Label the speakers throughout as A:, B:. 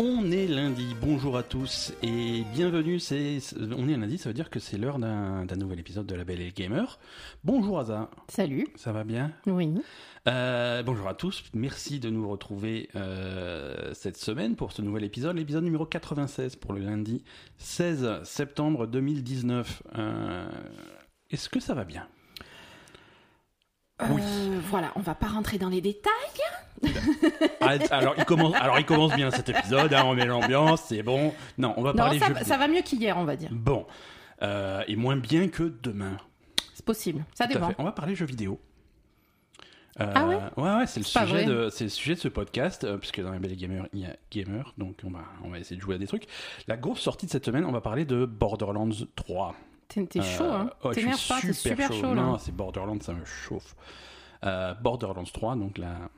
A: On est lundi, bonjour à tous et bienvenue. C'est, on est lundi, ça veut dire que c'est l'heure d'un, nouvel épisode de La Belle et le Gamer. Bonjour Aza.
B: Salut.
A: Ça va bien?
B: Oui.
A: Euh, bonjour à tous, merci de nous retrouver euh, cette semaine pour ce nouvel épisode, l'épisode numéro 96 pour le lundi 16 septembre 2019. Euh, est-ce que ça va bien?
B: Oui. Voilà, on va pas rentrer dans les détails.
A: Alors, il commence, alors il commence bien cet épisode, hein, on met l'ambiance, c'est bon. Non, on va parler
B: ça, ça va mieux qu'hier, on va dire.
A: Bon, et moins bien que demain.
B: C'est possible, ça dépend.
A: On va parler jeux vidéo.
B: Euh, ah ouais
A: Ouais, ouais c'est le, sujet de, c'est le sujet de ce podcast, euh, puisque dans les belles gamers, il y a gamer, donc on va, on va essayer de jouer à des trucs. La grosse sortie de cette semaine, on va parler de Borderlands 3.
B: T'es, chaud, hein
A: oh, T'énerves pas, t'es super chaud. non, c'est Borderlands, ça me chauffe. Borderlands 3, donc la,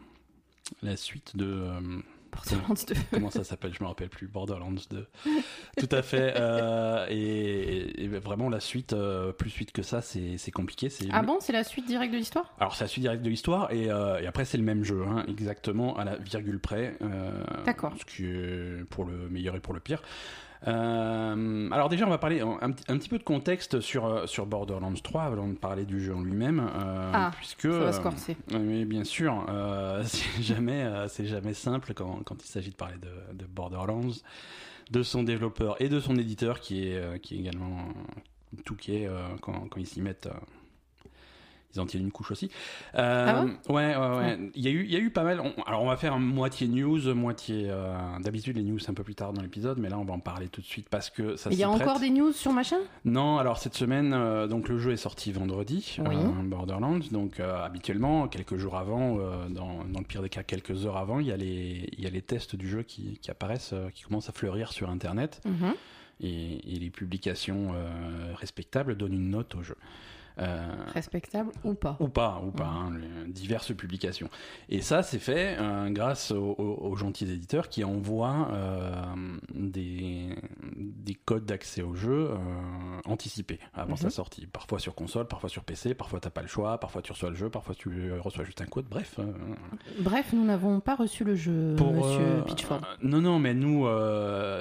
A: la suite de
B: Borderlands 2.
A: Comment ça s'appelle? Je me rappelle plus. Borderlands 2. Tout à fait. Euh, et, vraiment, la suite, euh, plus suite que ça, c'est compliqué.
B: Ah bon? C'est la suite directe de l'histoire?
A: Alors, c'est la suite directe de l'histoire. Et, euh, après, c'est le même jeu, hein, exactement à la virgule près.
B: D'accord.
A: Ce qui est pour le meilleur et pour le pire. Euh, alors déjà, on va parler un, petit peu de contexte sur, euh, sur Borderlands 3 avant de parler du jeu en lui-même.
B: Euh, ah, puisque, ça va se
A: Oui, bien sûr, c'est jamais, c'est jamais simple quand, quand il s'agit de parler de, de, Borderlands, de son développeur et de son éditeur qui est, qui est également tout qui est quand, quand ils s'y mettent ils en tiennent une couche aussi.
B: Euh, ah
A: ouais, ouais, ouais. Il y a eu, il y a eu pas mal. alors on va faire moitié news, moitié. Euh, d'habitude les news un peu plus tard dans l'épisode, mais là on va en parler tout de suite parce que ça.
B: Il y a encore des news sur machin?
A: Non, alors cette semaine, euh, donc le jeu est sorti vendredi, Borderlands. Donc habituellement, quelques jours avant, dans, dans, le pire des cas, quelques heures avant, il y a les, il y a les tests du jeu qui, qui apparaissent, qui commencent à fleurir sur Internet.
B: Mhm.
A: Et, et, les publications respectables donnent une note au jeu.
B: Euh, Respectable ou pas
A: Ou pas, ou pas, hein, diverses publications. Et ça, c'est fait euh, grâce aux, gentils éditeurs qui envoient euh, des, des codes d'accès au jeu anticipés avant sa mhm. sortie. Parfois sur console, parfois sur PC, parfois t'as pas le choix, parfois tu reçois le jeu, parfois tu reçois juste un code, bref.
B: Bref, nous n'avons pas reçu le jeu, Pour, monsieur Pitchford.
A: non, non, mais nous,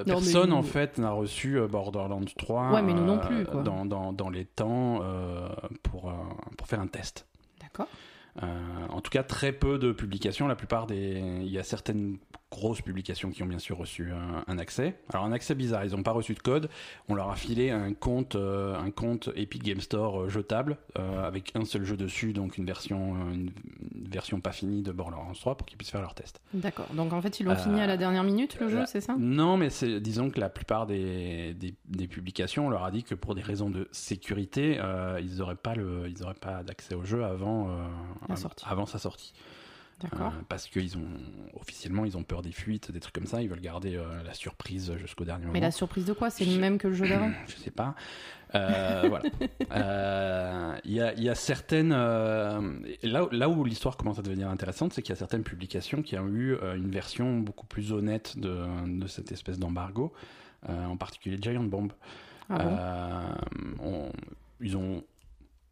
A: personne en fait n'a reçu Borderlands 3
B: ouais, mais nous non plus,
A: Dans, dans, dans, les temps euh, pour faire un test.
B: D'accord.
A: Euh, en tout cas, très peu de publications. La plupart des, il y a certaines grosses publications qui ont bien sûr reçu un, accès. Alors un accès bizarre, ils n'ont pas reçu de code. On leur a filé un compte, euh, un compte Epic Game Store euh, jetable euh, avec un seul jeu dessus, donc une version, une, version pas finie de Borderlands 3 pour qu'ils puissent faire leur test.
B: D'accord. Donc en fait ils l'ont fini à la dernière minute le jeu, c'est ça?
A: Non, mais c'est, disons que la plupart des, des, publications, on leur a dit que pour des raisons de sécurité, ils n'auraient pas le, ils auraient pas d'accès au jeu avant, avant sa sortie. Euh, parce qu'ils ont officiellement ils ont peur des fuites, des trucs comme ça. Ils veulent garder euh, la surprise jusqu'au dernier moment.
B: Mais la surprise de quoi? C'est le même que le jeu d'avant?
A: Je sais pas. Euh, voilà. Il y, a, y, a, certaines là, là où l'histoire commence à devenir intéressante, c'est qu'il y a certaines publications qui ont eu une version beaucoup plus honnête de, de cette espèce d'embargo, en particulier Giant Bomb.
B: Ah
A: on, ils ont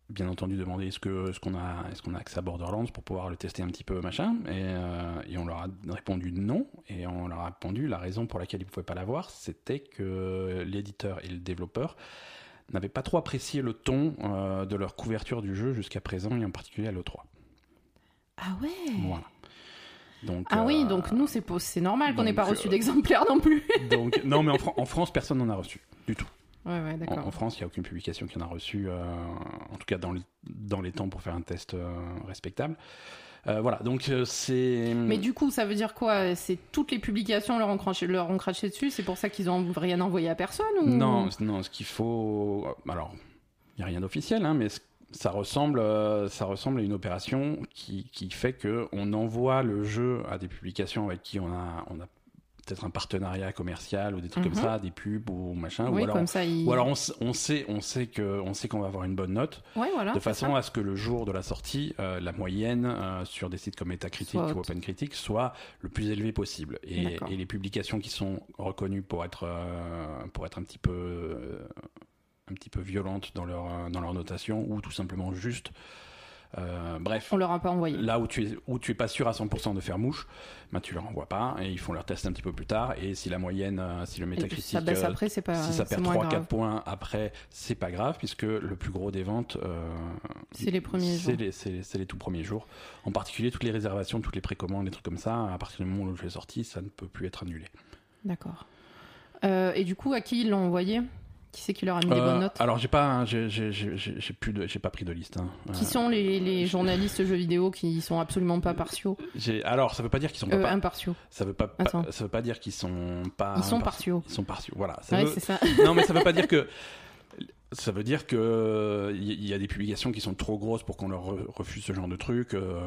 A: bien entendu demander est-ce que ce qu'on a est-ce qu'on a accès à Borderlands pour pouvoir le tester un petit peu machin. Et, euh, et, on leur a répondu non. Et on leur a répondu la raison pour laquelle ils ne pouvaient pas l'avoir c'était que l'éditeur et le développeur n'avaient pas trop apprécié le ton euh, de leur couverture du jeu jusqu'à présent et en particulier à l'E3
B: ah ouais?
A: Voilà. Donc,
B: ah oui, euh, donc nous, c'est, normal qu'on n'ait pas reçu d'exemplaires non plus.
A: donc, non, mais en, en France, personne n'en a reçu du tout
B: en,
A: France, il n'y a aucune publication qui en a reçu, euh, en tout cas dans, dans les temps pour faire un test euh, respectable. Euh, voilà, donc c'est.
B: Mais du coup, ça veut dire quoi? C'est toutes les publications leur ont craché, leur ont craché dessus? C'est pour ça qu'ils n'ont rien envoyé à personne ou...
A: Non, non. Ce qu'il faut, alors, il n'y a rien d'officiel, hein, mais ça ressemble, ça ressemble à une opération qui, qui fait que on envoie le jeu à des publications avec qui on a, on a peut-être un partenariat commercial ou des trucs comme mhm. ça, des pubs ou machin.
B: ou
A: alors,
B: ça,
A: ou alors on, sait, on sait que, on sait qu'on va avoir une bonne note. de façon à ce que le jour de la sortie, euh, la moyenne euh, sur des sites comme Metacritic ou OpenCritic soit le plus élevé possible. Et, les publications qui sont reconnues pour être, euh, pour être un petit peu, un petit peu violentes dans leur, dans leur notation ou tout simplement juste Euh, bref.
B: On leur a pas envoyé.
A: Là où tu es, où tu es pas sûr à 100% de faire mouche, bah, tu leur envoies pas et ils font leur test un petit peu plus tard. Et si la moyenne, euh, si le métacritique,
B: ça baisse
A: euh,
B: après, c'est pas.
A: si ça perd
B: moins
A: 3-4
B: grave.
A: points après, c'est pas grave puisque le plus gros des ventes, euh,
B: C'est les premiers jours.
A: les, c'est, c'est les tout premiers jours. En particulier, toutes les réservations, toutes les précommandes, les trucs comme ça, à partir du moment où jeu est sorti, ça ne peut plus être annulé.
B: D'accord. Euh, et du coup, à qui ils l'ont envoyé? Qui c'est qui leur a mis les
A: Euh,
B: bonnes notes
A: alors, j'ai pas, j'ai, j'ai, j'ai, j'ai- j'ai plus de, j'ai pas pris de liste. hein.
B: Qui
A: Euh,
B: sont les, les journalistes jeux vidéo qui sont absolument pas partiaux
A: alors, ça veut pas dire qu'ils sont pas,
B: euh,
A: par-
B: impartiaux
A: ça veut pas,
B: Attends.
A: ça veut pas dire qu'ils sont pas.
B: Ils sont
A: par-
B: partiaux.
A: Ils sont partiaux. Voilà. Ça
B: Ouais,
A: veut-
B: c'est ça.
A: non, mais ça veut pas dire que. Ça veut dire que il y a des publications qui sont trop grosses pour qu'on leur re- refuse ce genre de truc. euh,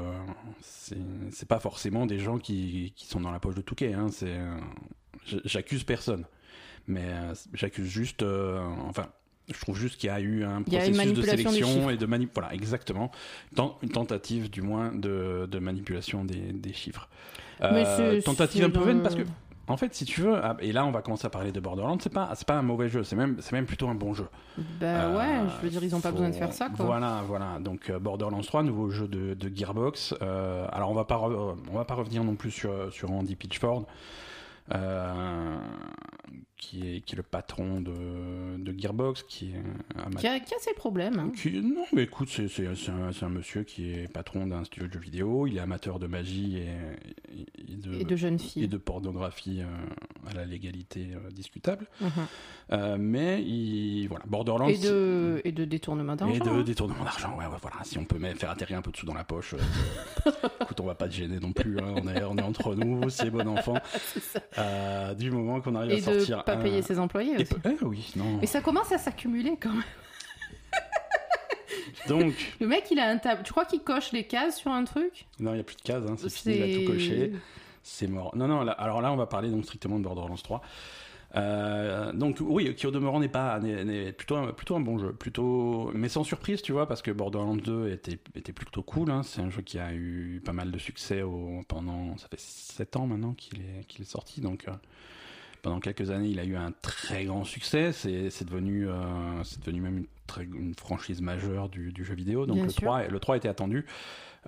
A: c'est c'est pas forcément des gens qui, qui sont dans la poche de Touquet. Hein, c'est euh, j'accuse personne, mais euh, j'accuse juste. euh, enfin, je trouve juste qu'il y a eu un
B: Il y a une
A: processus de sélection et de manip. Voilà, exactement. Tant- une tentative, du moins, de, de manipulation des, des chiffres. Euh, tentative un peu vaine parce que en fait, si tu veux, ah, et là on va commencer à parler de Borderlands, c'est pas, c'est pas un mauvais jeu, c'est même, c'est même plutôt un bon jeu.
B: Bah
A: Euh,
B: ouais, je veux dire, ils ont pas
A: faut-
B: besoin de faire ça, quoi.
A: Voilà, voilà. Donc euh, Borderlands 3, nouveau jeu de, de Gearbox. Euh, alors on va pas, re- on va pas revenir non plus sur, sur Andy Pitchford, euh, qui est, qui est le patron de, de Gearbox, qui est un
B: Qui a, qui a ses problèmes. hein.
A: qui- non, mais écoute, c'est c'est- c'est un, c'est un monsieur qui est patron d'un studio de jeux vidéo. Il est amateur de magie et, et- et de,
B: Et de jeunes
A: et
B: filles.
A: de pornographie euh, à la légalité euh, discutable.
B: Mhm.
A: Euh, mais il, voilà, Borderlands.
B: Et de, et de détournement
A: et
B: d'argent.
A: de
B: hein.
A: détournement d'argent, ouais, ouais, voilà. Si on peut même faire atterrir un peu de sous dans la poche, euh, écoute, on va pas te gêner non plus. hein. On, est, on est entre nous, c'est bon enfant.
B: C'est ça.
A: Euh, du moment qu'on arrive
B: Et
A: à sortir.
B: Pas
A: un-
B: payer ses employés aussi.
A: peu- eh oui, non.
B: Mais ça commence à s'accumuler quand même.
A: Donc,
B: Le mec, il a un tab. Tu crois qu'il coche les cases sur un truc?
A: Non, il n'y a plus de cases, hein, c'est fini, il a tout coché. C'est mort. Non, non, là- alors là, on va parler donc strictement de Borderlands 3. Euh, donc oui, qui au demeurant n'est pas n'est plutôt un, plutôt un bon jeu, plutôt mais sans surprise, tu vois, parce que Borderlands 2 était était plutôt cool. hein. C'est un jeu qui a eu pas mal de succès au, pendant ça fait 7 ans maintenant qu'il est qu'il est sorti, donc euh, pendant quelques années, il a eu un très grand succès. C'est devenu euh, devenu même une, très, une franchise majeure du, du jeu vidéo. Donc
B: Bien
A: le
B: sûr.
A: 3 le 3 était attendu.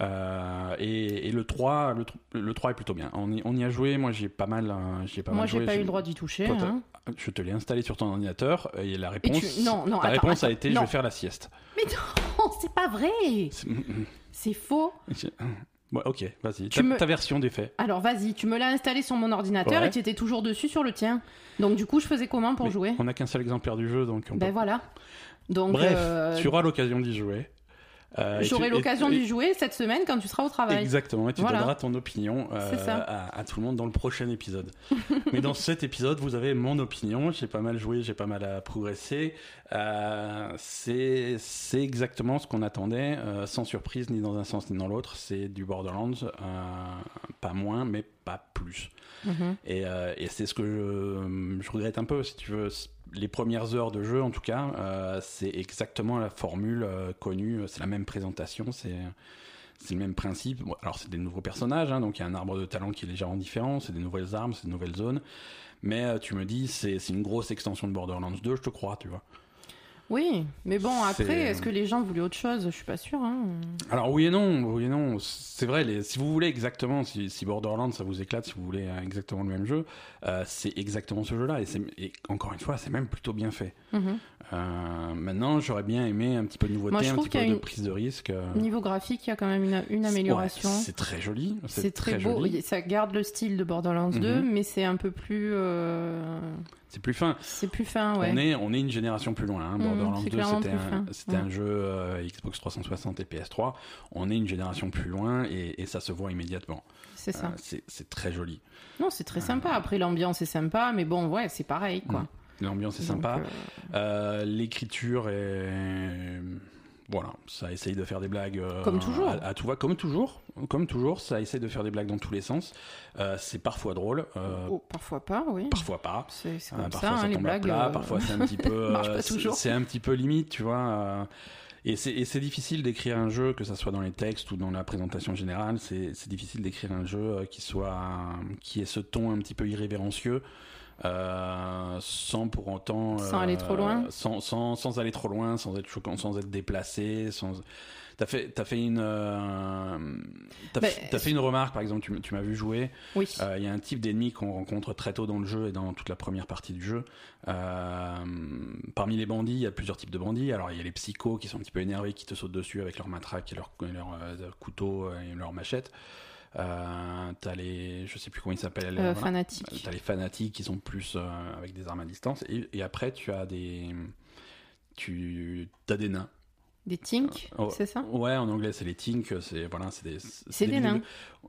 A: Euh, et, et le 3 le, le 3 est plutôt bien. On y, on y a joué, moi j'ai pas mal euh, j'y ai pas
B: Moi, j'ai pas eu
A: J'ai-
B: le droit d'y toucher.
A: Toi,
B: hein.
A: je te l'ai installé sur ton ordinateur et la
B: Et
A: réponse,
B: tu- Non, non,
A: la
B: attends,
A: réponse a été je vais faire la sieste.
B: Mais non, c'est pas vrai.
A: C'est
B: faux.
A: Ouais, ok, vas-y.
B: Tu
A: Ta,
B: me-
A: ta version des faits.
B: Alors vas-y, tu me l'as installé sur mon ordinateur
A: Ouais.
B: et tu étais toujours dessus sur le tien. Donc du coup, je faisais comment pour
A: Mais
B: jouer?
A: On n'a qu'un seul exemplaire du jeu, donc on
B: Ben
A: peut-
B: voilà. Donc
A: Bref,
B: euh,
A: tu auras l'occasion d'y jouer. Euh,
B: j'aurai l'occasion d'y jouer cette semaine quand tu seras au travail.
A: Exactement, et tu
B: Voilà.
A: donneras ton opinion euh, à, à tout le monde dans le prochain épisode. Mais dans cet épisode, vous avez mon opinion. J'ai pas mal joué, j'ai pas mal à progresser. Euh, c'est exactement ce qu'on attendait, sans surprise ni dans un sens ni dans l'autre. C'est du Borderlands, pas moins, mais pas plus.
B: Mhm.
A: Et, et c'est ce que je, je regrette un peu, si tu veux. Les premières heures de jeu, en tout cas, euh, c'est exactement la formule euh, connue. C'est la même présentation, c'est le même principe. Alors, c'est des nouveaux personnages, hein, donc il y a un arbre de talent qui est légèrement différent. C'est des nouvelles armes, c'est de nouvelles zones. Mais euh, tu me dis, c'est une grosse extension de Borderlands 2, je te crois, tu vois.
B: Oui, mais bon, après, est-ce que les gens voulaient autre chose? Je suis pas sûre. hein.
A: Alors oui et non, oui et non. C'est vrai, les, si vous voulez exactement, si, si Borderlands ça vous éclate, si vous voulez euh, exactement le même jeu, euh, c'est exactement ce jeu-là. Et encore une fois, c'est même plutôt bien fait.
B: Mhm.
A: Euh, maintenant, j'aurais bien aimé un petit peu de nouveauté,
B: Moi, je
A: un petit peu de
B: une-
A: prise de risque. euh.
B: Niveau graphique, il y a quand même une, une amélioration.
A: Ouais, c'est très joli.
B: c'est très, beau.
A: joli.
B: Ça garde le style de Borderlands 2,
A: Mhm.
B: mais c'est un peu plus. euh,
A: C'est plus fin.
B: C'est plus fin, ouais.
A: On, est, on est une génération plus loin. hein.
B: Mhm,
A: Borderlands
B: c'est
A: 2,
B: clairement
A: c'était un, c'était
B: Ouais.
A: un jeu euh, Xbox 360 et PS3. On est une génération plus loin et, et ça se voit immédiatement.
B: C'est ça.
A: C'est c'est très joli.
B: Non, c'est très sympa. Après, l'ambiance est sympa, mais bon, ouais, c'est pareil, quoi.
A: L'ambiance est sympa.
B: euh,
A: Euh, L'écriture est. Voilà, ça essaye de faire des blagues. euh,
B: Comme toujours.
A: À, à tout va, comme toujours. Comme toujours, ça essaye de faire des blagues dans tous les sens. Euh, c'est parfois drôle, euh,
B: oh, parfois pas, oui.
A: parfois pas.
B: C'est comme
A: parfois
B: ça,
A: ça
B: hein, les
A: tombe à
B: blagues.
A: plat, parfois c'est un petit peu. c'est- un petit peu limite, tu vois. et c'est difficile d'écrire un jeu, que ça soit dans les textes ou dans la présentation générale, c'est difficile d'écrire un jeu qui soit qui ait ce ton un petit peu irrévérencieux. Euh, sans pour autant
B: Sans aller trop loin
A: sans, sans, sans aller trop loin, sans être choquant, sans être déplacé, sans. T'as fait, t'as fait une, euh,
B: Bah,
A: fait- fait une remarque par exemple. Tu, m'as vu jouer.
B: Oui.
A: Euh, Il y a un type d'ennemi qu'on rencontre très tôt dans le jeu et dans toute la première partie du jeu. Euh, parmi les bandits, il y a plusieurs types de bandits. Alors il y a les psychos qui sont un petit peu énervés, qui te sautent dessus avec leur matraque et leur, leur euh, couteau et leur machette. Euh, t'as les, je sais plus comment ils s'appellent.
B: Euh,
A: voilà.
B: fanatique.
A: T'as les fanatiques qui sont plus euh, avec des armes à distance. Et, et après tu as des, tu as des nains.
B: Des tinks,
A: Oh,
B: c'est ça
A: Ouais, en anglais c'est les tinks. C'est voilà, c'est des.
B: C'est des nains.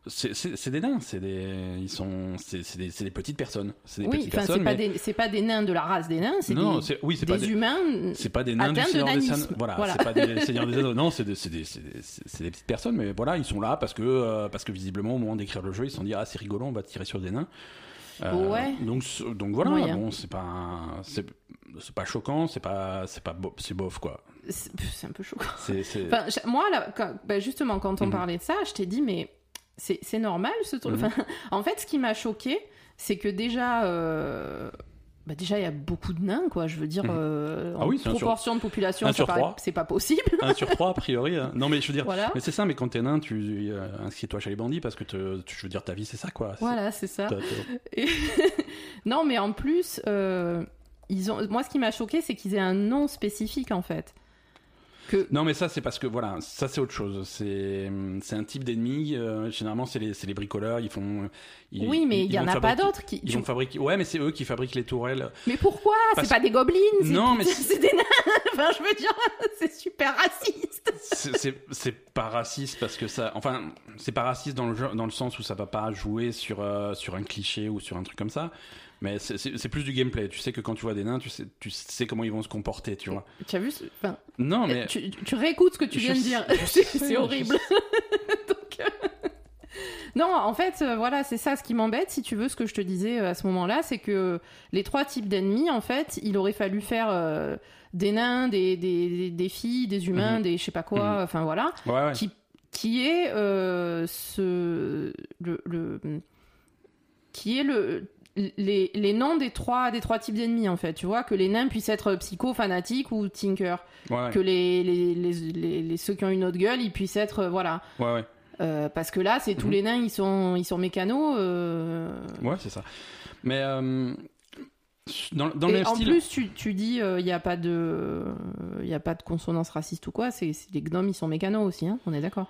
A: C'est c'est- c'est des nains. C'est des, ils sont, c'est c'est des, c'est des petites personnes. C'est des
B: Oui,
A: petites
B: c'est
A: personnes.
B: pas,
A: mais-
B: c'est pas des nains de la race des nains, c'est
A: non,
B: des,
A: c'est oui, c'est
B: des
A: pas des,
B: humains.
A: c'est pas des nains du
B: atteints de
A: Seigneur des. Anneaux. Voilà,
B: Voilà.
A: c'est pas des Seigneurs des Anneaux. Non, c'est des, c'est des, c'est c'est- c'est petites personnes, mais voilà, ils sont là parce que, euh, parce que visiblement, au moment d'écrire le jeu, ils se sont dit ah c'est rigolo, on va tirer sur des nains. Euh,
B: Ouais.
A: Donc, donc voilà,
B: Moyen.
A: bon, c'est pas, c'est c'est pas choquant, c'est pas, c'est pas, c'est bof quoi.
B: C'est un peu choquant. Enfin, moi, là, quand- bah, justement, quand on
A: Mhm.
B: parlait de ça, je t'ai dit, mais c'est normal ce truc.
A: Mhm.
B: Enfin, en fait, ce qui m'a choqué, c'est que déjà, euh, bah, déjà, il y a beaucoup de nains, quoi. Je veux dire,
A: Mhm.
B: euh,
A: Ah
B: en
A: oui, sur-
B: proportion de population, c'est pas possible.
A: un sur trois a priori. hein. Non mais je veux dire,
B: voilà.
A: mais c'est ça. Mais quand t'es nain, tu euh, inscris-toi chez les bandits parce que te- tu, je veux dire ta vie c'est ça quoi.
B: Voilà, c'est ça. Et- non, mais en plus, euh, ils ont... moi, ce qui m'a choqué, c'est qu'ils aient un nom spécifique, en fait. Que...
A: Non, mais ça, c'est parce que voilà, ça c'est autre chose. C'est c'est un type d'ennemi. euh, généralement, c'est les, c'est les bricoleurs. Ils font. ils-
B: oui, mais il y en a pas d'autres qui.
A: Ils
B: tu-
A: vont fabriquer. Ouais, mais c'est eux qui fabriquent les tourelles.
B: Mais pourquoi?
A: Parce-
B: C'est pas des gobelins
A: Non, mais-
B: c'est des nains Enfin, je veux dire, c'est super raciste
A: C'est- pas raciste parce que ça. Enfin, c'est pas raciste dans le jeu, dans le sens où ça va pas jouer sur euh, sur un cliché ou sur un truc comme ça. Mais c'est- plus du gameplay. Tu sais que quand tu vois des nains, tu sais, tu sais comment ils vont se comporter, tu vois.
B: Tu as vu ce- enfin,
A: Non, mais
B: tu, tu réécoutes ce que tu viens de dire. C'est horrible. Donc, euh, Non, en fait, euh, voilà, c'est ça ce qui m'embête, si tu veux, ce que je te disais euh, à ce moment-là, c'est que les trois types d'ennemis, en fait, il aurait fallu faire euh, des nains, des, des, filles, des humains,
A: Mhm.
B: des je sais pas quoi,
A: Mhm.
B: enfin voilà,
A: ouais, ouais.
B: qui, qui est euh, ce le, le- qui est le les, les noms des trois des trois types d'ennemis en fait tu vois que les nains puissent être psycho fanatiques ou tinker
A: ouais, ouais.
B: que les les, les, ceux qui ont une autre gueule ils puissent être euh, voilà
A: ouais, ouais.
B: Euh, parce que là c'est tous
A: Mhm.
B: les nains ils sont ils sont mécanos euh,
A: Ouais, c'est ça. Mais euh, dans, dans le
B: et
A: même
B: en
A: style.
B: plus tu, tu dis il n'y a pas de il y a pas de consonance raciste ou quoi c'est c'est- les gnomes ils sont mécanos aussi hein, on est d'accord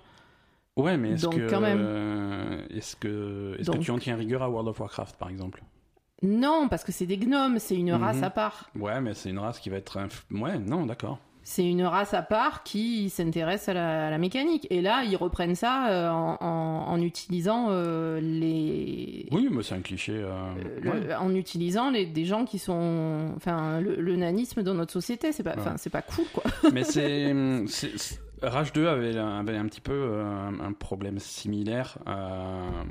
A: Ouais, mais est-ce que
B: quand même.
A: euh, est-ce que est-ce que
B: Donc.
A: tu en tiens rigueur à World of Warcraft par exemple?
B: Non parce que c'est des gnomes c'est une
A: Mhm.
B: race à part
A: Ouais, mais c'est une race qui va être inf- ouais, non, d'accord.
B: c'est une race à part qui s'intéresse à la, à la mécanique. Et là, ils reprennent ça euh, en, en- en utilisant euh, les.
A: Oui, mais c'est un cliché. euh,
B: le-. En utilisant les, des gens qui sont. Enfin, le, le nanisme dans notre société, c'est pas,
A: Ouais.
B: c'est pas cool, quoi.
A: Mais c'est- Rage 2 avait, un petit peu euh, un, problème similaire. euh.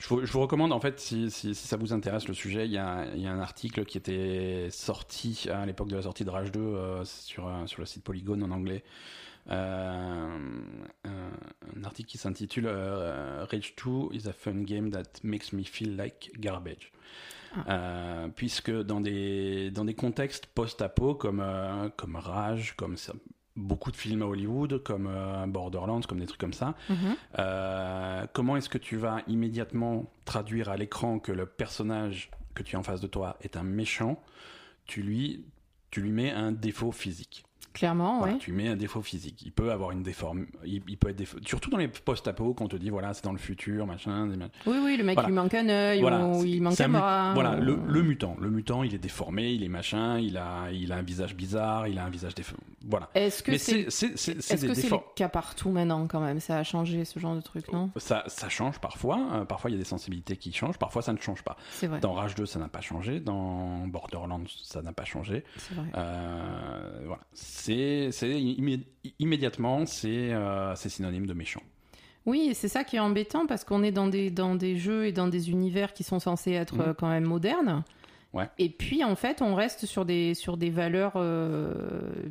A: Je vous, recommande, en fait, si, ça vous intéresse le sujet, il y, a, un article qui était sorti à l'époque de la sortie de Rage 2 euh, sur, le site Polygon en anglais. Un, article qui s'intitule Rage 2 is a fun game that makes me feel like garbage. Euh, puisque dans des, dans des contextes post-apo comme, euh, comme Rage, comme ça- beaucoup de films à Hollywood, comme euh, Borderlands, comme des trucs comme ça, euh, comment est-ce que tu vas immédiatement traduire à l'écran que le personnage que tu as en face de toi est un méchant? Tu lui, tu lui mets un défaut physique.
B: Clairement,
A: Voilà,
B: ouais.
A: Tu mets un défaut physique. Il peut avoir une déforme. Il, il peut être défa- surtout dans les post-apo quand on te dit voilà c'est dans le futur machin.
B: Oui, oui, le mec
A: Voilà.
B: lui manque un œil
A: Voilà,
B: ou il manque un bras.
A: Voilà,
B: ou-
A: le, le mutant. Le mutant, il est déformé, il est machin, il a, il a un visage bizarre, il a un visage déformé. Voilà.
B: Est-ce que c'est. Est-ce
A: des
B: que c'est le cas partout maintenant quand même? Ça a changé ce genre de truc, non?
A: Ça, ça change parfois. euh, parfois, il y a des sensibilités qui changent. Parfois, ça ne change pas.
B: C'est vrai.
A: Dans Rage 2, ça n'a pas changé. Dans Borderlands, ça n'a pas changé.
B: C'est vrai.
A: Euh, voilà. C'est, c'est immé- immédiatement, c'est, euh, c'est synonyme de méchant.
B: Oui, et c'est ça qui est embêtant parce qu'on est dans des, dans des jeux et dans des univers qui sont censés être
A: Mhm.
B: euh, quand même modernes.
A: Ouais.
B: Et puis en fait, on reste sur des sur des valeurs euh,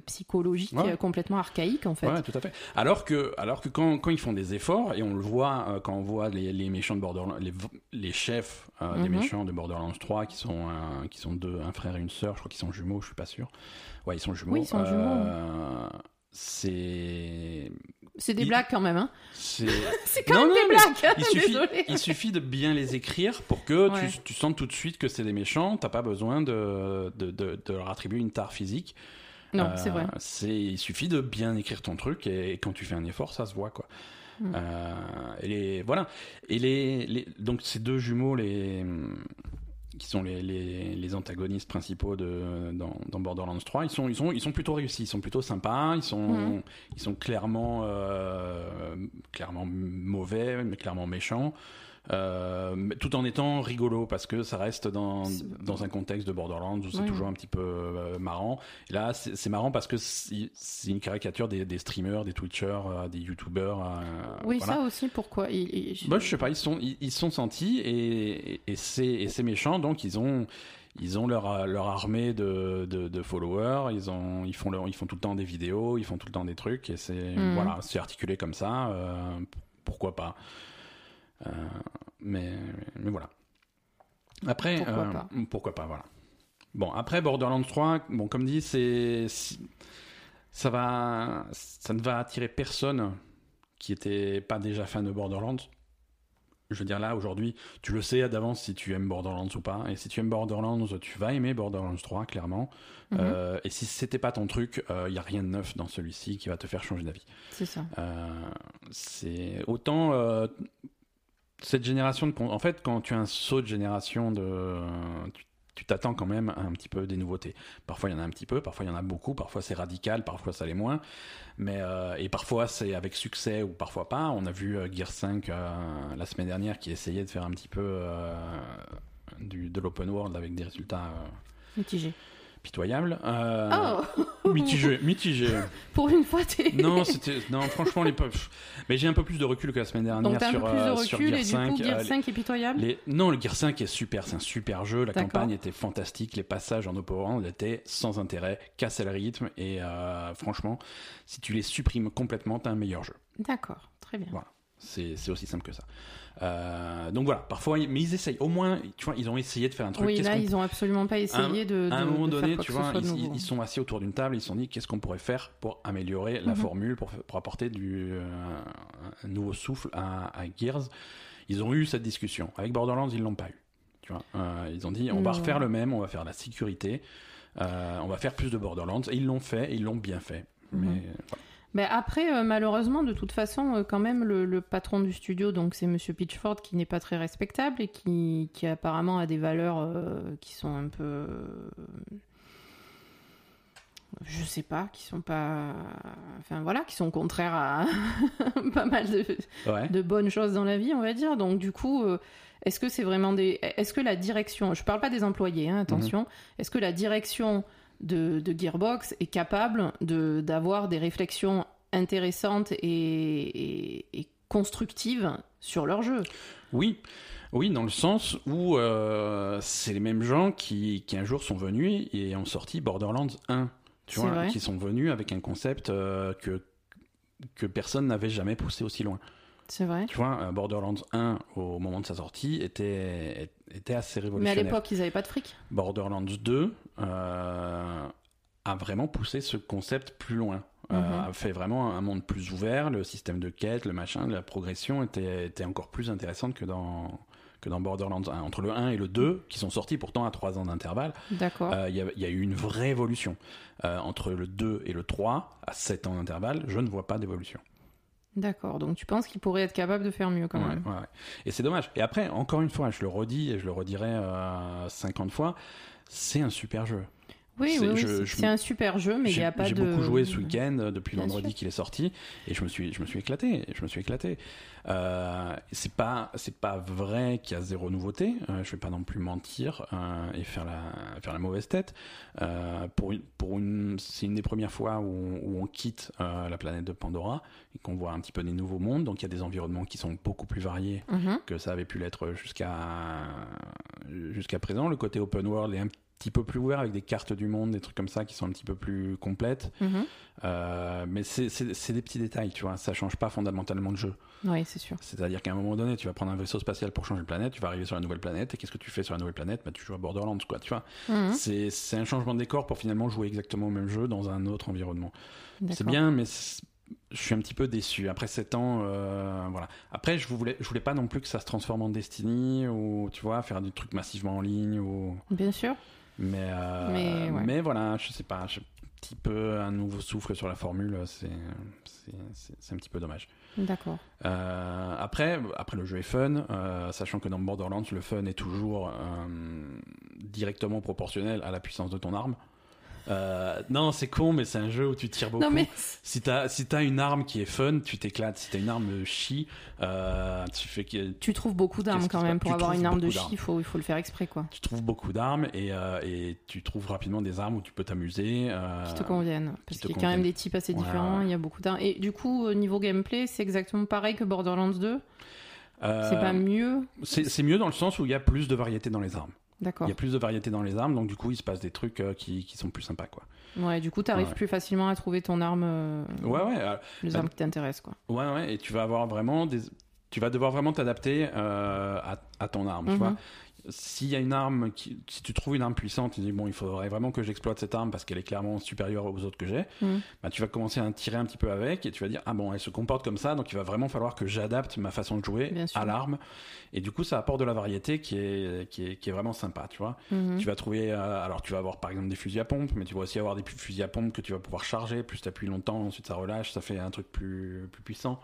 B: psychologiques
A: Ouais.
B: complètement archaïques en fait.
A: Ouais, tout à fait. Alors que, alors que quand, quand ils font des efforts, et on le voit euh, quand on voit les, les méchants de Borderlands, les, les chefs euh, des
B: Mhm.
A: méchants de Borderlands 3, qui sont, un, qui sont deux, un frère et une sœur, je crois qu'ils sont jumeaux, je suis pas sûr. Ouais, ils sont jumeaux.
B: Oui, ils sont jumeaux.
A: C'est.
B: C'est des
A: Il-
B: blagues quand même. Hein.
A: c'est-
B: quand
A: Non,
B: même
A: non,
B: des blagues.
A: il suffit,
B: Désolée.
A: il suffit de bien les écrire pour que
B: Ouais.
A: tu, tu sentes tout de suite que c'est des méchants. T'as pas besoin de, de, de, de leur attribuer une tare physique.
B: Non,
A: Euh,
B: c'est vrai.
A: c'est- il suffit de bien écrire ton truc et, quand tu fais un effort, ça se voit quoi.
B: Mm.
A: Euh, et les, voilà. Et les, les- donc ces deux jumeaux, les qui sont les, les, les antagonistes principaux de, dans, dans Borderlands 3, ils sont, ils, sont, ils sont plutôt réussis, ils sont plutôt sympas, ils sont,
B: Mhm.
A: ils sont clairement, euh, clairement mauvais, mais clairement méchants. Euh, tout en étant rigolo parce que ça reste dans, dans un contexte de Borderlands où c'est toujours un petit peu euh, marrant. Et là, c'est marrant parce que c'est une caricature des, des streamers, des Twitchers, euh, des YouTubers. euh,
B: Oui,
A: voilà.
B: ça aussi, pourquoi il, il-
A: Bah, je sais pas, ils sont, ils, ils sont sentis et, et, c'est méchant, donc ils ont, ils ont leur, leur armée de, de, de followers, ils, ont, ils, font leur, ils font tout le temps des vidéos, ils font tout le temps des trucs et c'est
B: Mhm.
A: voilà, c'est articulé comme ça, euh, pourquoi pas. Euh, mais, mais voilà. Après,
B: Pourquoi
A: euh,
B: pas.
A: pourquoi pas, voilà. Bon, après Borderlands 3, bon, comme dit, c'est ça va, ça ne va attirer personne qui était pas déjà fan de Borderlands. Je veux dire là aujourd'hui, tu le sais d'avance si tu aimes Borderlands ou pas. Et si tu aimes Borderlands, tu vas aimer Borderlands 3 clairement.
B: Mhm.
A: Euh, et si c'était pas ton truc, il y a rien de neuf dans celui-ci qui va te faire changer d'avis.
B: C'est ça.
A: Euh, c'est autant euh, cette génération de en fait quand tu as un saut de génération de tu- t'attends quand même un petit peu des nouveautés. Parfois il y en a un petit peu, parfois il y en a beaucoup, parfois c'est radical, parfois ça l'est moins. Mais euh, et parfois c'est avec succès ou parfois pas. On a vu euh, Gear 5 euh, la semaine dernière qui essayait de faire un petit peu du, de l'open world avec des résultats euh,
B: Mitigé.
A: pitoyables. Euh,
B: Oh
A: mitigé, mitigé.
B: Pour une fois, t'es.
A: Non, c'était non, franchement les Mais j'ai un peu plus de recul que la semaine dernière
B: Donc t'as un
A: sur
B: peu plus de
A: euh, sur
B: recul
A: Gear
B: et du
A: 5.
B: coup, Gear
A: euh,
B: 5 est pitoyable
A: les- Non, le Gear 5 est super, c'est un super jeu. La campagne était fantastique, les passages en world étaient sans intérêt, cassaient le rythme et euh, franchement, si tu les supprimes complètement, t'as un meilleur jeu.
B: D'accord, très bien.
A: Voilà. C'est c'est aussi simple que ça. Euh, donc voilà, parfois, mais ils essayent. Au moins, tu vois, ils ont essayé de faire un truc.
B: Oui, là, ils ont absolument pas essayé de, de.
A: à un moment donné, tu vois, ils, sont assis autour d'une table, ils se sont dit qu'est-ce qu'on pourrait faire pour améliorer la
B: Mhm.
A: formule, pour, pour apporter du, euh, un nouveau souffle à, à Gears. Ils ont eu cette discussion. Avec Borderlands, ils l'ont pas eu. Tu vois, Euh, ils ont dit on va
B: Non.
A: refaire le même, on va faire la sécurité, on va faire plus de Borderlands. Et ils l'ont fait, et ils l'ont bien fait.
B: Mhm.
A: Mais voilà.
B: Mais après, euh, malheureusement, de toute façon, euh, quand même, le, le patron du studio, donc c'est Monsieur Pitchford, qui n'est pas très respectable et qui, qui apparemment a des valeurs euh, qui sont un peu, je sais pas, qui sont pas, enfin voilà, qui sont contraires à pas mal de,
A: Ouais.
B: de bonnes choses dans la vie, on va dire. Donc du coup, est-ce que c'est vraiment des, est-ce que la direction, je parle pas des employés, hein, attention, est-ce que la direction de, de Gearbox est capable de d'avoir des réflexions intéressantes et, et- et constructives sur leur jeu
A: Oui, oui, dans le sens où euh, c'est les mêmes gens qui, qui un jour sont venus et ont sorti Borderlands 1. Tu vois,
B: vrai.
A: qui sont venus avec un concept euh, que, que personne n'avait jamais poussé aussi loin.
B: C'est vrai.
A: Tu vois, euh, Borderlands 1, au moment de sa sortie, était, était assez
B: Mais à
A: révolutionnaire.
B: l'époque, ils avaient pas de fric.
A: Borderlands 2 euh, a vraiment poussé ce concept plus loin. Euh,
B: Mhm.
A: a fait vraiment un monde plus ouvert, le système de quête, le machin, la progression était, était encore plus intéressante que dans, que dans Borderlands 1. Entre le 1 et le 2, qui sont sortis pourtant à 3 ans d'intervalle,
B: D'accord.
A: euh, il y, a- il y a eu une vraie évolution. Euh, entre le 2 et le 3, à 7 ans d'intervalle, je ne vois pas d'évolution.
B: D'accord. Donc tu penses qu'ils pourraient être capables de faire mieux quand
A: Ouais,
B: même.
A: ouais, ouais. Et c'est dommage. Et après, encore une fois, je le redis et je le redirai euh, 50 fois, c'est un super jeu.
B: Oui,
A: C'est-
B: oui, oui, un super jeu, mais il
A: J'ai
B: n'y a pas
A: j'ai
B: de.
A: beaucoup joué ce week-end euh, depuis vendredi qu'il est sorti et je me suis je me suis éclaté je me suis éclaté euh, c'est pas c'est pas vrai qu'il y a zéro nouveauté euh, je vais pas non plus mentir euh, et faire la faire la mauvaise tête pour une pour une c'est une des premières fois où on, où on quitte la planète de Pandora et qu'on voit un petit peu des nouveaux mondes donc il y a des environnements qui sont beaucoup plus variés
B: Mhm.
A: que ça avait pu l'être jusqu'à jusqu'à présent. Le côté open world est un petit peu plus ouvert avec des cartes du monde, des trucs comme ça qui sont un petit peu plus complètes.
B: Mhm.
A: Euh, mais c'est des petits détails, tu vois. Ça change pas fondamentalement le jeu.
B: Oui, c'est sûr.
A: C'est-à-dire qu'à un moment donné, tu vas prendre un vaisseau spatial pour changer de planète, tu vas arriver sur la nouvelle planète, et qu'est-ce que tu fais sur la nouvelle planète? Bah, Tu joues à Borderlands, quoi, tu vois.
B: Mhm.
A: C'est c'est un changement de décor pour finalement jouer exactement au même jeu dans un autre environnement. C'est bien, mais je suis un petit peu déçu. Après 7 ans, euh, voilà. Après, je voulais, je voulais pas non plus que ça se transforme en Destiny ou, tu vois, faire des trucs massivement en ligne ou.
B: Bien sûr.
A: Mais, euh,
B: Mais, ouais.
A: mais voilà, je sais pas, un petit peu un nouveau souffle sur la formule, c'est, un petit peu dommage.
B: D'accord.
A: Euh, après, après, le jeu est fun, euh, sachant que dans Borderlands, le fun est toujours directement proportionnel à la puissance de ton arme. Euh, non, c'est con, mais c'est un jeu où tu tires beaucoup.
B: Non, mais.
A: Si t'as si t'as une arme qui est fun, tu t'éclates. Si t'as une arme chi, euh, tu fais que
B: Tu trouves beaucoup d'armes quand même. Pour
A: Tu
B: avoir une arme de chi, il faut, il faut le faire exprès, quoi.
A: tu trouves beaucoup d'armes et, euh, et tu trouves rapidement des armes où tu peux t'amuser. euh,
B: Qui te conviennent. Parce qu'il y a quand même des types assez différents.
A: ouais.
B: Il y a beaucoup d'armes. Et du coup, au niveau gameplay, c'est exactement pareil que Borderlands 2.
A: euh,
B: C'est pas mieux?
A: c'est mieux dans le sens où il y a plus de variété dans les armes.
B: D'accord.
A: Il y a plus de variété dans les armes, donc du coup il se passe des trucs euh, qui, qui sont plus sympas quoi.
B: Ouais, du coup, t'arrives
A: Ouais.
B: plus facilement à trouver ton arme. euh,
A: Ouais ouais euh,
B: Les
A: bah,
B: armes qui t'intéressent, quoi.
A: ouais ouais et tu vas avoir vraiment des tu vas devoir vraiment t'adapter à, à ton arme, tu
B: Mhm.
A: vois. S'il y a une arme qui, si tu trouves une arme puissante, tu dis bon, il faudrait vraiment que j'exploite cette arme parce qu'elle est clairement supérieure aux autres que j'ai.
B: Mhm.
A: Bah, tu vas commencer à tirer un petit peu avec et tu vas dire ah bon, elle se comporte comme ça, donc il va vraiment falloir que j'adapte ma façon de jouer
B: Bien
A: à l'arme. Et du coup, ça apporte de la variété qui est qui est, qui est vraiment sympa, tu vois.
B: Mhm.
A: Tu vas trouver, euh, alors tu vas avoir par exemple des fusils à pompe, mais tu vas aussi avoir des fusils à pompe que tu vas pouvoir charger. Plus tu appuies longtemps, ensuite ça relâche, ça fait un truc plus plus puissant.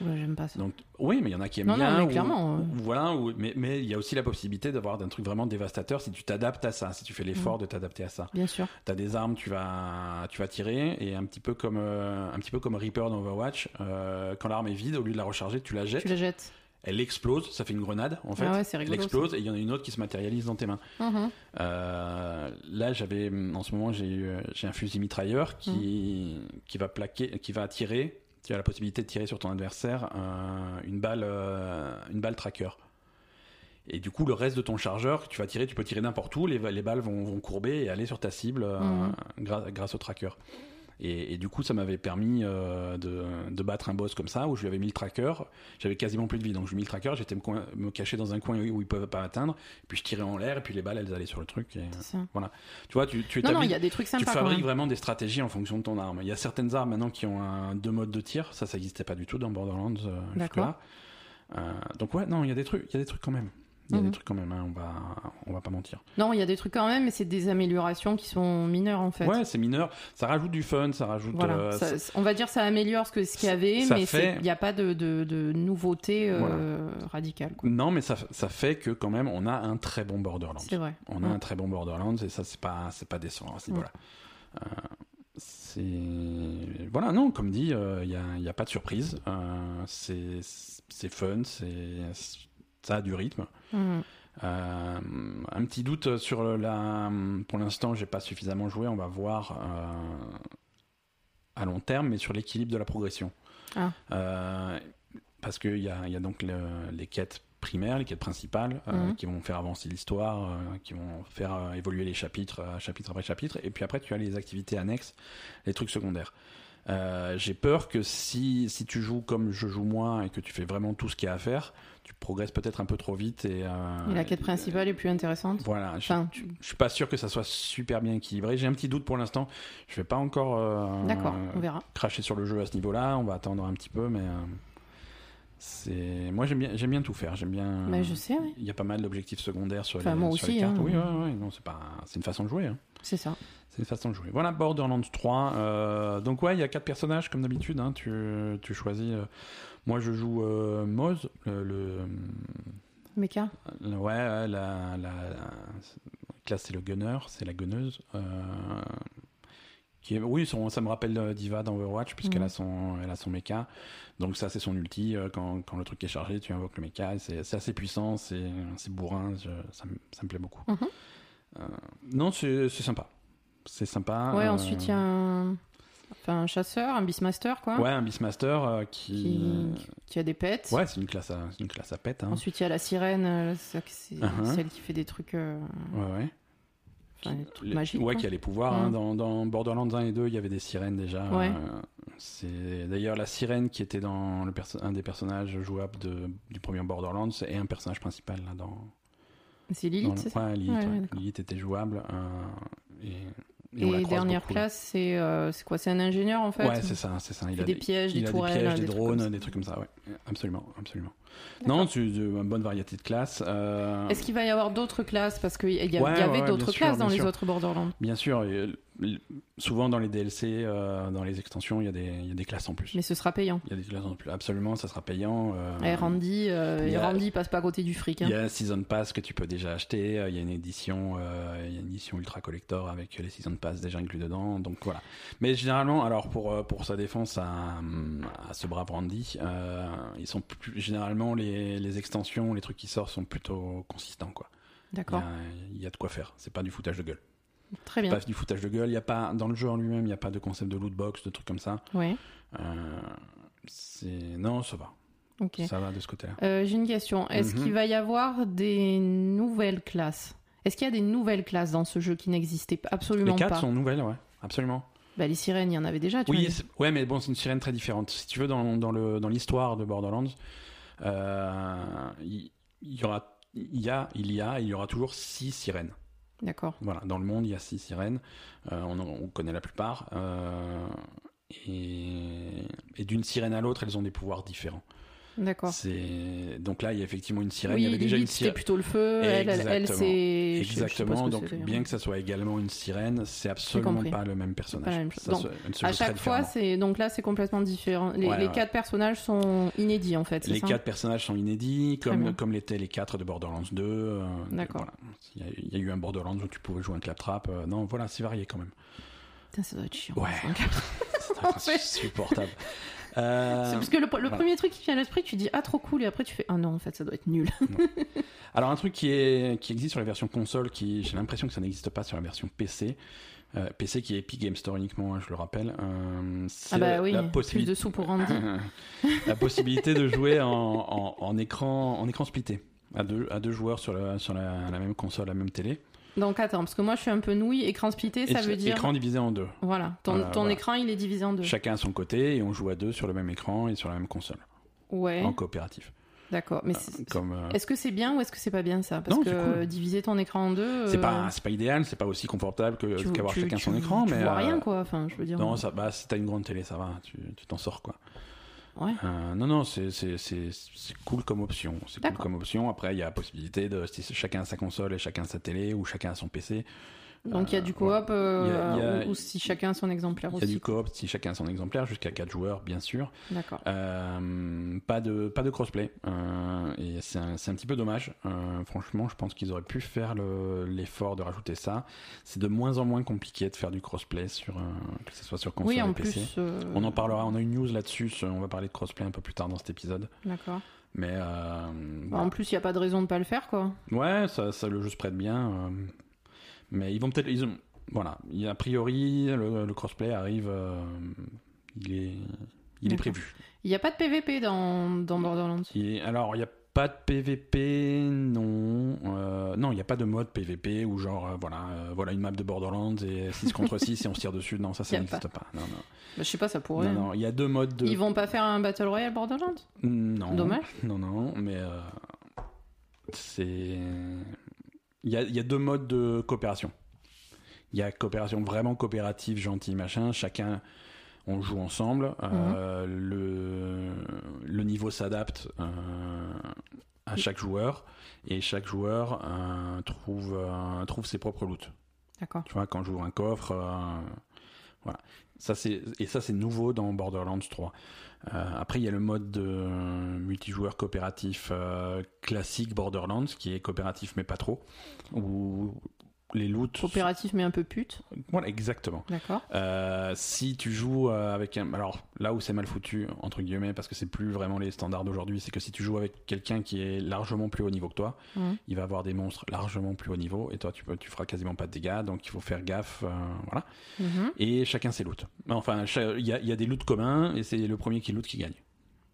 B: Ouais, j'aime pas ça.
A: Donc oui, mais il y en a qui aiment
B: Non, non,
A: bien.
B: mais
A: ou-
B: clairement,
A: ou-
B: ouais.
A: voilà, ou- mais mais il y a aussi la possibilité d'avoir un truc vraiment dévastateur si tu t'adaptes à ça, si tu fais
B: Mm.
A: l'effort de t'adapter à ça.
B: Bien sûr.
A: T'as des armes, tu vas tu vas tirer et un petit peu comme euh, un petit peu comme Reaper dans Overwatch, euh, quand l'arme est vide, au lieu de la recharger, tu la jettes,
B: Tu la jettes.
A: elle explose, ça fait une grenade en fait.
B: Ah ouais,
A: elle explose et il y en a une autre qui se matérialise dans tes mains.
B: Mhm.
A: Euh, là, j'avais, en ce moment, j'ai un fusil mitrailleur qui,
B: Mm.
A: qui va plaquer, qui va tirer. Tu as la possibilité de tirer sur ton adversaire euh, une balle, euh, une balle tracker. Et du coup, le reste de ton chargeur que tu vas tirer, tu peux tirer n'importe où. Les, les balles vont, vont courber et aller sur ta cible euh,
B: Mhm.
A: gra- grâce au tracker. Et, et du coup, ça m'avait permis euh, de, de battre un boss comme ça, où je lui avais mis le tracker. J'avais quasiment plus de vie, donc je lui ai mis le tracker. J'étais me, me cacher dans un coin où ils peuvent pas atteindre. Puis je tirais en l'air, et puis les balles, elles allaient sur le truc. Et,
B: ça.
A: tu vois, tu, tu
B: Non,
A: établis,
B: non, il y a des trucs
A: tu
B: sympas quand
A: fabriques vraiment des stratégies en fonction de ton arme. Il y a certaines armes maintenant qui ont un, deux modes de tir. Ça, ça n'existait pas du tout dans Borderlands euh,
B: D'accord.
A: Euh, donc ouais, non, il y a des trucs, il y a des trucs quand même. Il y a
B: Mhm.
A: des trucs quand même. hein, on va, on va pas mentir.
B: Non, il y a des trucs quand même, mais c'est des améliorations qui sont mineures en fait.
A: Ouais, c'est mineur. Ça rajoute du fun, ça rajoute.
B: Voilà,
A: euh,
B: Ça-
A: ça-
B: on va dire ça améliore ce que ce qu'il y avait,
A: Ça
B: mais
A: fait-
B: il n'y a pas de, de, de nouveauté euh, radicale. quoi.
A: Non, mais ça, ça fait que quand même, on a un très bon Borderlands.
B: C'est vrai.
A: On a un très bon Borderlands et ça, c'est pas, c'est pas décevant à ce niveau-là. Euh, c'est voilà, non, comme dit, il n'y a, y a pas de surprise. C'est, c'est fun, c'est, ça a du rythme.
B: Mhm.
A: Euh, un petit doute sur la. Pour l'instant, j'ai pas suffisamment joué. On va voir euh, à long terme, mais sur l'équilibre de la progression.
B: Ah.
A: Euh, parce qu'il y a, y a donc le- les quêtes primaires, les quêtes principales,
B: Mhm.
A: qui vont faire avancer l'histoire, qui vont faire évoluer les chapitres, chapitre après chapitre. Et puis après, tu as les activités annexes, les trucs secondaires. J'ai peur que si, si tu joues comme je joue moi et que tu fais vraiment tout ce qu'il y a à faire, tu progresses peut-être un peu trop vite et, euh,
B: Et la quête principale est plus intéressante.
A: voilà, je,
B: Enfin, tu-
A: je suis pas sûr que ça soit super bien équilibré. J'ai un petit doute pour l'instant. Je vais pas encore euh,
B: D'accord, on verra.
A: cracher sur le jeu à ce niveau-là. On va attendre un petit peu, mais euh, c'est moi j'aime bien j'aime bien tout faire. J'aime bien.
B: Bah, je sais.
A: Il y a pas mal d'objectifs secondaires sur
B: Enfin,
A: les,
B: moi
A: sur les
B: aussi,
A: cartes.
B: hein.
A: Oui, ouais, ouais, non, c'est pas c'est une façon de jouer. hein.
B: c'est ça.
A: C'est une façon de jouer. Voilà Borderlands 3. euh, donc ouais, il y a quatre personnages comme d'habitude. hein. Tu, tu choisis. euh, moi, je joue euh, Moz, le, le-
B: Mecha
A: le- ouais, la, la, la- classe, c'est le gunner, c'est la gunneuse. Euh, qui est, oui, son, ça me rappelle euh, Diva dans Overwatch, puisqu'elle
B: Mhm.
A: a son, elle a son mecha. Donc ça, c'est son ulti. euh, Quand, quand le truc est chargé, tu invoques le mecha. C'est assez puissant, c'est bourrin. je- ça, me, ça me plaît beaucoup. Euh, non, c'est sympa. C'est sympa.
B: Ouais,
A: euh,
B: ensuite il y a un... Enfin, un chasseur, un Beastmaster, quoi,
A: Ouais, un Beastmaster euh, qui.
B: qui... qui a des pets.
A: Ouais, c'est une classe à, une classe à pète. Hein.
B: Ensuite, il y a la sirène, euh, c'est
A: Uh-huh.
B: celle qui fait des trucs, euh,
A: Ouais, ouais.
B: enfin, des trucs
A: Les-
B: magiques.
A: Ouais,
B: quoi.
A: qui a les pouvoirs. hein.
B: Mm.
A: Dans, dans Borderlands 1 et 2, il y avait des sirènes déjà.
B: Ouais.
A: C'est d'ailleurs la sirène qui était dans le perso- un des personnages jouables de, du premier Borderlands et un personnage principal là dans.
B: C'est Lilith,
A: le-
B: c'est ça?
A: Ouais, Lilith,
B: Ouais.
A: Lilith était jouable. et, et
B: dernière
A: beaucoup,
B: classe, c'est euh, quoi? C'est un ingénieur en fait
A: Ouais, c'est ça, c'est ça.
B: Il
A: a
B: des pièges, des tourelles,
A: des pièges,
B: des
A: drones, des trucs comme ça, ouais. Absolument, absolument. Non, tu, une bonne variété de classes. euh,
B: Est-ce qu'il va y avoir d'autres classes? Parce qu'il y, a- avait
A: ouais,
B: d'autres
A: sûr,
B: classes dans les
A: sûr.
B: autres Borderlands.
A: Bien sûr, souvent dans les DLC, euh, dans les extensions, il y, a des- il y a des classes en plus.
B: Mais ce sera payant.
A: Il y a des classes en plus. Absolument, ça sera payant. euh,
B: Et Randy, euh,
A: il y
B: et
A: a-
B: Randy passe pas à côté du fric. hein.
A: Il y a un Season Pass que tu peux déjà acheter. euh, Il y a une édition, euh, il y a une édition ultra collector avec les Season Pass déjà inclus dedans. Donc voilà. Mais généralement, alors pour euh, pour sa défense à, à ce brave Randy, euh, ils sont plus, généralement les, les extensions, les trucs qui sortent sont plutôt consistants quoi. Il y,
B: D'accord,
A: a, il y a de quoi faire. C'est pas du foutage de gueule.
B: Très bien.
A: Pas du foutage de gueule. Il y a pas dans le jeu en lui-même, il n'y a pas de concept de loot box, de trucs comme ça.
B: Ouais,
A: Euh, c'est non, ça va.
B: ok.
A: Ça va de ce côté-là.
B: Euh, J'ai une question. Est-ce
A: Mhm.
B: qu'il va y avoir des nouvelles classes? Est-ce qu'il y a des nouvelles classes dans ce jeu qui n'existaient absolument
A: Les quatre
B: pas?
A: sont nouvelles, ouais, absolument.
B: bah, Les sirènes, il y en avait déjà, tu
A: Oui, ouais, mais bon, c'est une sirène très différente. Si tu veux, dans, dans le dans l'histoire de Borderlands, euh, il il y aura, il y a, il y a, il y aura toujours six sirènes.
B: D'accord.
A: Voilà, dans le monde, il y a six sirènes. Euh, on, connaît la plupart. euh, et d'une sirène à l'autre, elles ont des pouvoirs différents.
B: D'accord.
A: C'est donc là, il y a effectivement une sirène.
B: Oui,
A: il y avait déjà une sirène.
B: plutôt le feu. Elle, c'est.
A: Exactement.
B: que
A: donc, bien que ça soit également une sirène, c'est absolument pas le même personnage.
B: Même chose.
A: Ça
B: Donc,
A: se-
B: À chaque fois, c'est donc là, c'est complètement différent. Les,
A: Ouais,
B: les
A: ouais.
B: quatre personnages sont inédits en fait.
A: Les
B: ça
A: quatre personnages sont inédits,
B: Très bien.
A: comme, comme l'étaient les quatre de Borderlands 2. euh,
B: D'accord.
A: voilà. Il, y a, eu un Borderlands où tu pouvais jouer un claptrap. euh, non, voilà, c'est varié quand même.
B: Putain, ça doit être chiant.
A: Ouais. C'est insupportable. Euh,
B: C'est parce que le, le
A: voilà.
B: premier truc qui vient à l'esprit, tu dis ah trop cool et après tu fais ah non en fait ça doit être nul.
A: Alors un truc qui, est, qui existe sur la version console, qui j'ai l'impression que ça n'existe pas sur la version PC. euh, PC qui est Epic Game Store uniquement, hein, je le rappelle. euh,
B: Ah bah oui,
A: la
B: plus
A: possibilité,
B: de sous pour Randy.
A: la possibilité de jouer en, en, en écran, en écran splitté. À deux, à deux joueurs sur, la, sur la, la même console, la même télé.
B: Donc attends parce que moi je suis un peu nouille. Écran splitté ça
A: Et-
B: veut dire
A: Écran divisé en deux.
B: voilà ton,
A: Voilà,
B: ton
A: voilà.
B: écran il est divisé en deux.
A: Chacun à son côté et on joue à deux sur le même écran et sur la même console.
B: Ouais.
A: En coopératif.
B: D'accord. Mais
A: euh,
B: est-ce que c'est bien ou est-ce que c'est pas bien ça? Parce
A: Non,
B: que
A: cool.
B: diviser ton écran en deux.
A: c'est
B: euh,
A: pas, c'est pas idéal, c'est pas aussi confortable que, qu'avoir chacun
B: tu-
A: son écran,
B: tu
A: mais.
B: vois
A: euh,
B: rien quoi. Enfin je veux dire.
A: Non, ça, bah, si t'as une grande télé, ça va, tu tu t'en sors quoi.
B: Ouais.
A: Euh, non, non, c'est, cool comme option. C'est cool comme option. Après, il y a la possibilité de, si chacun a sa console et chacun a sa télé ou chacun a son PC.
B: Donc il y a
A: Euh,
B: du coop euh,
A: il y a-
B: ou, si chacun a son exemplaire
A: Il y a
B: aussi.
A: du coop si chacun a son exemplaire, jusqu'à 4 joueurs, bien sûr.
B: D'accord.
A: Euh, pas de pas de crossplay euh, et c'est un, un petit peu dommage. Euh, franchement, je pense qu'ils auraient pu faire le- l'effort de rajouter ça. C'est de moins en moins compliqué de faire du crossplay sur euh, que ce soit sur console
B: Oui
A: et
B: en
A: PC.
B: plus. euh,
A: On en parlera. On a une news là-dessus. On va parler de crossplay un peu plus tard dans cet épisode.
B: D'accord.
A: Mais euh,
B: Bah, En plus il y a pas de raison de pas le faire quoi.
A: ouais, ça, ça le jeu se prête bien. euh, mais ils vont peut-être. Ils ont, voilà. A- priori, le, le crossplay arrive. euh, il est il est prévu.
B: Il n'y a pas de PVP dans, dans Borderlands?
A: Alors, il n'y a pas de PVP, non. Euh, non, il n'y a pas de mode PVP où genre, euh, voilà, voilà une map de Borderlands et 6 contre 6 et on se tire dessus. Non, ça, ça n'existe pas. Non, non.
B: Bah, je sais pas, ça pourrait.
A: Non, non, il y a deux modes de.
B: Ils vont pas faire un Battle Royale Borderlands?
A: Non.
B: Dommage.
A: Non, non, mais c'est. Il y a, il y a deux modes de coopération. Il y a coopération vraiment coopérative, gentille, machin. Chacun, on joue ensemble. Euh, le, le niveau s'adapte euh, à chaque joueur. Et chaque joueur euh, trouve, trouve ses propres loots.
B: D'accord.
A: Tu vois, quand j'ouvre un coffre, voilà. Ça, c'est, et ça, c'est nouveau dans Borderlands 3. Euh, après, il y a le mode de multijoueur coopératif euh, classique Borderlands, qui est coopératif mais pas trop, où, les loots.
B: Coopératif mais un peu pute.
A: Voilà, exactement.
B: D'accord.
A: Euh, si tu joues euh, avec un. Alors là où c'est mal foutu, entre guillemets, parce que c'est plus vraiment les standards d'aujourd'hui, c'est que si tu joues avec quelqu'un qui est largement plus haut niveau que toi,
B: Mhm.
A: il va avoir des monstres largement plus haut niveau et toi tu, peux, tu feras quasiment pas de dégâts, donc il faut faire gaffe. euh, voilà.
B: Mhm.
A: Et chacun ses loots. Enfin, il y a, y a des loots communs et c'est le premier qui loot qui gagne.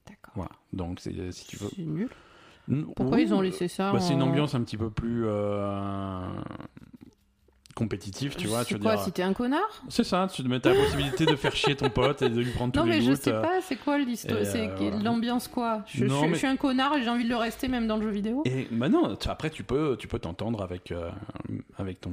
B: D'accord.
A: Voilà. Donc c'est- si tu veux.
B: C'est nul. Pourquoi ils ont laissé ça
A: bah, C'est une ambiance un petit peu plus euh, compétitive, tu vois. Tu
B: C'est quoi
A: dire.
B: si t'es un connard?
A: C'est ça, tu as la possibilité de faire chier ton pote et de lui prendre tous
B: Non
A: les
B: mais je sais
A: euh,
B: pas, c'est quoi l'histoire C'est
A: euh,
B: l'ambiance quoi? Je,
A: Non,
B: je-
A: mais-
B: je suis un connard et j'ai envie de le rester même dans le jeu vidéo.
A: Et bah non, après tu peux tu peux t'entendre avec euh, avec ton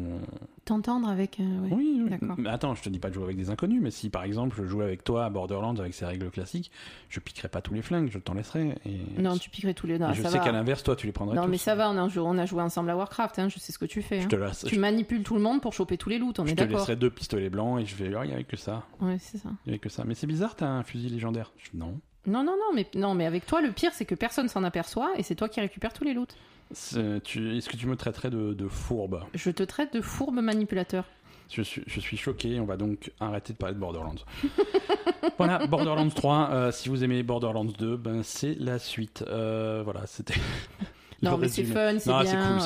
B: T'entendre avec. euh, ouais.
A: oui oui.
B: d'accord.
A: mais attends je te dis pas de jouer avec des inconnus mais si par exemple je jouais avec toi à Borderlands avec ses règles classiques je piquerais pas tous les flingues je t'en laisserai et
B: Non, tu piquerais tous les deux.
A: et je
B: ça
A: sais qu'à l'inverse toi tu les prendrais
B: Non
A: tous.
B: mais ça va, on a, joué, ensemble à Warcraft, hein, je sais ce que tu fais.
A: je
B: hein.
A: te laisse
B: Tu
A: je,
B: manipules tout le monde pour choper tous les loots, on
A: je
B: est
A: te
B: d'accord.
A: laisserai deux pistolets blancs et je vais oh, il y avait que ça
B: Ouais, c'est ça.
A: il y avait que ça mais c'est bizarre t'as un fusil légendaire Je- non
B: Non, non, non, mais, non, mais avec toi, le pire, c'est que personne s'en aperçoit et c'est toi qui récupères tous les loots.
A: Est-ce que tu me traiterais de, de fourbe?
B: Je te traite de fourbe manipulateur.
A: Je suis, je suis choqué, on va donc arrêter de parler de Borderlands. voilà, Borderlands 3, euh, si vous aimez Borderlands 2, ben c'est la suite. Euh, voilà, c'était.
B: Non, mais c'est fun, c'est
A: Non, c'est
B: bien.
A: cool,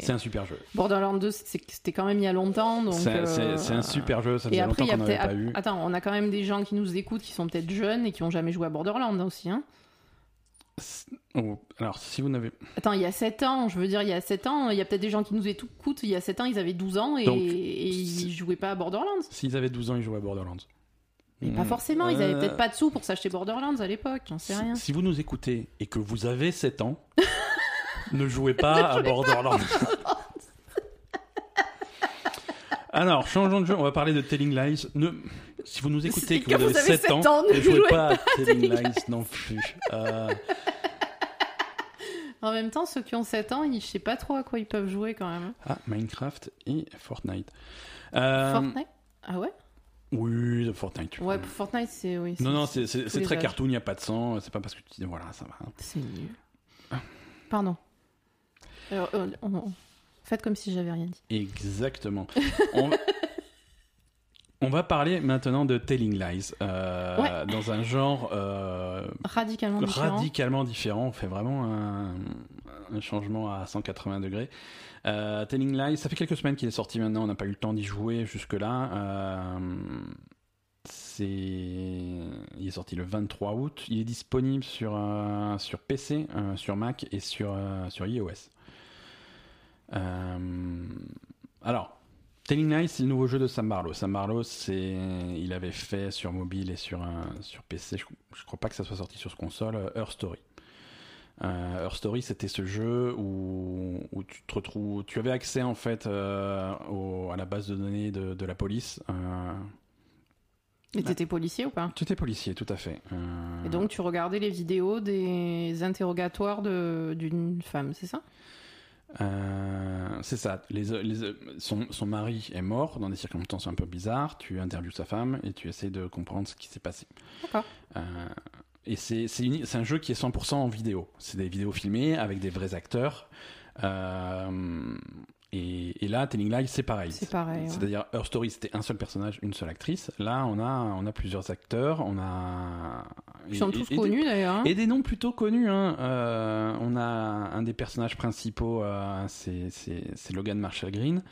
A: c'est un super- jeu.
B: Borderlands 2, c'est- c'était quand même il y a longtemps, donc.
A: C'est c'est-
B: euh,
A: c'est un super jeu, ça
B: Et
A: faisait
B: après,
A: longtemps
B: il y a
A: qu'on n'avait
B: peut-être.
A: pas eu.
B: Attends, on a quand même des gens qui nous écoutent qui sont peut-être jeunes et qui ont jamais joué à Borderlands aussi. Hein.
A: Oh, alors, si vous n'avez.
B: Attends, il y a 7 ans, je veux dire, il y a 7 ans, il y a peut-être des gens qui nous écoutent, il y a 7 ans, ils avaient 12 ans et,
A: Donc,
B: et ils jouaient pas à Borderlands.
A: S'ils avaient 12 ans, ils jouaient à Borderlands.
B: Mais pas
A: Hmm.
B: forcément, ils avaient
A: Euh,
B: peut-être pas de sous pour s'acheter Borderlands à l'époque, j'en sais
A: si-
B: rien.
A: Si vous nous écoutez et que vous avez 7 ans, ne jouez pas à Borderlands. Alors, changeons de jeu, on va parler de Telling Lies. Ne... Si vous nous écoutez que,
B: que
A: vous avez
B: vous avez
A: 7 ans,
B: 7 ans, ne
A: ne jouez
B: jouez
A: pas à Telling Lies non plus. Euh,
B: En même temps, ceux qui ont 7 ans, ils, je sais pas trop à quoi ils peuvent jouer quand même.
A: Ah, Minecraft et Fortnite. Euh,
B: Fortnite? Ah ouais?
A: Oui, Fortnite.
B: Ouais, pour Fortnite, c'est. Oui,
A: Non, non, c'est très
B: âges.
A: cartoon, il n'y a pas de sang. C'est pas parce que tu dis, voilà, ça va.
B: C'est nul. Pardon. Alors, euh, on- Faites comme si j'avais rien dit.
A: Exactement. on... on va parler maintenant de Telling Lies. euh,
B: Ouais.
A: Dans un genre euh,
B: Radicalement différent.
A: radicalement différent. On fait vraiment un, un changement à 180 degrés. Euh, Telling Lies, ça fait quelques semaines qu'il est sorti maintenant. On n'a pas eu le temps d'y jouer jusque-là. C'est... Il est sorti le 23 août. Il est disponible sur, euh, sur PC, euh, sur Mac et sur, euh, sur iOS. Euh, Alors, Telling Lies, c'est le nouveau jeu de Sam Barlow. Sam Barlow, c'est... il avait fait sur mobile et sur, un- sur PC, je, je crois pas que ça soit sorti sur ce console, euh, Her Story. Euh, Her Story, c'était ce jeu où, où tu te retrouves, tu avais accès en fait euh, au- à la base de données de, de la police. Euh,
B: Mais t'étais policier ou pas?
A: Tu étais policier, tout à fait.
B: Et donc tu regardais les vidéos des interrogatoires de- d'une femme, c'est ça?
A: Euh, c'est ça. Les, les- son, son mari est mort dans des circonstances un peu bizarres. Tu interviews sa femme et tu essaies de comprendre ce qui s'est passé.
B: D'accord.
A: Euh, et c'est un jeu qui est 100% en vidéo. C'est des vidéos filmées avec des vrais acteurs. Euh, et, et là, Telling Lies, c'est pareil.
B: C'est pareil. ouais.
A: C'est-à-dire, Her Story, c'était un seul personnage, une seule actrice. Là, on a, on a plusieurs acteurs. On a.
B: Ils sont
A: et-
B: tous
A: et-
B: connus d'ailleurs. hein.
A: et des noms plutôt connus. Hein. Euh, on a un des personnages principaux, euh, c'est- Logan Marshall Green,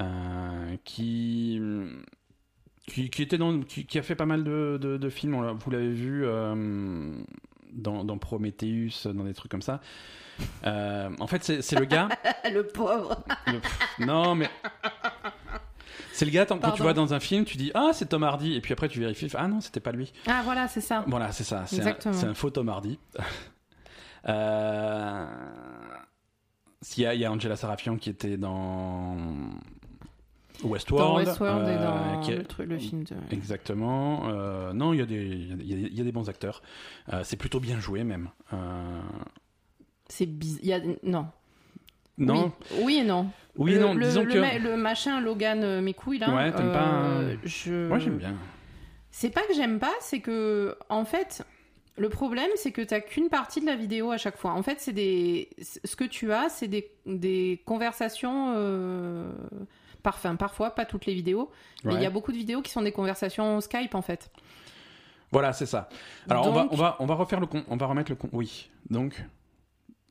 A: euh, qui, qui, qui était dans, qui, qui a fait pas mal de, de- de films. On vous l'avez vu dans, dans Prometheus, dans des trucs comme ça. Euh, en fait, c'est le gars.
B: Le pauvre.
A: le- non, mais. C'est le gars, quand tu vois dans un film, tu dis Ah, c'est Tom Hardy, et puis après tu vérifies, ah non, c'était pas lui.
B: Ah voilà, c'est ça.
A: Voilà, c'est ça. C'est un, faux Tom Hardy. euh... s'il y a- Il y a Angela Sarafian qui était dans Westworld.
B: Dans Westworld et
A: euh,
B: dans
A: qui est-
B: le, truc- le film de.
A: Exactement. Euh, non, il y, a des- il a il y a des bons acteurs. Euh, c'est plutôt bien joué même.
B: C'est bizarre. Il y a... Non.
A: Non,
B: Oui. Oui et non.
A: oui,
B: le,
A: non,
B: le,
A: disons
B: le
A: que.
B: ma- le machin Logan euh, mes couilles là.
A: Ouais, t'aimes pas, euh,
B: Je.
A: Moi j'aime bien.
B: C'est pas que j'aime pas, c'est que en fait, Le problème, c'est que tu n'as qu'une partie de la vidéo à chaque fois. En fait, c'est des... ce que tu as, c'est des, des conversations. Euh... Parfum, parfois, pas toutes les vidéos, mais il y a beaucoup de vidéos qui sont des conversations Skype en fait.
A: Voilà, c'est ça. Alors on va, on va, on va refaire le con, on va remettre le con. Oui. Donc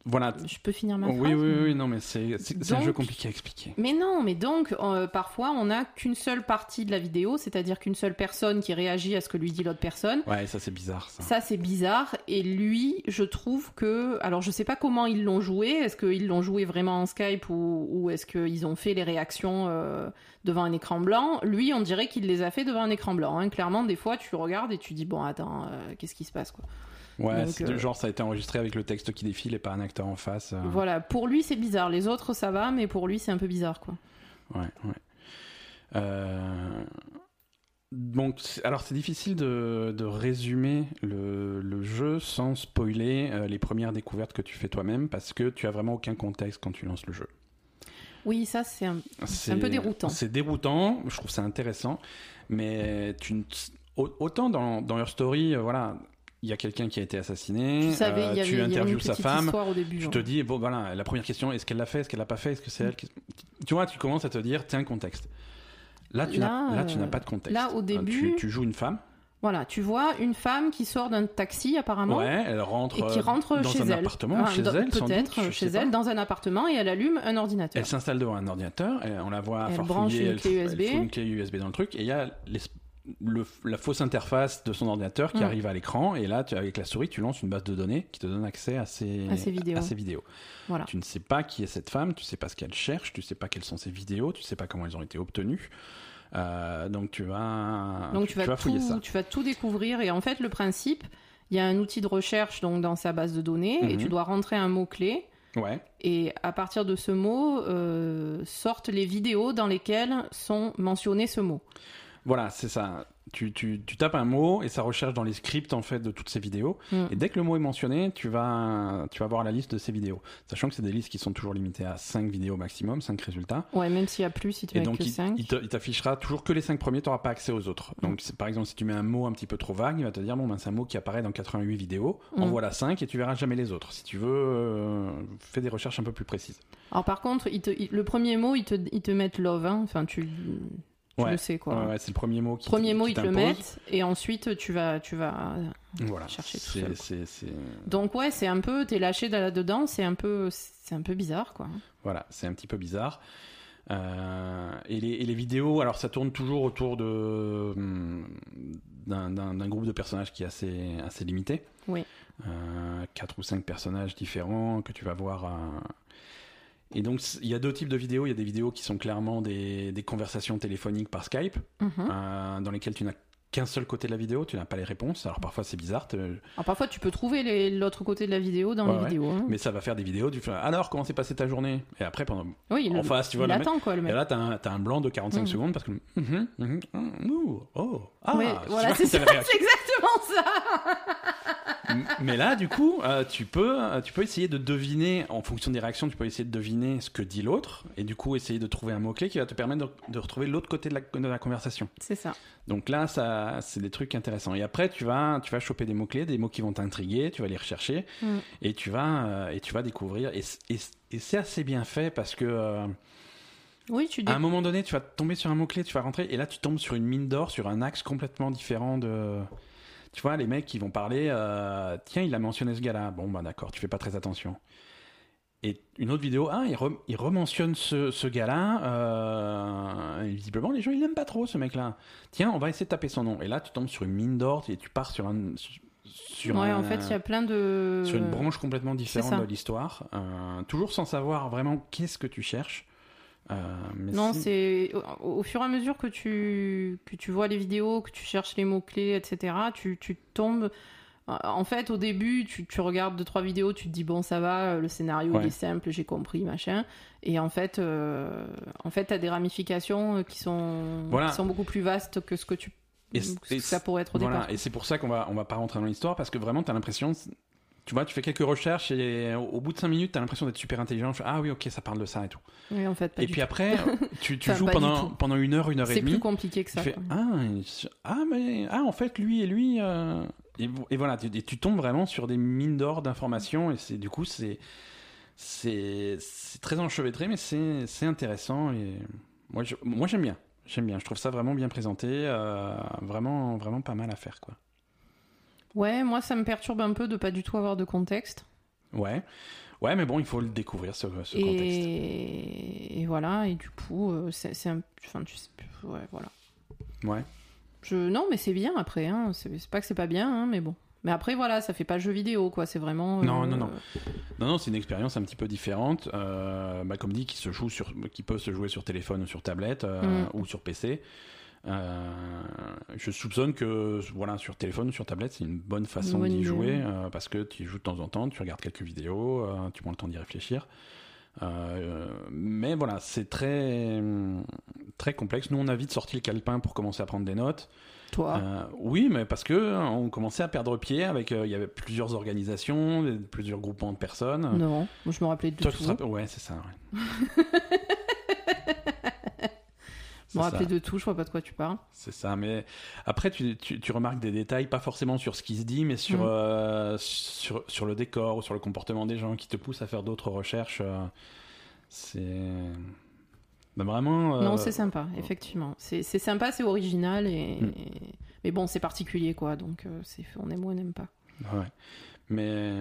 A: voilà.
B: Je peux finir ma
A: Oui,
B: phrase
A: oui, oui, non, mais c'est un jeu compliqué à expliquer.
B: Mais non, mais donc euh, parfois on n'a qu'une seule partie de la vidéo, c'est-à-dire qu'une seule personne qui réagit à ce que lui dit l'autre personne.
A: Ouais, ça c'est bizarre. Ça.
B: Ça c'est bizarre et lui, je trouve que alors je sais pas comment ils l'ont joué, est-ce qu'ils l'ont joué vraiment en Skype ou, ou est-ce qu'ils ont fait les réactions euh, devant un écran blanc? Lui, on dirait qu'il les a fait devant un écran blanc. hein. Clairement, des fois tu le regardes et tu dis bon attends, euh, qu'est-ce qui se passe quoi?
A: Ouais, c'est
B: euh,
A: genre ça a été enregistré avec le texte qui défile et pas un acteur en face. euh.
B: Voilà, pour lui c'est bizarre. Les autres ça va, mais pour lui c'est un peu bizarre quoi.
A: Ouais, ouais. Euh, Donc, c'est- alors c'est difficile de, de résumer le, le jeu sans spoiler euh, les premières découvertes que tu fais toi-même parce que tu as vraiment aucun contexte quand tu lances le jeu.
B: Oui, ça c'est un... Peu déroutant.
A: C'est déroutant, je trouve ça intéressant, mais tu autant dans, dans Your Story, euh, voilà, il y a quelqu'un qui a été assassiné,
B: Tu savais,
A: euh,
B: il y avait,
A: tu interviews sa femme,
B: au début.
A: tu
B: hein.
A: te dis, bon voilà, la première question, est-ce qu'elle l'a fait, est-ce qu'elle l'a pas fait, est-ce que c'est elle qui... Tu vois, tu commences à te dire, tiens, contexte. Là, tu n'as
B: euh,
A: pas de contexte.
B: là, au
A: Euh,
B: début-
A: Tu, tu joues une femme,
B: Voilà, tu vois une femme qui sort d'un taxi apparemment.
A: ouais, elle rentre,
B: Et qui
A: euh,
B: rentre
A: dans
B: chez
A: un
B: elle.
A: appartement,
B: Enfin,
A: chez
B: dans-
A: elle,
B: Peut-être chez elle,
A: pas.
B: dans un appartement, et elle allume un ordinateur.
A: Elle s'installe devant un ordinateur, et on la voit
B: Elle
A: farfouiller,
B: branche une
A: elle,
B: clé
A: elle
B: USB.
A: fout une clé USB dans le truc, et il y a le- la fausse interface de son ordinateur qui
B: Mm.
A: arrive à l'écran, et là, tu- avec la souris, tu lances une base de données qui te donne accès à ces,
B: À ces vidéos.
A: à ces vidéos.
B: Voilà.
A: Tu ne sais pas qui est cette femme, tu sais pas ce qu'elle cherche, tu sais pas quelles sont ses vidéos, tu sais pas comment elles ont été obtenues. Euh, donc tu vas,
B: Donc tu, vas,
A: fouiller
B: tout,
A: ça.
B: tu vas tout découvrir. Et en fait, le principe, il y a un outil de recherche donc dans sa base de données, et
A: Mhm.
B: tu dois rentrer un mot-clé.
A: Ouais,
B: Et à partir de ce mot, euh, sortent les vidéos dans lesquelles sont mentionnés ce mot.
A: Voilà, c'est ça. Tu, tu, tu tapes un mot et ça recherche dans les scripts en fait de toutes ces vidéos.
B: Mm.
A: Et dès que le mot est mentionné, tu vas, tu vas voir la liste de ces vidéos. Sachant que c'est des listes qui sont toujours limitées à 5 vidéos maximum, 5 résultats.
B: Ouais, même s'il y a plus, si tu
A: Et
B: mets
A: donc,
B: que
A: il,
B: 5.
A: il t'affichera toujours que les 5 premiers, tu n'auras pas accès aux autres. Donc, c'est- par exemple, si tu mets un mot un petit peu trop vague, il va te dire, bon, ben, c'est un mot qui apparaît dans 88 vidéos,
B: Mm.
A: en voilà 5 et tu verras jamais les autres. Si tu veux, euh, fais des recherches un peu plus précises.
B: Alors par contre, il te- il- le premier mot, ils te, ils te mettent love. hein. Enfin, tu, tu
A: Ouais.
B: le sais quoi.
A: Ouais, ouais, c'est le premier mot qui
B: Premier mot,
A: qui
B: ils te le mettent, et ensuite tu vas, tu vas.
A: Voilà.
B: chercher tout seul, quoi.
A: c'est- c'est-
B: Donc ouais, c'est un peu, t'es lâché là-dedans, c'est un peu, c'est un peu bizarre quoi.
A: Voilà, c'est un petit peu bizarre. Euh, et, les, et les vidéos, alors ça tourne toujours autour de hum, d'un- groupe de personnages qui est assez, assez limité.
B: Oui.
A: Euh, quatre ou cinq personnages différents que tu vas voir. euh. Et donc il y a deux types de vidéos. Il y a des vidéos qui sont clairement des, des conversations téléphoniques par Skype,
B: Mhm.
A: euh, dans lesquelles tu n'as qu'un seul côté de la vidéo, tu n'as pas les réponses. Alors parfois c'est bizarre,
B: Alors parfois tu peux trouver l'autre côté de la vidéo dans
A: Ouais,
B: les
A: ouais.
B: vidéos. hein.
A: mais ça va faire des vidéos. Fais alors comment s'est passée ta journée? Et après pendant
B: Oui,
A: en face, tu vois
B: il
A: mec-
B: attend quoi le
A: Et
B: mec.
A: là, t'as un, t'as un blanc de 45
B: Mm.
A: secondes parce que. Mhm, mhm, mm, ouh, oh, ah,
B: Ouais, voilà, c'est exactement ça.
A: Mais là, du coup, euh, tu, peux, euh, tu peux essayer de deviner, en fonction des réactions, tu peux essayer de deviner ce que dit l'autre, et du coup, essayer de trouver un mot-clé qui va te permettre de, de retrouver l'autre côté de la, de la conversation.
B: C'est ça.
A: Donc là, ça, c'est des trucs intéressants. Et après, tu vas, tu vas choper des mots-clés, des mots qui vont t'intriguer, tu vas les rechercher,
B: Mm.
A: et, tu vas, euh, et tu vas découvrir. Et, c'est assez bien fait parce que.
B: Oui, tu
A: À un moment donné, tu vas tomber sur un mot-clé, tu vas rentrer, et là, tu tombes sur une mine d'or, sur un axe complètement différent de. Tu vois, les mecs qui vont parler, euh, tiens, il a mentionné ce gars-là. Bon, bah d'accord, tu fais pas très attention. Et une autre vidéo, ah, il, re- il rementionne ce, ce gars-là. Euh, et visiblement, les gens, ils l'aiment pas trop, ce mec-là. Tiens, on va essayer de taper son nom. Et là, tu tombes sur une mine d'or, et tu pars sur un. Sur
B: Ouais,
A: un-
B: en fait, il y a plein de.
A: sur une branche complètement différente de l'histoire, euh, toujours sans savoir vraiment qu'est-ce que tu cherches. Euh, mais
B: Non,
A: si-
B: c'est au, au fur et à mesure que tu, que tu vois les vidéos, que tu cherches les mots-clés, etc., tu, tu tombes. En fait, au début, tu, tu regardes deux, trois vidéos, tu te dis, bon, ça va, le scénario il est simple, j'ai compris, machin. Et en fait, euh, en fait, t'as des ramifications qui sont,
A: Voilà.
B: qui sont beaucoup plus vastes que ce que tu.
A: Et
B: que
A: et
B: ça pourrait être au
A: Voilà,
B: départ.
A: et c'est pour ça qu'on va, on va pas rentrer dans l'histoire parce que vraiment, tu as l'impression, tu vois, tu fais quelques recherches et au, bout de 5 minutes, tu as l'impression d'être super intelligent. Tu fais, ah oui, ok, ça parle de ça et tout.
B: Oui, en fait, pas
A: et puis
B: tout.
A: après, tu, tu
B: Enfin,
A: joues pendant, pendant une heure, une heure et
B: C'est plus
A: demie.
B: compliqué que
A: Tu
B: ça.
A: fais,
B: quoi.
A: ah, ah, mais, ah, en fait, lui et lui, euh, et, et voilà, tu, et tu tombes vraiment sur des mines d'or d'informations et c'est du coup c'est c'est très enchevêtré, mais c'est intéressant et moi j'aime bien, j'aime bien. Je trouve ça vraiment bien présenté, euh, vraiment vraiment pas mal à faire quoi.
B: Ouais, moi ça me perturbe un peu de pas du tout avoir de contexte.
A: Ouais, ouais, mais bon, il faut le découvrir ce, ce contexte.
B: Et... et voilà, et du coup, euh, c'est un. Enfin, tu sais. Ouais, voilà.
A: Ouais.
B: Je... Non, mais c'est bien après, hein. c'est pas que c'est pas bien, hein, mais bon. Mais après, voilà, ça fait pas jeu vidéo, quoi. C'est vraiment.
A: Non,
B: euh,
A: non, non. Non, non, c'est une expérience un petit peu différente. Euh, bah, comme dit, qui se joue sur, qui peut se jouer sur téléphone ou sur tablette euh,
B: Mm.
A: ou sur PC. Euh, je soupçonne que voilà sur téléphone sur tablette c'est une bonne façon d'y jouer euh, parce que tu y joues de temps en temps, tu regardes quelques vidéos, euh, tu prends le temps d'y réfléchir. Mais voilà, c'est très très complexe. Nous, on a vite sorti le calepin pour commencer à prendre des notes.
B: Toi?
A: Oui, mais parce que on commençait à perdre pied avec. Il y avait plusieurs organisations, plusieurs groupements de personnes.
B: Non, moi, je me rappelais de
A: Toi, tu
B: tout.
A: te rappelles Ouais, c'est ça. ouais.
B: Je me rappelais de tout, je vois pas de quoi tu parles.
A: c'est ça. Mais après, tu, tu, tu remarques des détails, pas forcément sur ce qui se dit, mais sur,
B: Mm.
A: euh, sur, sur le décor ou sur le comportement des gens qui te poussent à faire d'autres recherches. euh, c'est. Ben, vraiment. euh,
B: Non, c'est sympa, effectivement. C'est sympa, c'est original, et...
A: Mm.
B: et- mais bon, c'est particulier, quoi. Donc, c'est on aime ou on n'aime pas.
A: Ouais. Mais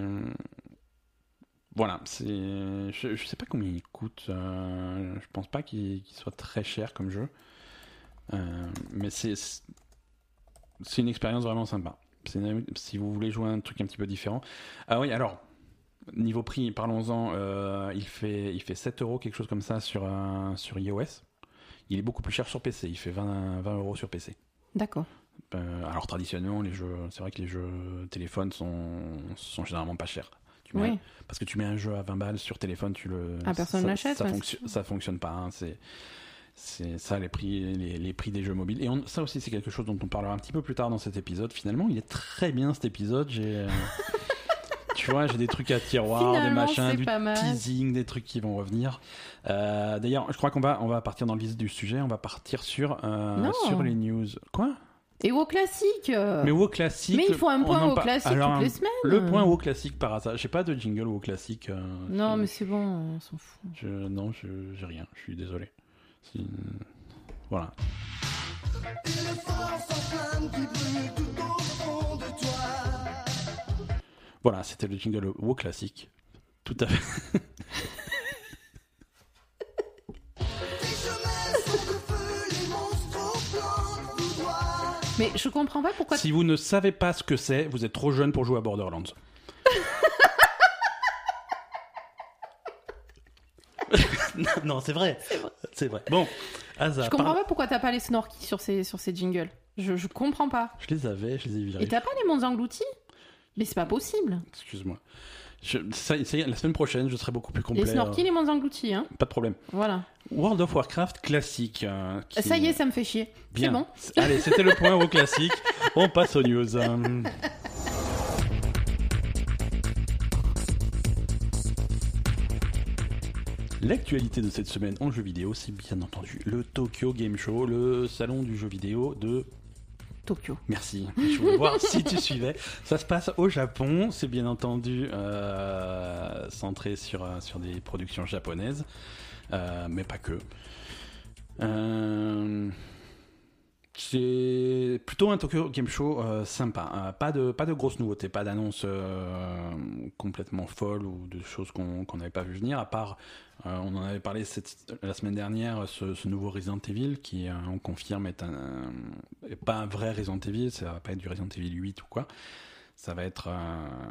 A: voilà, c'est je, je sais pas combien il coûte. euh, je pense pas qu'il qu'il soit très cher comme jeu. Euh, mais c'est c'est une expérience vraiment sympa. C'est une- si vous voulez jouer à un truc un petit peu différent. Ah oui, alors niveau prix, parlons-en. euh, il fait il fait 7 euros quelque chose comme ça sur un- sur iOS. Il est beaucoup plus cher sur PC. Il fait 20 20 euros sur PC.
B: D'accord.
A: Euh, alors traditionnellement, les jeux, c'est vrai que les jeux téléphone sont, sont généralement pas chers. Tu mets-
B: Oui.
A: Parce que tu mets un jeu à 20 balles sur téléphone, tu le.
B: Ah, personne
A: ça-
B: l'achète,
A: Ça, ça fonctionne pas. hein, c'est c'est ça les prix, les, les prix des jeux mobiles. Et on- ça aussi, c'est quelque chose dont on parlera un petit peu plus tard dans cet épisode. Finalement, il est très bien cet épisode. J'ai. euh, Tu vois, j'ai des trucs à tiroir, des machins, du teasing, des trucs qui vont revenir. Euh, D'ailleurs, je crois qu'on va, on va partir dans le vif du sujet. On va partir sur, euh, sur les news. Quoi?
B: Et au classique euh,
A: mais WoW classique.
B: mais il faut un point au
A: par-
B: classique
A: Alors,
B: toutes les semaines.
A: Le point WoW classique par hasard. J'ai pas de jingle WoW classique. euh,
B: Non, mais c'est bon, on s'en fout.
A: je, non, je j'ai rien. Je suis désolé. Voilà. Voilà, c'était le jingle WoW classique. Tout à fait.
B: Mais je comprends pas pourquoi.
A: Si vous ne savez pas ce que c'est, vous êtes trop jeune pour jouer à Borderlands. non, non, c'est vrai. C'est vrai. Bon, hasard.
B: Je comprends
A: par-
B: pas pourquoi t'as pas les snorkies sur ces, sur ces jingles. Je, je comprends pas.
A: Je les avais, je les ai virés.
B: Et t'as pas les mondes engloutis? Mais c'est pas possible.
A: Excuse-moi. Je- ça- ça y est, la semaine prochaine, je serai beaucoup plus complet.
B: Les snorkies, les mondes engloutis, hein.
A: euh, Pas de problème.
B: Voilà.
A: World of Warcraft classique. euh, qui-
B: Ça y est, ça me fait chier. C'est
A: Bien.
B: bon.
A: Allez, c'était le point au classique. On passe aux news. Euh, L'actualité de cette semaine en jeu vidéo, c'est bien entendu le Tokyo Game Show, le salon du jeu vidéo de
B: Tokyo.
A: Merci. Je voulais voir si tu suivais. Ça se passe au Japon. C'est bien entendu euh, centré sur, euh, sur des productions japonaises, euh, mais pas que. C'est plutôt un Tokyo Game Show sympa. Euh, pas, de, pas de grosses nouveautés, pas d'annonces complètement folles ou de choses qu'on qu'on n'avait pas vu venir, à part, on en avait parlé cette, la semaine dernière, ce, ce nouveau Resident Evil qui, euh, on confirme, est, un, est pas un vrai Resident Evil, ça va pas être du Resident Evil 8 ou quoi. Ça va être un,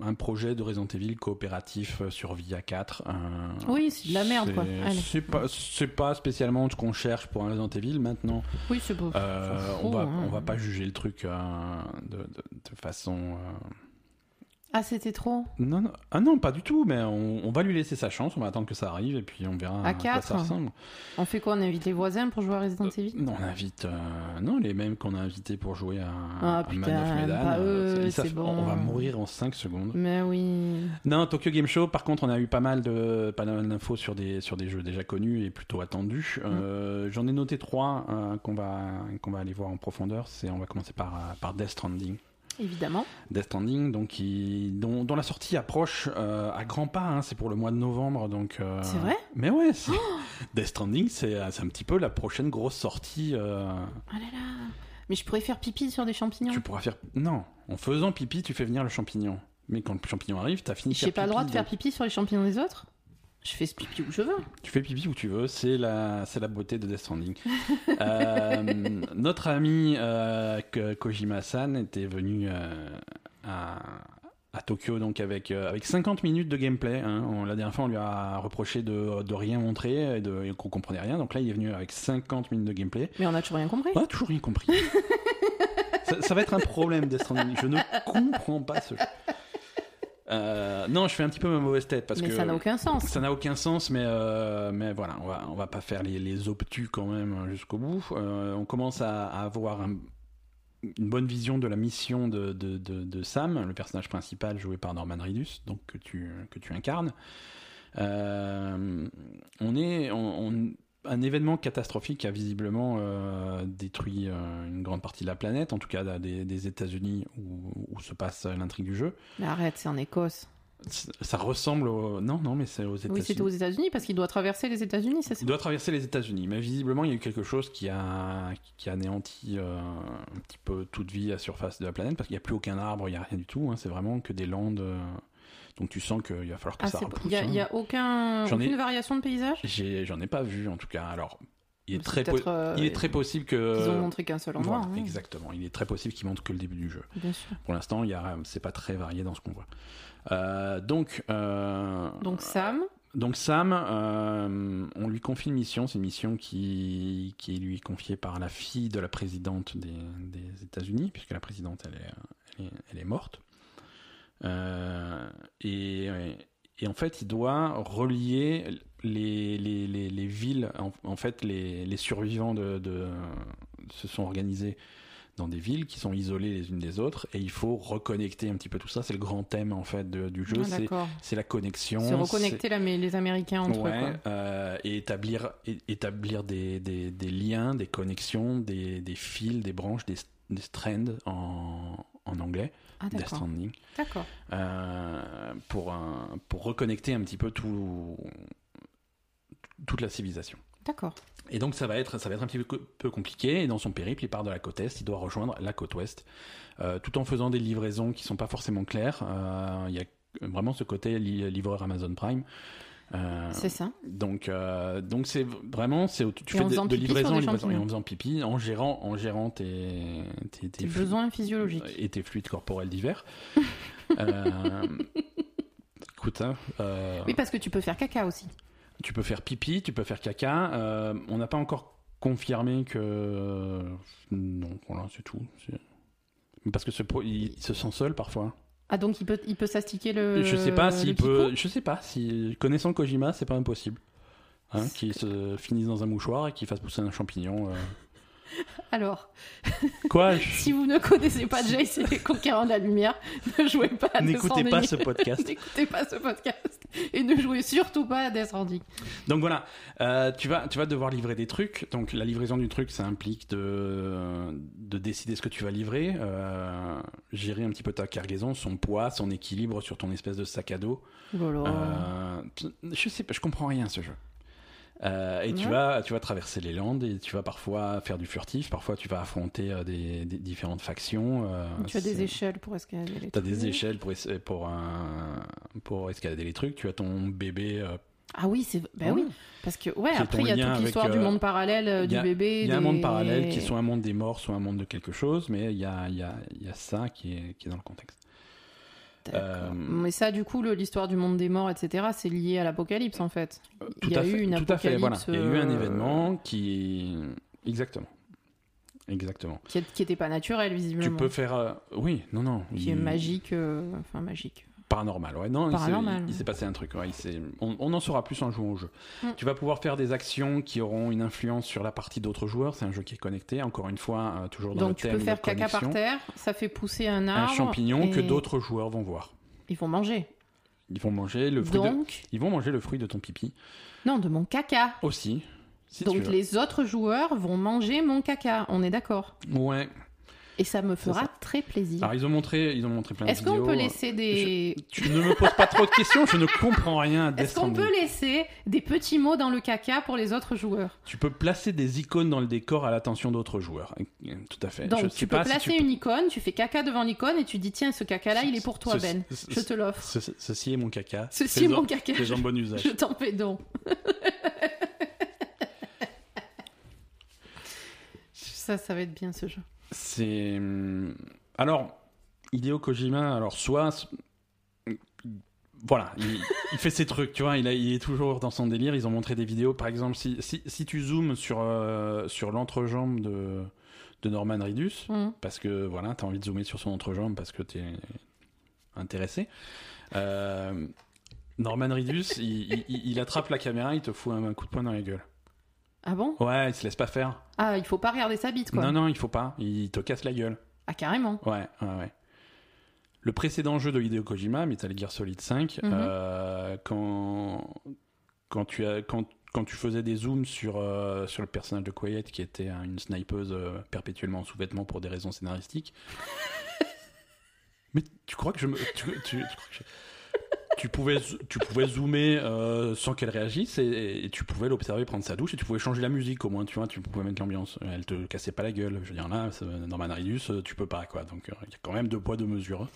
A: un projet de Resident Evil coopératif euh, sur Via 4. euh,
B: Oui, c'est de la merde, quoi.
A: c'est- pas, pas spécialement ce qu'on cherche pour un Resident Evil. Maintenant,
B: Oui, c'est beau.
A: euh, on, va,
B: hein.
A: on va pas juger le truc euh, de, de- de façon. Euh,
B: Ah, c'était trop.
A: Non, non, ah non, pas du tout, mais on, on va lui laisser sa chance, on va attendre que ça arrive et puis on verra
B: À
A: quoi
B: quatre
A: ça ressemble.
B: On fait quoi On invite les voisins pour jouer à Resident Evil?
A: Non, on invite. euh, non, les mêmes qu'on a invités pour jouer à,
B: Ah,
A: à
B: putain,
A: Man of Medan.
B: eux,
A: savent-
B: bon.
A: On va mourir en 5 secondes.
B: Mais oui.
A: Non, Tokyo Game Show, par contre, on a eu pas mal de pas mal d'infos sur des sur des jeux déjà connus et plutôt attendus.
B: Mm.
A: Euh, J'en ai noté trois euh, qu'on va qu'on va aller voir en profondeur. C'est on va commencer par euh, par Death Stranding.
B: Évidemment.
A: Death Stranding, donc qui, dont, dont la sortie approche euh, à grands pas. hein, c'est pour le mois de novembre, donc. euh,
B: C'est vrai?
A: Mais ouais, c'est- Death Stranding, c'est c'est un petit peu la prochaine grosse sortie. euh,
B: Ah là là. Mais je pourrais faire pipi sur des champignons.
A: tu pourras faire. Non, en faisant pipi, tu fais venir le champignon. Mais quand le champignon arrive, t'as fini.
B: J'ai pas le droit de faire pipi sur les champignons des autres? Je fais ce pipi où je veux.
A: Tu fais pipi où tu veux, c'est la, c'est la beauté de Death Stranding. Euh, notre ami euh, Ko- Kojima-san était venu euh, à, à Tokyo donc avec, avec 50 minutes de gameplay. hein. On- la dernière fois, on lui a reproché de, de rien montrer et, de, et qu'on comprenait rien. Donc là, il est venu avec 50 minutes de gameplay.
B: Mais on a toujours rien compris.
A: On a toujours rien compris. ça, ça va être un problème, Death Stranding. Je ne comprends pas ce jeu. Euh, non, je fais un petit peu ma mauvaise tête parce
B: mais
A: que
B: ça n'a aucun sens.
A: ça n'a aucun sens, mais, euh, mais voilà, on va, on va pas faire les, les obtus quand même euh, jusqu'au bout. Euh, on commence à, à avoir un- une bonne vision de la mission de, de, de- de Sam, le personnage principal joué par Norman Reedus, donc que tu, que tu incarnes. On est on- on- un événement catastrophique a visiblement euh, détruit euh, une grande partie de la planète, en tout cas des, des États-Unis où, où se passe l'intrigue du jeu.
B: Mais arrête, c'est en Écosse.
A: Ça ressemble au... Non, non, mais c'est aux États-Unis.
B: Oui, c'était aux États-Unis parce qu'il doit traverser les États-Unis, c'est ça?
A: Il doit traverser les États-Unis, mais visiblement il y a eu quelque chose qui a qui a anéanti euh, un petit peu toute vie à la surface de la planète parce qu'il n'y a plus aucun arbre, il n'y a rien du tout. hein, c'est vraiment que des landes. Euh, donc tu sens qu'il va falloir que
B: Ah,
A: ça repousse.
B: il y a,
A: hein.
B: a aucun,
A: J'en ai-
B: aucune variation de paysage?
A: J'en ai pas vu en tout cas. Alors il est très po-
B: euh,
A: il est très possible que
B: Ils ont montré qu'un seul endroit.
A: Voilà,
B: hein.
A: exactement. Il est très possible qu'il montre que le début du jeu.
B: Bien sûr.
A: Pour l'instant, c'est pas très varié dans ce qu'on voit. Euh, donc euh,
B: Donc Sam,
A: Donc Sam, euh, on lui confie une mission, c'est une mission qui, qui est lui confiée par la fille de la présidente des, des États-Unis, puisque la présidente elle est, elle est, elle est morte. Euh, et, et en fait, il doit relier les, les, les, les villes. En, en fait, les, les survivants de, de- se sont organisés dans des villes qui sont isolées les unes des autres, et il faut reconnecter un petit peu tout ça. C'est le grand thème en fait de- du jeu.
B: Ah,
A: c'est c'est la connexion.
B: Se reconnecter la- les Américains entre
A: Ouais,
B: eux. quoi.
A: euh, et établir, des, des, des liens, des connexions, des, des fils, des branches, des, des strands en, en anglais,
B: Ah
A: Death
B: d'accord.
A: Stranding,
B: D'accord.
A: euh, pour, un- pour reconnecter un petit peu tout, toute la civilisation.
B: D'accord.
A: Et donc ça va être, ça va être un petit peu, compliqué. Et dans son périple, il part de la côte est, il doit rejoindre la côte ouest, euh, tout en faisant des livraisons qui sont pas forcément claires. Euh, Il y a vraiment ce côté li- livreur Amazon Prime. Euh,
B: C'est ça.
A: donc, euh, donc c'est vraiment, c'est tu
B: Et
A: fais de, de livraison et en faisant pipi, en gérant, en gérant tes, tes, tes
B: Tes
A: flux-
B: besoins physiologiques.
A: et tes fluides corporels divers. euh, écoute, hein, euh,
B: Oui, parce que tu peux faire caca aussi.
A: tu peux faire pipi, tu peux faire caca. on n'a pas encore confirmé que non, voilà, c'est tout. Parce que ce, il se sent seul parfois.
B: Ah donc il peut, il peut s'astiquer le.
A: je sais pas s'il peut. Je sais pas si connaissant Kojima, c'est pas impossible. Hein, qu'il se finisse dans un mouchoir et qu'il fasse pousser un champignon. euh.
B: Alors,
A: Quoi je-
B: si vous ne connaissez pas Jace et les conquérants de la lumière, ne jouez pas à Death
A: N'écoutez pas ce podcast.
B: N'écoutez pas ce podcast et ne jouez surtout pas à Death Stranding.
A: Donc voilà, euh, tu, vas, tu vas devoir livrer des trucs. Donc la livraison du truc, ça implique de, de décider ce que tu vas livrer, euh, gérer un petit peu ta cargaison, son poids, son équilibre sur ton espèce de sac à dos.
B: Oh là là.
A: Euh, je sais pas, je comprends rien à ce jeu. Euh, et tu vas, tu vas traverser les landes et tu vas parfois faire du furtif, parfois tu vas affronter euh, des, des différentes factions. euh,
B: tu as des échelles pour escalader les
A: T'as des échelles pour, pour, un- pour escalader les trucs. Tu as ton bébé.
B: Ah oui, c'est. Bah oui. Parce que, ouais, après, il y a toute l'histoire du monde parallèle du
A: a-
B: bébé.
A: Il y a un monde parallèle qui est soit un monde des morts, soit un monde de quelque chose, mais il y a, il y a, y a ça qui est, qui est dans le contexte. Euh,
B: Mais ça, du coup, l'histoire du monde des morts, etc., c'est lié à l'apocalypse, en fait.
A: Euh,
B: Il y a
A: à
B: eu
A: fait,
B: une
A: tout à fait, voilà.
B: apocalypse,
A: Il y a eu un
B: euh,
A: événement qui. Exactement. Exactement.
B: Qui n'était pas naturel, visiblement.
A: Tu peux faire. euh, Oui, non, non.
B: Qui est magique. euh, Enfin, magique.
A: Paranormal, ouais. Non, il s'est-
B: Paranormal,
A: il, il
B: ouais.
A: s'est passé un truc. ouais, il on, on en saura plus en jouant au jeu.
B: Mm.
A: Tu vas pouvoir faire des actions qui auront une influence sur la partie d'autres joueurs. C'est un jeu qui est connecté. Encore une fois, euh, toujours dans
B: Donc,
A: le
B: tu
A: thème
B: peux
A: de
B: faire caca par terre, ça fait pousser un
A: Un
B: arbre.
A: champignon que d'autres joueurs vont voir.
B: Ils vont manger.
A: Ils vont manger le fruit de...
B: Donc,
A: Ils vont manger le fruit de ton pipi
B: non, de mon caca.
A: aussi. Si tu
B: Donc, les autres joueurs vont manger mon caca. On est d'accord.
A: Ouais.
B: Et ça me fera
A: ça.
B: très plaisir.
A: Alors ils ont montré, ils ont montré plein de
B: Est-ce
A: vidéos.
B: qu'on peut laisser des.
A: Tu ne me poses pas trop de questions, je ne comprends rien
B: Est-ce qu'on peut laisser des petits mots dans le caca pour les autres joueurs?
A: Tu peux placer des icônes dans le décor à l'attention d'autres joueurs. Tout à fait. je
B: Donc
A: sais
B: tu peux
A: pas si
B: placer
A: tu
B: une icône, tu fais caca devant l'icône et tu dis tiens ce caca là il est pour toi Ben,
A: ce-
B: je te l'offre.
A: ce- ceci est mon caca.
B: Ceci est mon caca.
A: Fais-en bon usage.
B: Je t'en fais don. ça, ça va être bien ce jeu.
A: C'est hum, alors Hideo Kojima. Alors soit voilà, il, il fait ses trucs, tu vois. Il, a- il est toujours dans son délire. Ils ont montré des vidéos, par exemple, si, si, si tu zoomes sur euh, sur l'entrejambe de de Norman Reedus,
B: Mhm.
A: parce que voilà, t'as envie de zoomer sur son entrejambe parce que t'es intéressé. Euh, Norman il, il- il attrape la caméra, il te fout un, coup de poing dans la gueule.
B: Ah bon?
A: Ouais, il se laisse pas faire.
B: Ah, il faut pas regarder sa bite quoi.
A: Non, non, il faut pas. Il te casse la gueule.
B: Ah, carrément.
A: Ouais, ouais, ouais. Le précédent jeu de Hideo Kojima, Metal Gear Solid 5,
B: Mhm.
A: euh, quand, quand, tu as, quand, quand tu faisais des zooms sur, euh, sur le personnage de Quiet, qui était hein, une snipeuse euh, perpétuellement en sous-vêtements pour des raisons scénaristiques. Mais tu crois que je me. Tu, tu- tu crois que je- tu pouvais, tu pouvais zoomer euh, sans qu'elle réagisse et, et tu pouvais l'observer prendre sa douche et tu pouvais changer la musique au moins, tu vois, tu pouvais mettre l'ambiance. Elle te cassait pas la gueule. Je veux dire, là, Norman Reedus, euh, tu peux pas, quoi. Donc, euh, il y a quand même deux poids, deux mesures.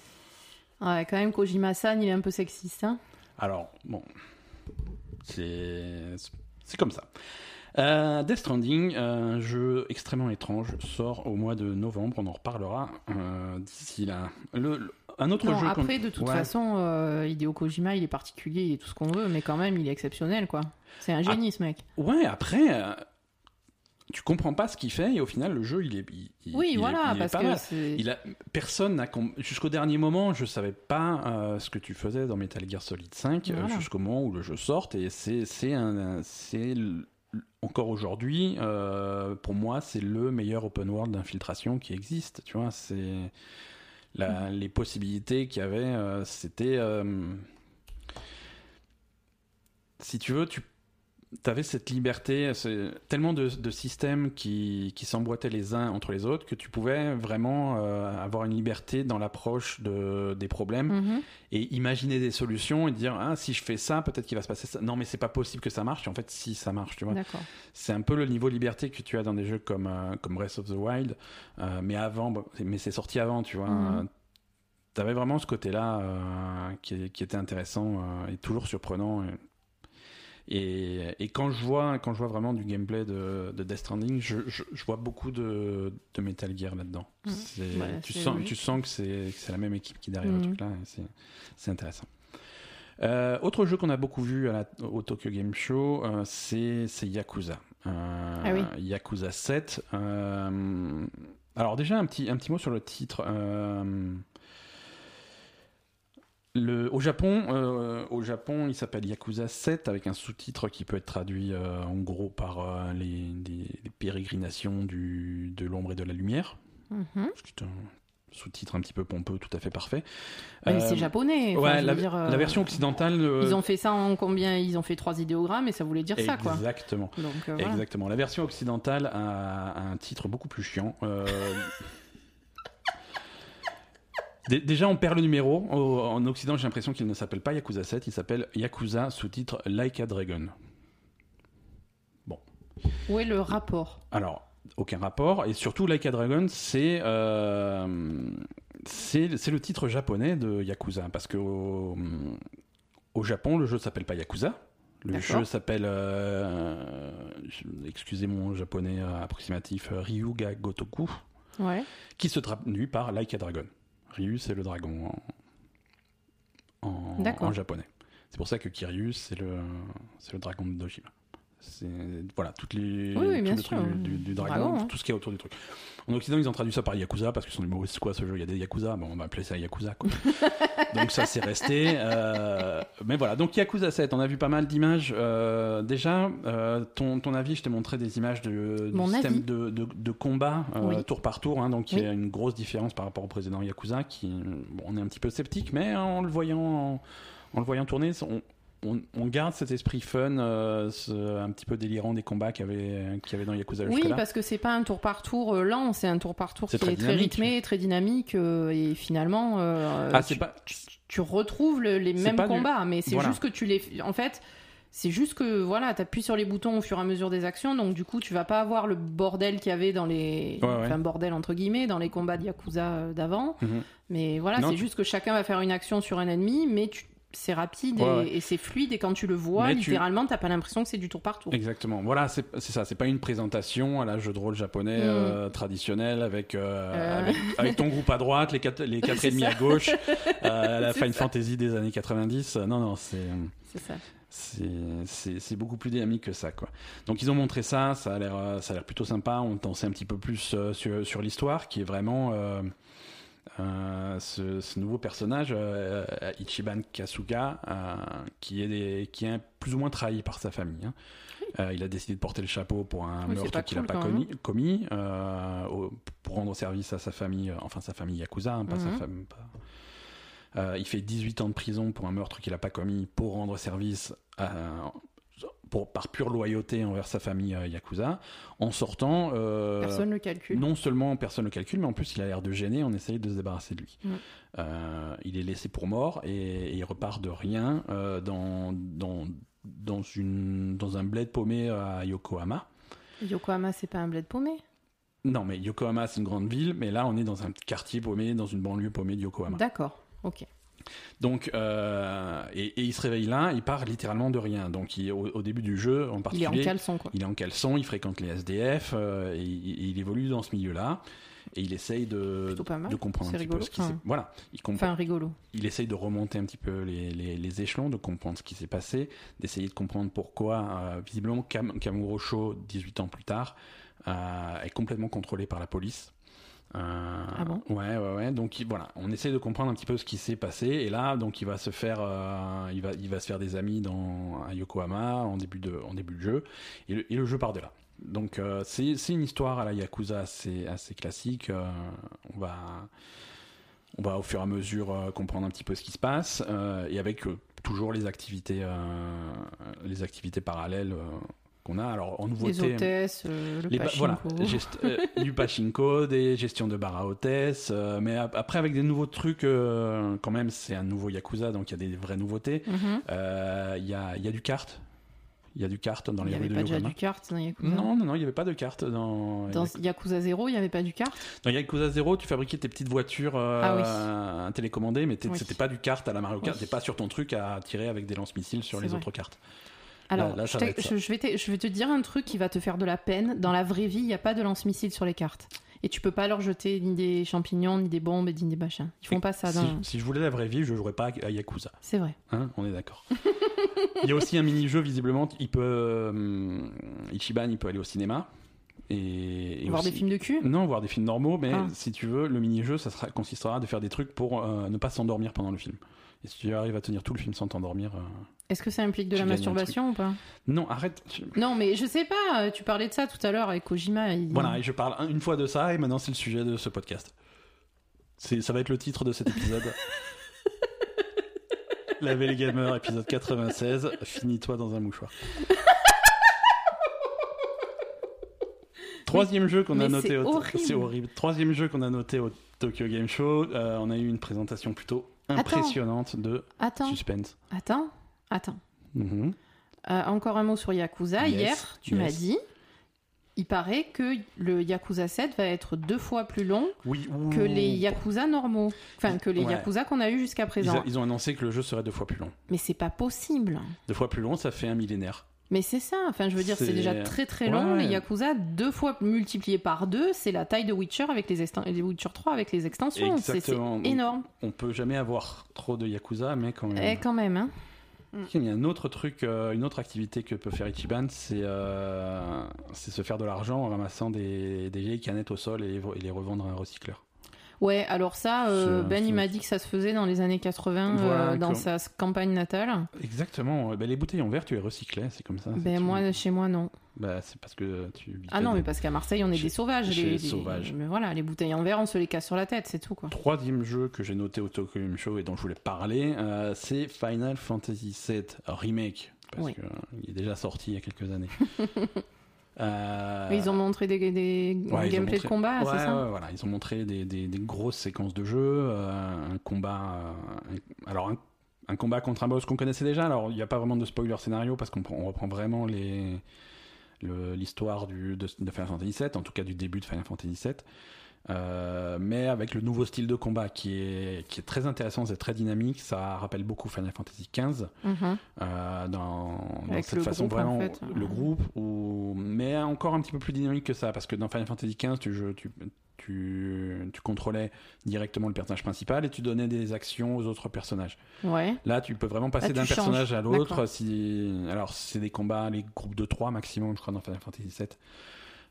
B: Ouais, quand même, Kojima-san, il est un peu sexiste. Hein
A: Alors, bon, c'est c'est comme ça. Euh, Death Stranding, un jeu extrêmement étrange, sort au mois de novembre. On en reparlera euh, d'ici là. Le, le- un autre
B: non,
A: jeu.
B: après, de toute
A: Ouais.
B: façon, euh, Hideo Kojima, il est particulier, il est tout ce qu'on veut, mais quand même, il est exceptionnel, quoi. C'est
A: Ah.
B: un génie, ce mec.
A: Ouais, après, euh, tu comprends pas ce qu'il fait et au final, le jeu, il est. il-
B: Oui,
A: il est-
B: voilà,
A: il
B: parce que.
A: Il a, personne n'a jusqu'au dernier moment, je savais pas euh, ce que tu faisais dans Metal Gear Solid 5 euh,
B: Voilà.
A: jusqu'au moment où le jeu sorte et c'est c'est un c'est l- encore aujourd'hui euh, pour moi c'est le meilleur open world d'infiltration qui existe. Tu vois, c'est les possibilités qu'il y avait, euh, c'était euh, si tu veux, tu avais cette liberté, tellement de, de systèmes qui, qui s'emboîtaient les uns entre les autres que tu pouvais vraiment euh, avoir une liberté dans l'approche de, des problèmes
B: Mhm.
A: et imaginer des solutions et dire ah si je fais ça peut-être qu'il va se passer ça. Non mais c'est pas possible que ça marche. Et en fait si ça marche tu vois. C'est un peu le niveau liberté que tu as dans des jeux comme euh, comme Breath of the Wild. Euh, mais avant mais c'est sorti avant tu vois.
B: Mhm.
A: tu avais vraiment ce côté là qui, qui était intéressant euh, et toujours surprenant et, et, et quand je vois quand je vois vraiment du gameplay de, de Death Stranding je, je, je vois beaucoup de, de Metal Gear là-dedans
B: Ouais,
A: tu sens
B: logique.
A: tu sens que c'est la même équipe qui est derrière le
B: Mhm.
A: truc là c'est intéressant euh, autre jeu qu'on a beaucoup vu à la- au Tokyo Game Show, euh, c'est Yakuza. Euh,
B: Ah oui.
A: Yakuza 7. euh, alors déjà un petit, un petit mot sur le titre. Le, au Japon, euh, au Japon, il s'appelle Yakuza 7 avec un sous-titre qui peut être traduit euh, en gros par euh, les, les- les pérégrinations du, de l'ombre et de la lumière.
B: Mhm.
A: C'est un sous-titre un petit peu pompeux, tout à fait parfait.
B: Mais c'est japonais. enfin,
A: ouais, la,
B: dire,
A: la version occidentale.
B: Ils ont fait ça en combien Ils ont fait trois idéogrammes et ça voulait dire ça, quoi.
A: Exactement.
B: Voilà.
A: Exactement. La version occidentale a, a un titre beaucoup plus chiant. Dé- Déjà, on perd le numéro. Au- en Occident, j'ai l'impression qu'il ne s'appelle pas Yakuza 7, il s'appelle Yakuza sous-titre Like a Dragon.
B: Où est le rapport?
A: Alors, aucun rapport. Et surtout, Like a Dragon, c'est euh, le titre japonais de Yakuza. Parce que au, au Japon, le jeu s'appelle pas Yakuza. Le jeu s'appelle, euh, excusez mon japonais approximatif, Ryuga Gotoku,
B: Ouais.
A: qui se traduit par Like a Dragon. Ryu, c'est le dragon en, en,
B: D'accord.
A: en japonais. C'est pour ça que Kiryu, c'est le, c'est le dragon de Dojima. C'est voilà toutes les
B: Oui, oui,
A: tout le truc du, du dragon,
B: Dragon, hein.
A: tout ce qui est autour du truc. En Occident, ils ont traduit ça par Yakuza parce qu'ils sont c'est quoi ce jeu Il y a des Yakuza, bon on va appeler ça Yakuza quoi. donc ça c'est resté. euh, mais voilà, donc Yakuza 7, on a vu pas mal d'images. Euh, déjà, euh, ton, ton avis, je t'ai montré des images de, du système de, de, de combat
B: Oui.
A: tour par tour, hein, donc il y a une grosse différence par rapport au précédent Yakuza qui, bon, on est un petit peu sceptique, mais en le voyant, en, en le voyant tourner, on, on, on garde cet esprit fun, euh, ce- un petit peu délirant des combats qu'il y avait, qu'il y avait dans Yakuza
B: Oui, parce que c'est pas un tour par tour euh, lent, c'est un tour par tour qui
A: C'est
B: est
A: très
B: très rythmé, très dynamique, euh, et finalement,
A: Ah,
B: tu,
A: pas.
B: tu retrouves le- les mêmes
A: du-
B: combats, mais c'est
A: Voilà.
B: juste que tu les. En fait, c'est juste que voilà, t'appuies sur les boutons au fur et à mesure des actions, donc du coup, tu vas pas avoir le bordel qu'il y avait dans les.
A: Ouais, ouais.
B: Enfin, bordel entre guillemets, dans les combats de Yakuza d'avant.
A: Mhm.
B: Mais voilà, c'est juste que chacun va faire une action sur un ennemi, mais tu- c'est rapide
A: Ouais,
B: et, et c'est fluide, et quand tu le vois,
A: Mais tu-
B: littéralement, t'as pas l'impression que c'est du tour par tour.
A: Exactement. Voilà, c'est ça. C'est pas une présentation à la jeu de rôle japonais
B: Mm.
A: euh, traditionnel avec, euh,
B: Euh.
A: avec avec ton groupe à droite, les quatre les quatre
B: C'est
A: ennemis
B: ça.
A: à gauche, la Final. Fantasy des années 90. Non, non, c'est
B: C'est ça.
A: c'est beaucoup plus dynamique que ça quoi. Donc ils ont montré ça, ça a l'air ça a l'air plutôt sympa. On t'en sait un petit peu plus sur sur l'histoire qui est vraiment euh, ce, ce nouveau personnage euh, Ichiban Kasuga euh, qui est des- qui est plus ou moins trahi par sa famille. hein. Il a décidé de porter le chapeau pour un
B: Oui,
A: meurtre qu'il n'a
B: cool,
A: pas commis, commis au- pour rendre service à sa famille, enfin sa famille Yakuza, hein, pas sa
B: Mhm.
A: femme. pas- il fait 18 ans de prison pour un meurtre qu'il n'a pas commis pour rendre service à- pour, par pure loyauté envers sa famille euh, Yakuza. En sortant, euh,
B: Personne le calcule.
A: non seulement personne ne le calcule, mais en plus il a l'air de gêner, on essaye de se débarrasser de lui.
B: Mm.
A: Euh, il est laissé pour mort et, et il repart de rien euh, dans, dans, dans, une, dans un bled paumé à Yokohama.
B: Yokohama, c'est pas un bled paumé?
A: Non, mais Yokohama c'est une grande ville, mais là on est dans un quartier paumé, dans une banlieue paumée de Yokohama.
B: D'accord, ok.
A: Donc, euh, et, et il se réveille là, il part littéralement de rien. Donc, il- au, au début du jeu, en
B: Il est
A: particulier,
B: en caleçon, quoi.
A: il est en caleçon, il fréquente les SDF, euh, et, il- et il évolue dans ce milieu-là. Et il essaye de, comprendre un petit
B: rigolo.
A: peu ce qui s'est... Voilà, il, comprend,
B: Enfin, rigolo.
A: il essaye de remonter un petit peu les, les- les échelons, de comprendre ce qui s'est passé, d'essayer de comprendre pourquoi, euh, visiblement, Kam, Kamurocho, 18 ans plus tard, est complètement contrôlé par la police. Euh,
B: Ah bon?
A: Ouais, ouais, ouais. Donc il- voilà, on essaie de comprendre un petit peu ce qui s'est passé. Et là, donc il va se faire, euh, il va, il va se faire des amis dans à Yokohama en début de, en début de jeu. Et le, et le jeu part de là. Donc euh, c'est c'est une histoire à la Yakuza assez, assez classique. Euh, on va, on va au fur et à mesure comprendre un petit peu ce qui se passe et avec toujours les activités, les activités parallèles qu'on a. Alors en
B: Les
A: nouveauté.
B: hôtesses, euh, le
A: Les ba-
B: pachinko.
A: voilà, gest- euh, du pachinko, des gestions de bar à hôtesse, euh, mais ap- après avec des nouveaux trucs, euh, quand même, c'est un nouveau Yakuza, donc il y a des vraies nouveautés.
B: Mhm.
A: Euh, Il y, a, il y a du kart, il y a du kart dans
B: Il
A: les
B: n'y
A: rues
B: avait
A: de
B: pas déjà du kart dans Yakuza?
A: Non, non, non, il n'y avait pas de carte dans,
B: Dans Yakuza 0, il n'y avait pas du kart?
A: Dans Yakuza 0, tu fabriquais tes petites voitures euh,
B: Ah
A: télécommandées, mais
B: Oui.
A: c'était pas du kart à la Mario Kart,
B: Oui.
A: t'es pas sur ton truc à tirer avec des lance-missiles sur les
B: vrai.
A: autres cartes.
B: Alors,
A: là,
B: je, vais te, je vais te dire un truc qui va te faire de la peine. Dans la vraie vie, il n'y a pas de lance-missile sur les cartes. Et tu peux pas leur jeter ni des champignons, ni des bombes, ni des machins. Ils font pas ça
A: si, je voulais la vraie vie, je jouerais pas à Yakuza.
B: C'est vrai.
A: Hein, on est d'accord. il y a aussi un mini-jeu, visiblement. Il peut, euh, Ichiban, il peut aller au cinéma. Et, et
B: Voir
A: aussi-
B: des films de cul?
A: Non, voir des films normaux, mais
B: Ah.
A: si tu veux, le mini-jeu, ça sera, consistera de faire des trucs pour euh, ne pas s'endormir pendant le film. Et si tu arrives à tenir tout le film sans t'endormir. euh,
B: Est-ce que ça implique de la masturbation ou pas?
A: Non, arrête.
B: Non, mais je sais pas. euh, Tu parlais de ça tout à l'heure avec Kojima. il-
A: Voilà, et je parle un- une fois de ça, et maintenant c'est le sujet de ce podcast. Ça va être le titre de cet épisode. La Valley Gamer, épisode 96. Finis-toi dans un mouchoir. Troisième jeu qu'on a noté
B: c'est
A: au
B: horrible.
A: Troisième jeu qu'on a noté au Tokyo Game Show. Euh, on a eu une présentation plutôt impressionnante de
B: Attends,
A: suspense.
B: attends, attends.
A: Mhm.
B: Euh, encore un mot sur Yakuza.
A: Yes,
B: Hier, tu
A: yes.
B: m'as dit, il paraît que le Yakuza 7 va être deux fois plus long
A: Oui.
B: que les Yakuza normaux. Enfin, que les
A: Ouais.
B: Yakuza qu'on a eu jusqu'à
A: Ils,
B: présent.
A: a- ils ont annoncé que le jeu serait deux fois plus long.
B: Mais c'est pas possible.
A: Deux fois plus long, ça fait un millénaire.
B: Mais c'est ça. Enfin, je veux dire, c'est déjà très très
A: Ouais,
B: long.
A: ouais.
B: Les Yakuza, deux fois multiplié par deux, c'est la taille de Witcher avec les, exten- les Witcher 3 avec les extensions. C'est- énorme.
A: On peut jamais avoir trop de Yakuza, mais quand même.
B: Eh, quand même, hein.
A: Il y a un autre truc, euh, une autre activité que peut faire Ichiban, c'est euh, c'est se faire de l'argent en ramassant des, des vieilles canettes au sol et les revendre à un recycleur.
B: Ouais, alors ça, euh, Ben il m'a dit que ça se faisait dans les années 80 euh, dans sa campagne natale.
A: Exactement. Ben, les bouteilles en verre, tu les recyclais, c'est comme ça.
B: Ben
A: tout.
B: moi, chez moi, non.
A: Bah, c'est parce que tu.
B: Ah non, mais parce qu'à Marseille, on est
A: Chez-
B: des sauvages.
A: chez
B: les,
A: les
B: les-
A: sauvages.
B: Mais voilà, les bouteilles en verre, on se les casse sur la tête, c'est tout quoi.
A: Troisième jeu que j'ai noté au Tokyo Game Show et dont je voulais parler, euh, c'est Final Fantasy VII Remake. Parce
B: Oui.
A: qu'il est déjà sorti il y a quelques années. Euh,
B: Mais ils ont montré des, des,
A: ouais,
B: gameplays
A: montré-
B: de combat,
A: ouais,
B: c'est ça
A: ouais, voilà, ils ont montré des, des- grosses séquences de jeu, euh, un combat. euh, un- alors, un, un combat contre un boss qu'on connaissait déjà. Alors, il n'y a pas vraiment de spoiler scénario parce qu'on prend- on reprend vraiment les l'histoire du- de, de Final Fantasy VII, en tout cas du début de Final Fantasy VII. Euh, mais avec le nouveau style de combat qui est, qui est très intéressant, c'est très dynamique, ça rappelle beaucoup Final Fantasy XV
B: Mhm.
A: euh, dans, cette façon
B: groupe, en
A: vraiment
B: fait.
A: le groupe ou mais encore un petit peu plus dynamique que ça parce que dans Final Fantasy XV tu, je- tu, tu, tu contrôlais directement le personnage principal et tu donnais des actions aux autres personnages
B: Ouais.
A: là tu peux vraiment passer d'un personnage à l'autre si alors c'est des combats les groupes de 3 maximum je crois dans Final Fantasy VII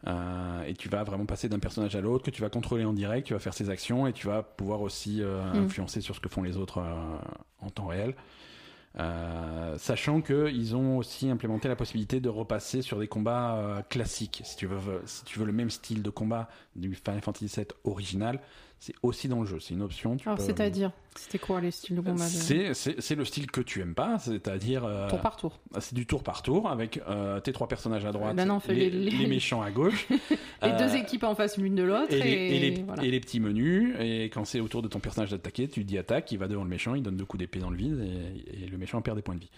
A: Euh, et tu vas vraiment passer d'un personnage à l'autre que tu vas contrôler en direct, tu vas faire ses actions et tu vas pouvoir aussi euh,
B: Mm.
A: influencer sur ce que font les autres euh, en temps réel. Sachant qu'ils ont aussi implémenté la possibilité de repasser sur des combats classiques. Si tu, veux, si tu veux le même style de combat du Final Fantasy VII original, c'est aussi dans le jeu. C'est une option. Tu
B: Alors,
A: peux-
B: c'est-à-dire, c'était quoi les styles de combat de-
A: c'est, le style que tu aimes pas, c'est-à-dire euh,
B: Tour par tour.
A: c'est du tour par tour avec euh, tes trois personnages à droite,
B: Ben non, fait
A: les,
B: les- les-
A: les méchants à gauche,
B: Les
A: euh,
B: deux équipes en face l'une de l'autre.
A: et
B: Et,
A: les, et les-
B: voilà.
A: et les petits menus. Et quand c'est au tour de ton personnage d'attaquer, tu dis attaque, il va devant le méchant, il donne deux coups d'épée dans le vide et le méchant perd des points de vie.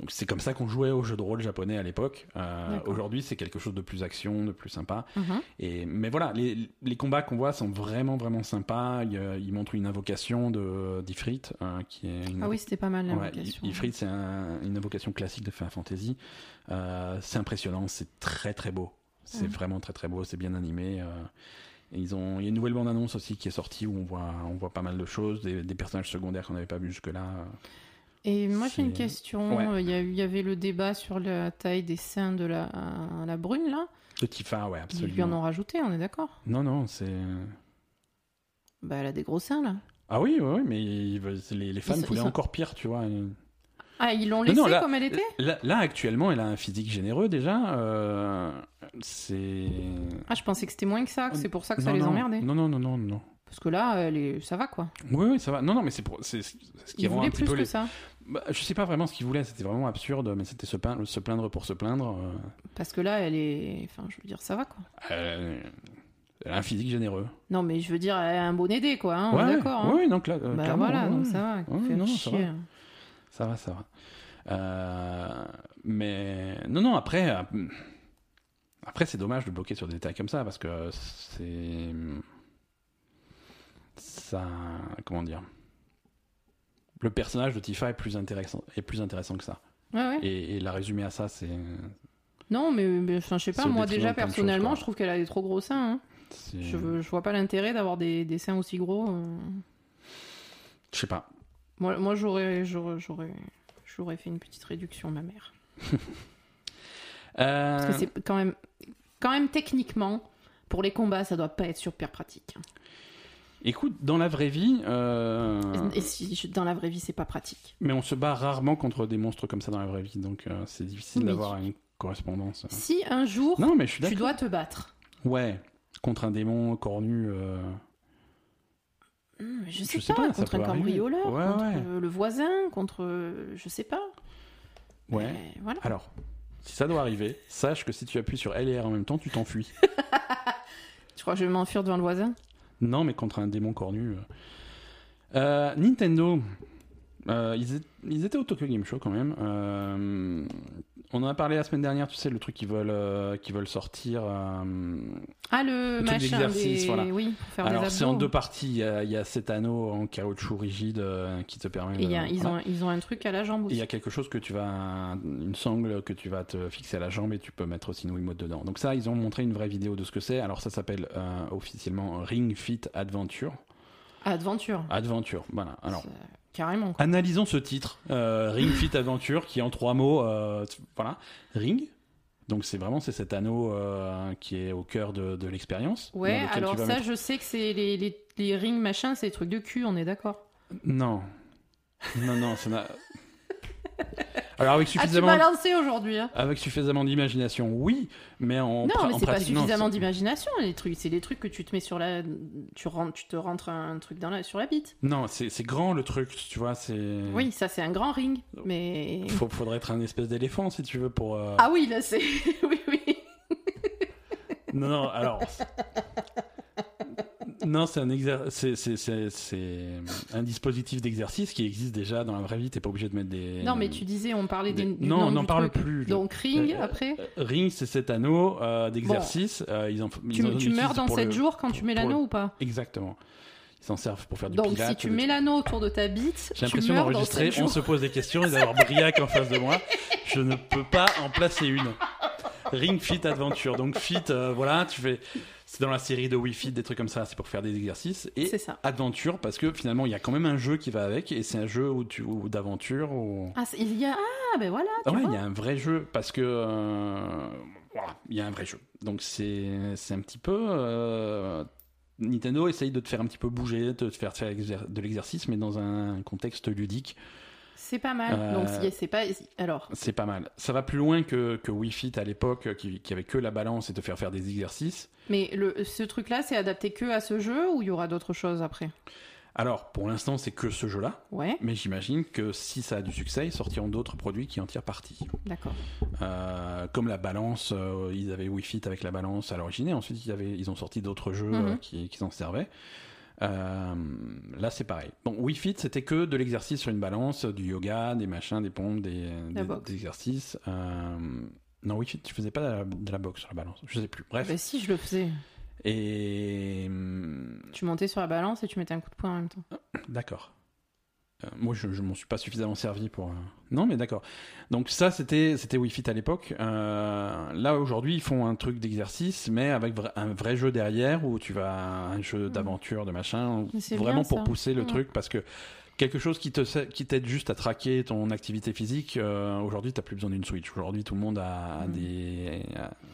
A: Donc c'est comme ça qu'on jouait au jeu de rôle japonais à l'époque. Euh. Aujourd'hui, c'est quelque chose de plus action, de plus sympa.
B: Mhm.
A: Et, mais voilà, les, les combats qu'on voit sont vraiment vraiment sympas. Il, il montre une invocation de d'Ifrit, euh, qui est une
B: Ah oui, c'était pas mal
A: Ouais,
B: l'invocation.
A: Ifrit, c'est un- une invocation classique de Final Fantasy. Euh, c'est impressionnant, c'est très très beau. C'est
B: Mhm.
A: vraiment très très beau, c'est bien animé. et ils ont, il y a une nouvelle bande annonce aussi qui est sortie où on voit, on voit pas mal de choses, des, des personnages secondaires qu'on n'avait pas vus jusque-là.
B: Et moi j'ai une question.
A: Ouais.
B: Il y, a eu- il y avait le débat sur la taille des seins de la, la brune là.
A: De Tifa, ouais,
B: Ils lui en
A: absolument.
B: ont rajouté, on est d'accord
A: Non, non, c'est.
B: Bah elle a des gros seins là.
A: Ah oui, oui, oui, mais les, les fans
B: Ils
A: voulaient
B: ils sont-
A: encore pire, tu vois.
B: Ah ils l'ont laissée
A: non, là-
B: comme elle était
A: Là, là, actuellement, elle a un physique généreux déjà. euh, c'est.
B: Ah je pensais que c'était moins que ça, que c'est pour ça que ça
A: Non,
B: les emmerdait.
A: Non, non, non, non, non.
B: Parce que là, elle est... ça va quoi.
A: Oui, oui, ça va. Non, non, mais c'est pour. Ce qui rend un petit
B: plus
A: peu
B: que
A: les-
B: ça.
A: Bah, je sais pas vraiment ce qu'il voulait, c'était vraiment absurde, mais c'était se, plaindre pour se plaindre. euh,
B: Parce que là, elle est. Enfin, je veux dire, ça va quoi.
A: elle a un physique généreux.
B: Non, mais je veux dire, elle a un bon aidé quoi, hein, on est d'accord. hein.
A: Oui, donc là, euh,
B: bah
A: clairement,
B: voilà,
A: ouais,
B: donc ça va.
A: Ouais,
B: fait
A: non, ça
B: chier.
A: va. Ça va, ça va. Euh, mais non, non, après, euh, après c'est dommage de bloquer sur des détails comme ça parce que c'est ça, comment dire, le personnage de Tifa est plus intéressant, est plus intéressant que ça.
B: Ouais, ouais.
A: Et, et la résumer à ça, c'est
B: Non, mais, mais, je sais pas, moi déjà personnellement, je trouve qu'elle a des trop gros seins. hein. Je, je vois pas l'intérêt d'avoir des, des seins aussi gros. euh.
A: je sais pas.
B: Moi, moi j'aurais, j'aurais, j'aurais, fait une petite réduction, ma mère. Parce que
A: Euh,
B: c'est quand même, quand même techniquement, pour les combats, ça doit pas être super pratique.
A: Écoute, dans la vraie vie, euh,
B: Et si je- dans la vraie vie, c'est pas pratique.
A: mais on se bat rarement contre des monstres comme ça dans la vraie vie, donc euh, c'est difficile
B: Oui,
A: d'avoir une correspondance.
B: Si un jour
A: Non, mais je suis
B: tu dois te battre,
A: Ouais, contre un démon cornu. euh,
B: Hmm, je sais,
A: Je sais
B: pas, contre un cambrioleur,
A: Ouais,
B: contre
A: ouais.
B: le voisin, contre, je sais pas.
A: Ouais.
B: Mais voilà.
A: Alors, si ça doit arriver, sache que si tu appuies sur L et R en même temps, tu t'enfuis.
B: Tu crois que je vais m'enfuir devant le voisin?
A: Non, mais contre un démon cornu. euh. Euh, Nintendo, euh, ils, étaient, ils étaient au Tokyo Game Show quand même. Euh, on en a parlé la semaine dernière, tu sais, le truc qu'ils veulent, euh, veulent sortir. euh,
B: Ah, le,
A: Le
B: machin des...
A: voilà.
B: Oui, pour faire
A: Alors, c'est en deux parties. Il y, a, il y a cet anneau en caoutchouc rigide qui te permet.
B: Et il y a-
A: de-
B: ils,
A: voilà.
B: ont, ils ont un truc à la jambe aussi.
A: il y a quelque chose que tu vas, une sangle que tu vas te fixer à la jambe et tu peux mettre aussi une Wiimote dedans. Donc ça, ils ont montré une vraie vidéo de ce que c'est. Alors ça s'appelle officiellement Ring Fit Adventure.
B: Adventure.
A: Adventure, voilà. Alors,
B: Carrément. quoi.
A: analysons ce titre, euh, Ring Fit Adventure, qui en trois mots, euh, voilà, Ring, Donc c'est vraiment c'est cet anneau euh, qui est au cœur de, de l'expérience.
B: Ouais, alors ça,
A: mettre-
B: je sais que c'est les, les, les rings machin, c'est des trucs de cul, on est d'accord.
A: Non. Non, non, ça n'a... Alors avec
B: Ah, tu
A: suffisamment,
B: m'as lancé aujourd'hui. hein.
A: avec suffisamment d'imagination, oui, mais en,
B: Non,
A: pra-
B: mais
A: en
B: c'est pas
A: pratique, non,
B: suffisamment
A: c'est-
B: d'imagination, les trucs. C'est des trucs que tu te mets sur la. Tu, rentres, tu te rentres un truc dans la... sur la bite.
A: Non, c'est c'est grand le truc, tu vois, c'est...
B: Oui, ça, c'est un grand ring. Mais.
A: Faut, faudrait être un espèce d'éléphant si tu veux pour... euh,
B: Ah oui, là, c'est. oui, oui.
A: Non, non, alors... Non, c'est un, exer- c'est- c'est- c'est- c'est un dispositif d'exercice qui existe déjà dans la vraie vie, t'es pas obligé de mettre des...
B: Non, mais tu disais, on parlait des.
A: des-
B: du
A: Non, on n'en parle
B: truc.
A: plus.
B: Donc, ring,
A: Euh,
B: après.
A: Euh, Ring, c'est cet anneau euh, d'exercice. euh, ils en, ils
B: Tu,
A: en
B: tu meurs dans
A: pour
B: 7
A: le-
B: jours quand tu mets l'anneau
A: le-
B: ou pas?
A: Exactement. Ils s'en servent pour faire du
B: Donc,
A: pilates.
B: si tu mets l'anneau autour de ta bite,
A: J'ai
B: tu
A: l'impression d'enregistrer,
B: 7
A: on se pose des questions et d'avoir Briac en face de moi. Je ne peux pas en placer une. Ring Fit Adventure. Donc Fit, euh, voilà, tu fais. C'est dans la série de Wii Fit, des trucs comme ça, c'est pour faire des exercices. Et
B: C'est ça.
A: Adventure, parce que finalement, il y a quand même un jeu qui va avec, et c'est un jeu où tu, où d'aventure. Où...
B: Ah, il y a... ah ben voilà.
A: Ah ouais, il y a un vrai jeu parce que euh, voilà, il y a un vrai jeu. Donc c'est c'est un petit peu euh, Nintendo essaye de te faire un petit peu bouger, de te faire faire de l'exercice, mais dans un contexte ludique.
B: C'est pas mal.
A: Euh,
B: Donc, si- c'est pas. Alors,
A: C'est pas mal. Ça va plus loin que, que Wii Fit à l'époque, qui, qui avait que la balance et te faire faire des exercices.
B: mais le, ce truc-là, c'est adapté que à ce jeu ou il y aura d'autres choses après?
A: Alors pour l'instant, c'est que ce jeu-là,
B: Ouais,
A: mais j'imagine que si ça a du succès, ils sortiront d'autres produits qui en tirent parti.
B: d'accord.
A: Euh, comme la balance, euh, ils avaient Wii Fit avec la balance à l'origine, et ensuite ils, avaient, ils ont sorti d'autres jeux
B: Mhm.
A: euh, qui, qui s'en servaient. Euh, là, c'est pareil. Bon, Wii Fit, c'était que de l'exercice sur une balance, du yoga, des machins, des pompes, des, exercices. Euh, non, Wii Fit, tu faisais pas de la, de la boxe sur la balance, je sais plus. Bref.
B: Bah si, je le faisais.
A: Et hum,
B: Tu montais sur la balance et tu mettais un coup de poing en même temps.
A: D'accord. Euh, moi, je, je m'en suis pas suffisamment servi pour. euh, Non, mais d'accord. Donc ça, c'était c'était Wii Fit à l'époque. Euh, là aujourd'hui, ils font un truc d'exercice, mais avec vra- un vrai jeu derrière où tu vas un jeu d'aventure, de machin, vraiment
B: bien,
A: pour pousser le
B: Ouais.
A: truc parce que quelque chose qui te qui t'aide juste à traquer ton activité physique. euh, aujourd'hui, t'as plus besoin d'une Switch. Aujourd'hui, tout le monde a,
B: Mm.
A: des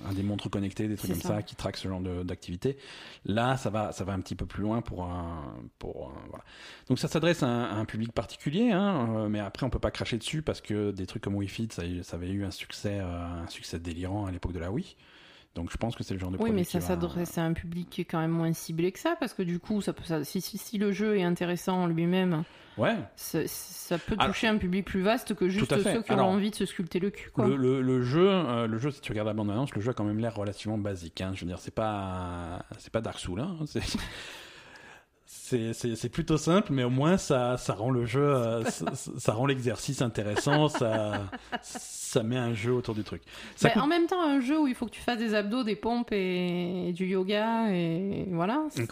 A: a des montres connectées, des trucs comme ça.
B: ça.
A: qui traquent ce genre d'activité. Là, ça va ça va un petit peu plus loin pour un pour un- voilà. Donc ça s'adresse à, un- à un public particulier, hein, euh, mais après on peut pas cracher dessus parce que des trucs comme Wii Fit, ça, avait eu un succès, euh, un succès délirant à l'époque de la Wii. Donc je pense que c'est le genre de
B: Oui, mais ça
A: va-
B: s'adresse à un public qui est quand même moins ciblé que ça, parce que du coup, ça peut, ça- si, si, si le jeu est intéressant en lui-même,
A: Ouais.
B: ça, ça peut
A: Alors-
B: toucher un public plus vaste que juste ceux qui
A: Alors,
B: auront envie de se sculpter le cul. Quoi.
A: Le, le- le jeu, euh, le jeu, si tu regardes la bande annonce, le jeu a quand même l'air relativement basique. Hein. Je veux dire, c'est pas, c'est pas Dark Souls. Hein. C'est, c'est, c'est- c'est plutôt simple, mais au moins ça, ça rend le jeu, euh, ça, ça rend l'exercice intéressant. Ça, ça met un jeu autour du truc. Ça
B: En même temps, un jeu où il faut que tu fasses des abdos, des pompes et, du yoga, et voilà. c'est-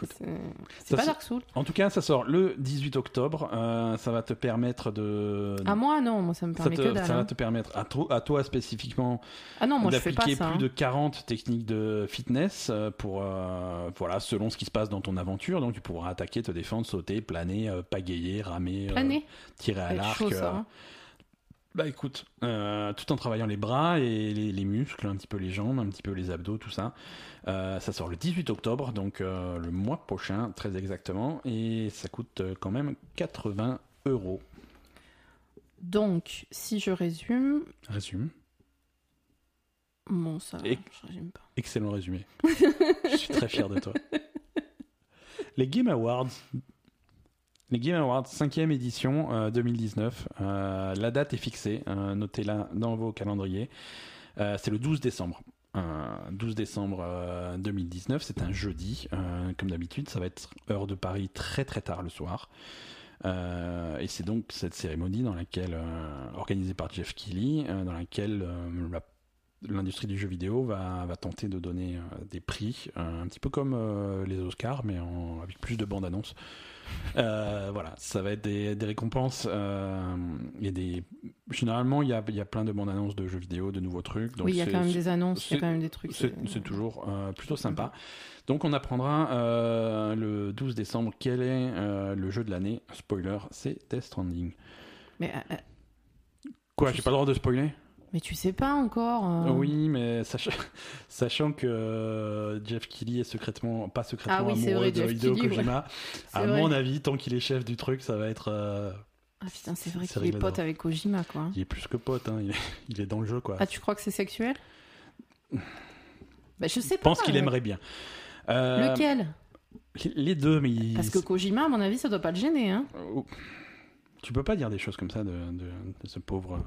A: ça,
B: pas Dark Souls.
A: En tout cas, ça sort le 18 octobre. Euh, ça va te permettre de.
B: À moi, non, moi ça me
A: ça,
B: permet
A: te-
B: que dalle.
A: ça va
B: hein.
A: te permettre à, to- à toi spécifiquement
B: Ah
A: d'appliquer
B: ça.
A: plus
B: hein.
A: de 40 techniques de fitness euh, pour euh, voilà selon ce qui se passe dans ton aventure donc tu pourras attaquer te défendre sauter planer euh, pagayer ramer euh,
B: Planer,
A: tirer à l'arc euh.
B: hein.
A: bah écoute euh, tout en travaillant les bras et les, les muscles un petit peu les jambes un petit peu les abdos tout ça Euh, ça sort le 18 octobre donc euh, le mois prochain très exactement et ça coûte quand même 80 euros
B: Donc, si je résume,
A: résume
B: bon, ça,
A: Et-
B: je résume pas.
A: Excellent résumé. Je suis très fier de toi. Les Game Awards. Les Game Awards, 5e édition euh, 2019. Euh, la date est fixée. euh, Notez-la dans vos calendriers. Euh, c'est le 12 décembre. Euh, 12 décembre euh, 2019, c'est un jeudi. Euh, comme d'habitude, ça va être heure de Paris très très tard le soir. Euh, et c'est donc cette cérémonie dans laquelle, euh, organisée par Jeff Keighley, euh, dans laquelle euh, la l'industrie du jeu vidéo va, va tenter de donner euh, des prix, euh, un petit peu comme euh, les Oscars, mais en, avec plus de bandes annonces. Euh, voilà, ça va être des, des récompenses. des, généralement, il y a, il y a plein de bandes annonces de jeux vidéo, de nouveaux trucs. Donc
B: oui, il y a quand même des annonces, il y a quand même des trucs.
A: c'est toujours plutôt sympa. Donc on apprendra euh, le 12 décembre quel est euh, le jeu de l'année. Spoiler, c'est Death Stranding.
B: Mais, euh,
A: Quoi, j'ai pas le droit de spoiler?
B: Mais tu sais pas encore. euh.
A: Oui, mais sach- sachant que euh, Jeff Keighley est secrètement, pas secrètement
B: Ah oui,
A: amoureux
B: vrai,
A: de
B: Jeff
A: Hideo
B: ouais.
A: Kojima,
B: C'est
A: à
B: vrai.
A: mon avis, tant qu'il est chef du truc, ça va être. euh,
B: Ah putain, c'est vrai qu'il est pote
A: d'avance.
B: avec Kojima, quoi.
A: il est plus que pote, hein, il, est, il est dans le jeu, quoi.
B: Ah, tu crois que c'est sexuel? Bah, je sais
A: Je
B: pas.
A: pense qu'il
B: euh,
A: aimerait bien. Euh,
B: Lequel?
A: Les deux, mais il-
B: Parce que Kojima, à mon avis, ça doit pas le gêner, hein.
A: Oh. Tu peux pas dire des choses comme ça de, de- de ce pauvre.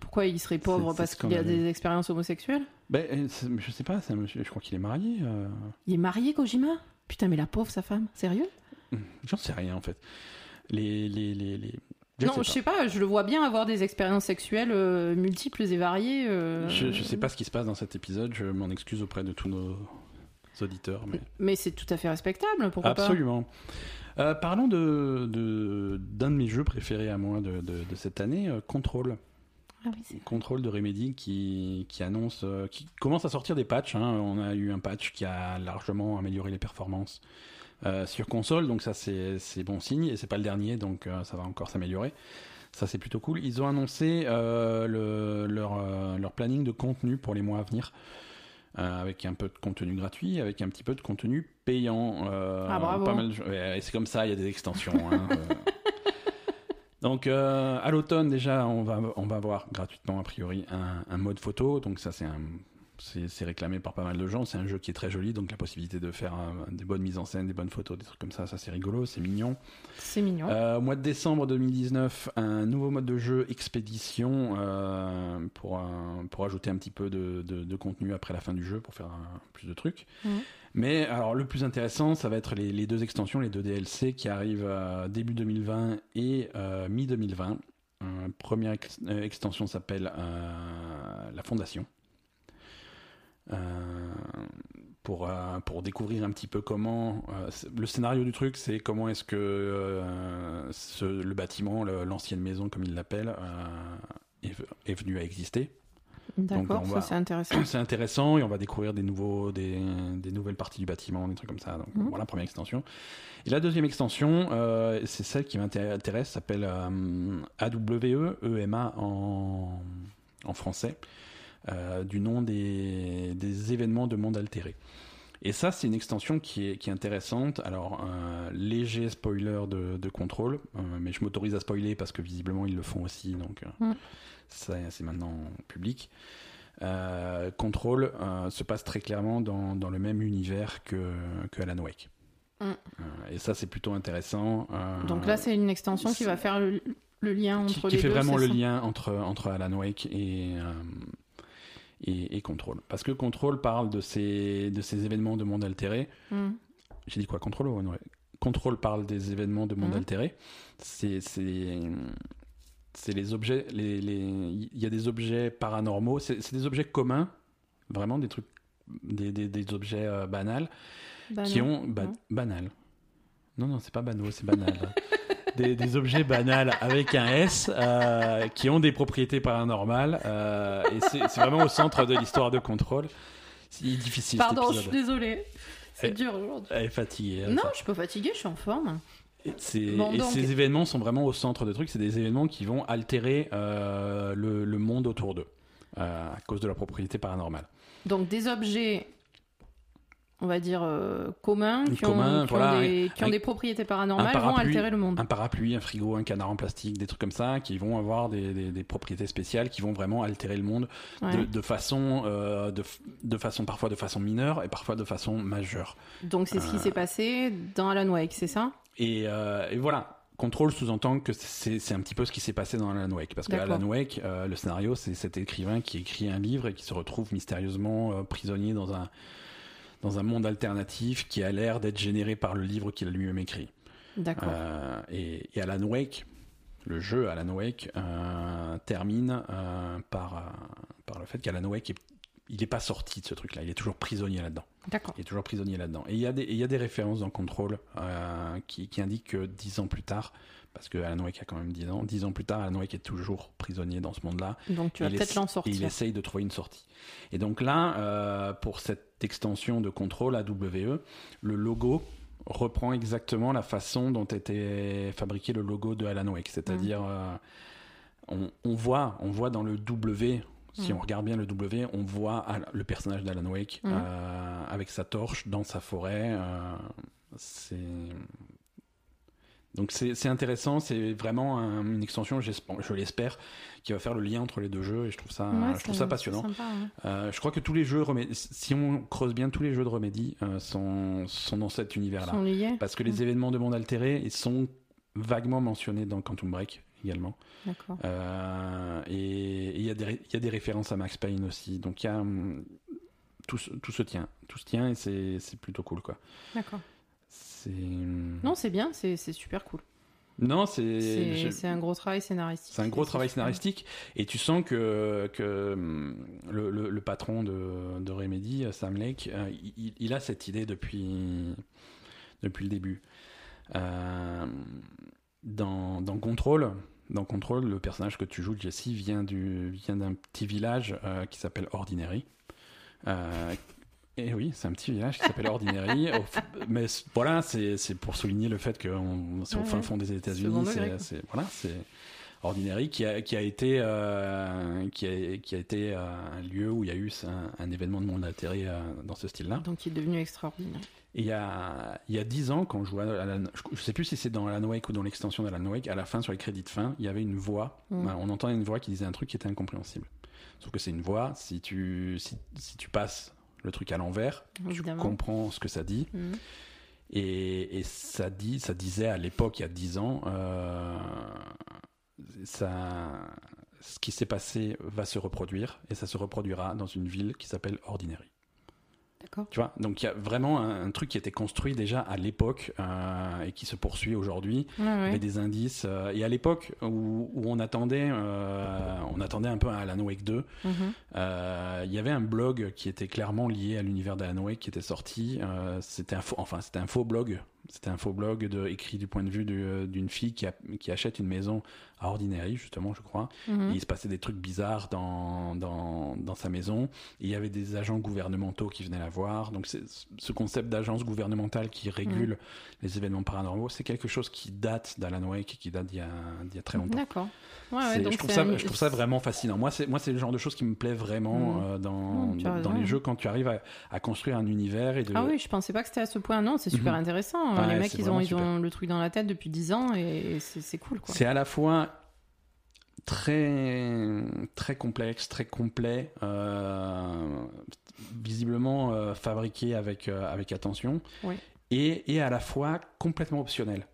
B: Pourquoi il serait pauvre Parce qu'il a des expériences homosexuelles
A: Ben, euh, je sais pas, je crois qu'il est marié. euh,
B: Il est marié, Kojima? Putain, mais la pauvre, sa femme. Sérieux?
A: J'en sais rien en fait. Les. les, les, les- je
B: Non,
A: sais
B: je
A: pas.
B: sais pas, je le vois bien avoir des expériences sexuelles euh, multiples et variées. euh,
A: Je, je sais pas ce qui se passe dans cet épisode, je m'en excuse auprès de tous nos auditeurs. Mais...
B: Mais c'est tout à fait respectable, pourquoi
A: Absolument. Euh, parlons de, de- d'un de mes jeux préférés à moi de, de- de cette année, Control.
B: Ah oui,
A: Control de Remedy qui, qui annonce, euh, qui commence à sortir des patchs. hein. On a eu un patch qui a largement amélioré les performances euh, sur console, donc ça c'est, c'est bon signe et c'est pas le dernier, donc euh, ça va encore s'améliorer. Ça c'est plutôt cool. Ils ont annoncé le- leur, leur planning de contenu pour les mois à venir. euh, avec un peu de contenu gratuit, avec un petit peu de contenu payant. euh,
B: Ah, bravo.
A: Pas mal de jeux. Ouais, et c'est comme ça, il y a des extensions. hein, euh. Donc euh, à l'automne déjà, on va on va avoir gratuitement a priori un, un mode photo. Donc ça c'est un c'est réclamé par pas mal de gens. C'est un jeu qui est très joli, donc la possibilité de faire euh, des bonnes mises en scène, des bonnes photos, des trucs comme ça, ça c'est rigolo, c'est mignon.
B: C'est mignon.
A: Euh, au mois de décembre 2019, un nouveau mode de jeu expédition euh, pour, pour ajouter un petit peu de, de- de contenu après la fin du jeu pour faire plus de trucs.
B: Mhm.
A: Mais alors le plus intéressant, ça va être les, deux extensions, les deux DLC qui arrivent euh, début 2020 et euh, mi 2020. Euh, première euh, extension s'appelle euh, la Fondation. Pour, pour découvrir un petit peu comment le scénario du truc, c'est comment est-ce que le bâtiment, l'ancienne maison comme euh, est, est venu à exister.
B: D'accord, ça c'est intéressant.
A: C'est intéressant et on va découvrir des, nouveaux, des, des nouvelles parties du bâtiment, des trucs comme ça. Donc
B: Mhm.
A: voilà, première extension. Et la deuxième extension, euh, c'est celle qui m'intéresse, s'appelle euh, AWE, EMA en, en français, euh, du nom des, des événements de monde altéré. Et ça, c'est une extension qui est, qui est intéressante. Alors, un léger spoiler de, de contrôle, euh, mais je m'autorise à spoiler parce que visiblement ils le font aussi, donc euh,
B: Mm.
A: C'est maintenant public. Euh, Control euh, se passe très clairement dans, dans le même univers que, que Alan Wake.
B: Mm.
A: Euh, et ça, c'est plutôt intéressant.
B: Donc là, c'est une extension qui va faire le, le lien
A: qui,
B: entre
A: qui
B: les
A: fait
B: deux.
A: vraiment le
B: ça
A: lien entre, entre Alan Wake et, et, et Control. Parce que Control parle de ces, de ces événements de monde altéré.
B: Hmm.
A: J'ai dit quoi Control ou Alan Wake? Control parle des événements de monde
B: Mhm.
A: altéré. C'est c'est les objets. les- les- Il y a des objets paranormaux. C'est des objets communs, vraiment des trucs, des, des, des objets euh, banals qui ont ba-
B: non.
A: banal. Non non, c'est pas banal, c'est banal. des, des objets banals avec un S euh, qui ont des propriétés paranormales euh, et c'est vraiment au centre de l'histoire de contrôle. C'est difficile.
B: Pardon, je suis désolée. C'est dur aujourd'hui.
A: Elle est fatiguée.
B: Non, je suis pas fatiguée, je suis en forme.
A: Et,
B: Bon,
A: ces événements sont vraiment au centre des trucs. C'est des événements qui vont altérer euh, le, le monde autour d'eux euh, à cause de leur propriété paranormale.
B: Donc des objets, on va dire euh, communs, qui,
A: Communs,
B: ont, qui
A: voilà,
B: ont des, qui ont
A: un-
B: des propriétés paranormales, vont altérer le monde.
A: Un parapluie, un frigo, un canard en plastique, des trucs comme ça, qui vont avoir des, des- des propriétés spéciales, qui vont vraiment altérer le monde
B: Ouais.
A: de, de façon, de, de façon parfois de façon mineure et parfois de façon majeure.
B: Donc c'est ce qui s'est passé dans Alan Wake, c'est ça?
A: Et, euh, et voilà. Control sous-entend que c'est un petit peu ce qui s'est passé dans Alan Wake. Parce que. Alan Wake, euh, le scénario, c'est cet écrivain qui écrit un livre et qui se retrouve mystérieusement euh, prisonnier dans un, dans un monde alternatif qui a l'air d'être généré par le livre qu'il a lui-même écrit.
B: D'accord.
A: Euh, et, et Alan Wake, le jeu Alan Wake, termine par, par le fait qu'Alan Wake, est- il n'est pas sorti de ce truc-là. Il est toujours prisonnier là-dedans.
B: D'accord.
A: Il est toujours prisonnier là-dedans. Et il y a des, et il y a des références dans Control euh, qui, qui indiquent que dix ans plus tard, parce que Alan Wake a quand même 10 ans, dix ans plus tard, Alan Wake est toujours prisonnier dans ce monde-là.
B: Donc tu vas peut-être l'en
A: Et il
B: sortir.
A: essaye de trouver une sortie. Et donc là, euh, pour cette extension de contrôle AWE, le logo reprend exactement la façon dont était fabriqué le logo de Alan Wake. C'est-à-dire, euh, on, on voit, on voit dans le W, si
B: Mm.
A: on regarde bien le W, on voit le personnage d'Alan Wake
B: Mm.
A: euh, avec sa torche dans sa forêt. euh, c'est donc c'est intéressant, c'est vraiment un- une extension, je l'espère, qui va faire le lien entre les deux jeux et je trouve ça,
B: Ouais,
A: je trouve
B: c'est-
A: ça passionnant.
B: sympa.
A: Euh, je crois que tous les jeux, si on creuse bien, tous les jeux de Remedy euh, sont, sont dans cet univers-là. Parce que les événements de monde altéré, ils sont vaguement mentionnés dans Quantum Break également.
B: D'accord.
A: Euh, et il y, a des ré- il y a des références à Max Payne aussi. Donc il y a, hum, tout, se- tout se tient. Tout se tient et c'est plutôt cool. quoi.
B: D'accord.
A: Hum,
B: Non, c'est bien, c'est super cool.
A: Non, c'est...
B: Un gros travail scénaristique.
A: C'est un gros travail scénaristique et tu sens que, que hum, le, le- le patron de, de Remedy, Sam Lake, euh, il, il a cette idée depuis, depuis le début. Euh, dans, dans Control, dans Control, le personnage que tu joues, Jesse, vient du vient d'un petit village euh, qui s'appelle Ordinary. Euh, et oui, c'est un petit village qui s'appelle Ordinary. Mais voilà, c'est pour souligner le fait que c'est au
B: Ouais,
A: fin fond des États-Unis. c'est- voilà, c'est Ordinary qui a, qui a été euh, qui a, qui a été un lieu où il y a eu un, un événement de monde euh, dans ce style-là.
B: Donc il est devenu extraordinaire.
A: Et il y a il y a dix ans quand je jouais à Alan, je, je sais plus si c'est dans Alan Wake ou dans l'extension d'Alan Wake, à la fin sur les crédits de fin, il y avait une voix.
B: Mm.
A: On entendait une voix qui disait un truc qui était incompréhensible. Sauf que c'est une voix. Si tu si, si tu passes le truc à l'envers, tu comprends ce que ça dit. Et, et ça, dit, ça disait à l'époque, il y a 10 ans, euh, ça, ce qui s'est passé va se reproduire et ça se reproduira dans une ville qui s'appelle Ordinary. Tu vois, donc il y a vraiment un, un truc qui était construit déjà à l'époque euh, et qui se poursuit aujourd'hui.
B: Ouais,
A: des indices. euh, et à l'époque où, où on attendait, euh, on attendait un peu un Alan Wake 2,
B: Mhm.
A: euh, il y avait un blog qui était clairement lié à l'univers d'Alan Wake qui était sorti. C'était un faux, enfin c'était un faux blog. C'était un faux blog de, écrit du point de vue de- d'une fille qui, a- qui achète une maison à Ordinary justement, je crois.
B: Mhm.
A: Et il se passait des trucs bizarres dans, dans, dans sa maison. Et il y avait des agents gouvernementaux qui venaient la voir. Donc ce concept d'agence gouvernementale qui régule les événements paranormaux, c'est quelque chose qui date d'Alan Wake et qui date d'il y a, d'il y a très longtemps.
B: D'accord. Ouais, ouais,
A: je, trouve ça,
B: un-
A: je trouve ça vraiment fascinant. Moi, c'est le genre de choses qui me plaît vraiment
B: Mhm.
A: euh, dans,
B: Mhm,
A: dans, les jeux quand tu arrives à, à construire un univers et de.
B: Ah oui, je pensais pas que c'était à ce point. Non, c'est super
A: Mhm. Ouais,
B: les mecs, ils ont, ils ont le truc dans la tête depuis 10 ans et c'est cool.
A: C'est à la fois très très complexe, très complet, euh, visiblement euh, fabriqué avec euh, avec attention,
B: Oui.
A: et, et à la fois complètement optionnel.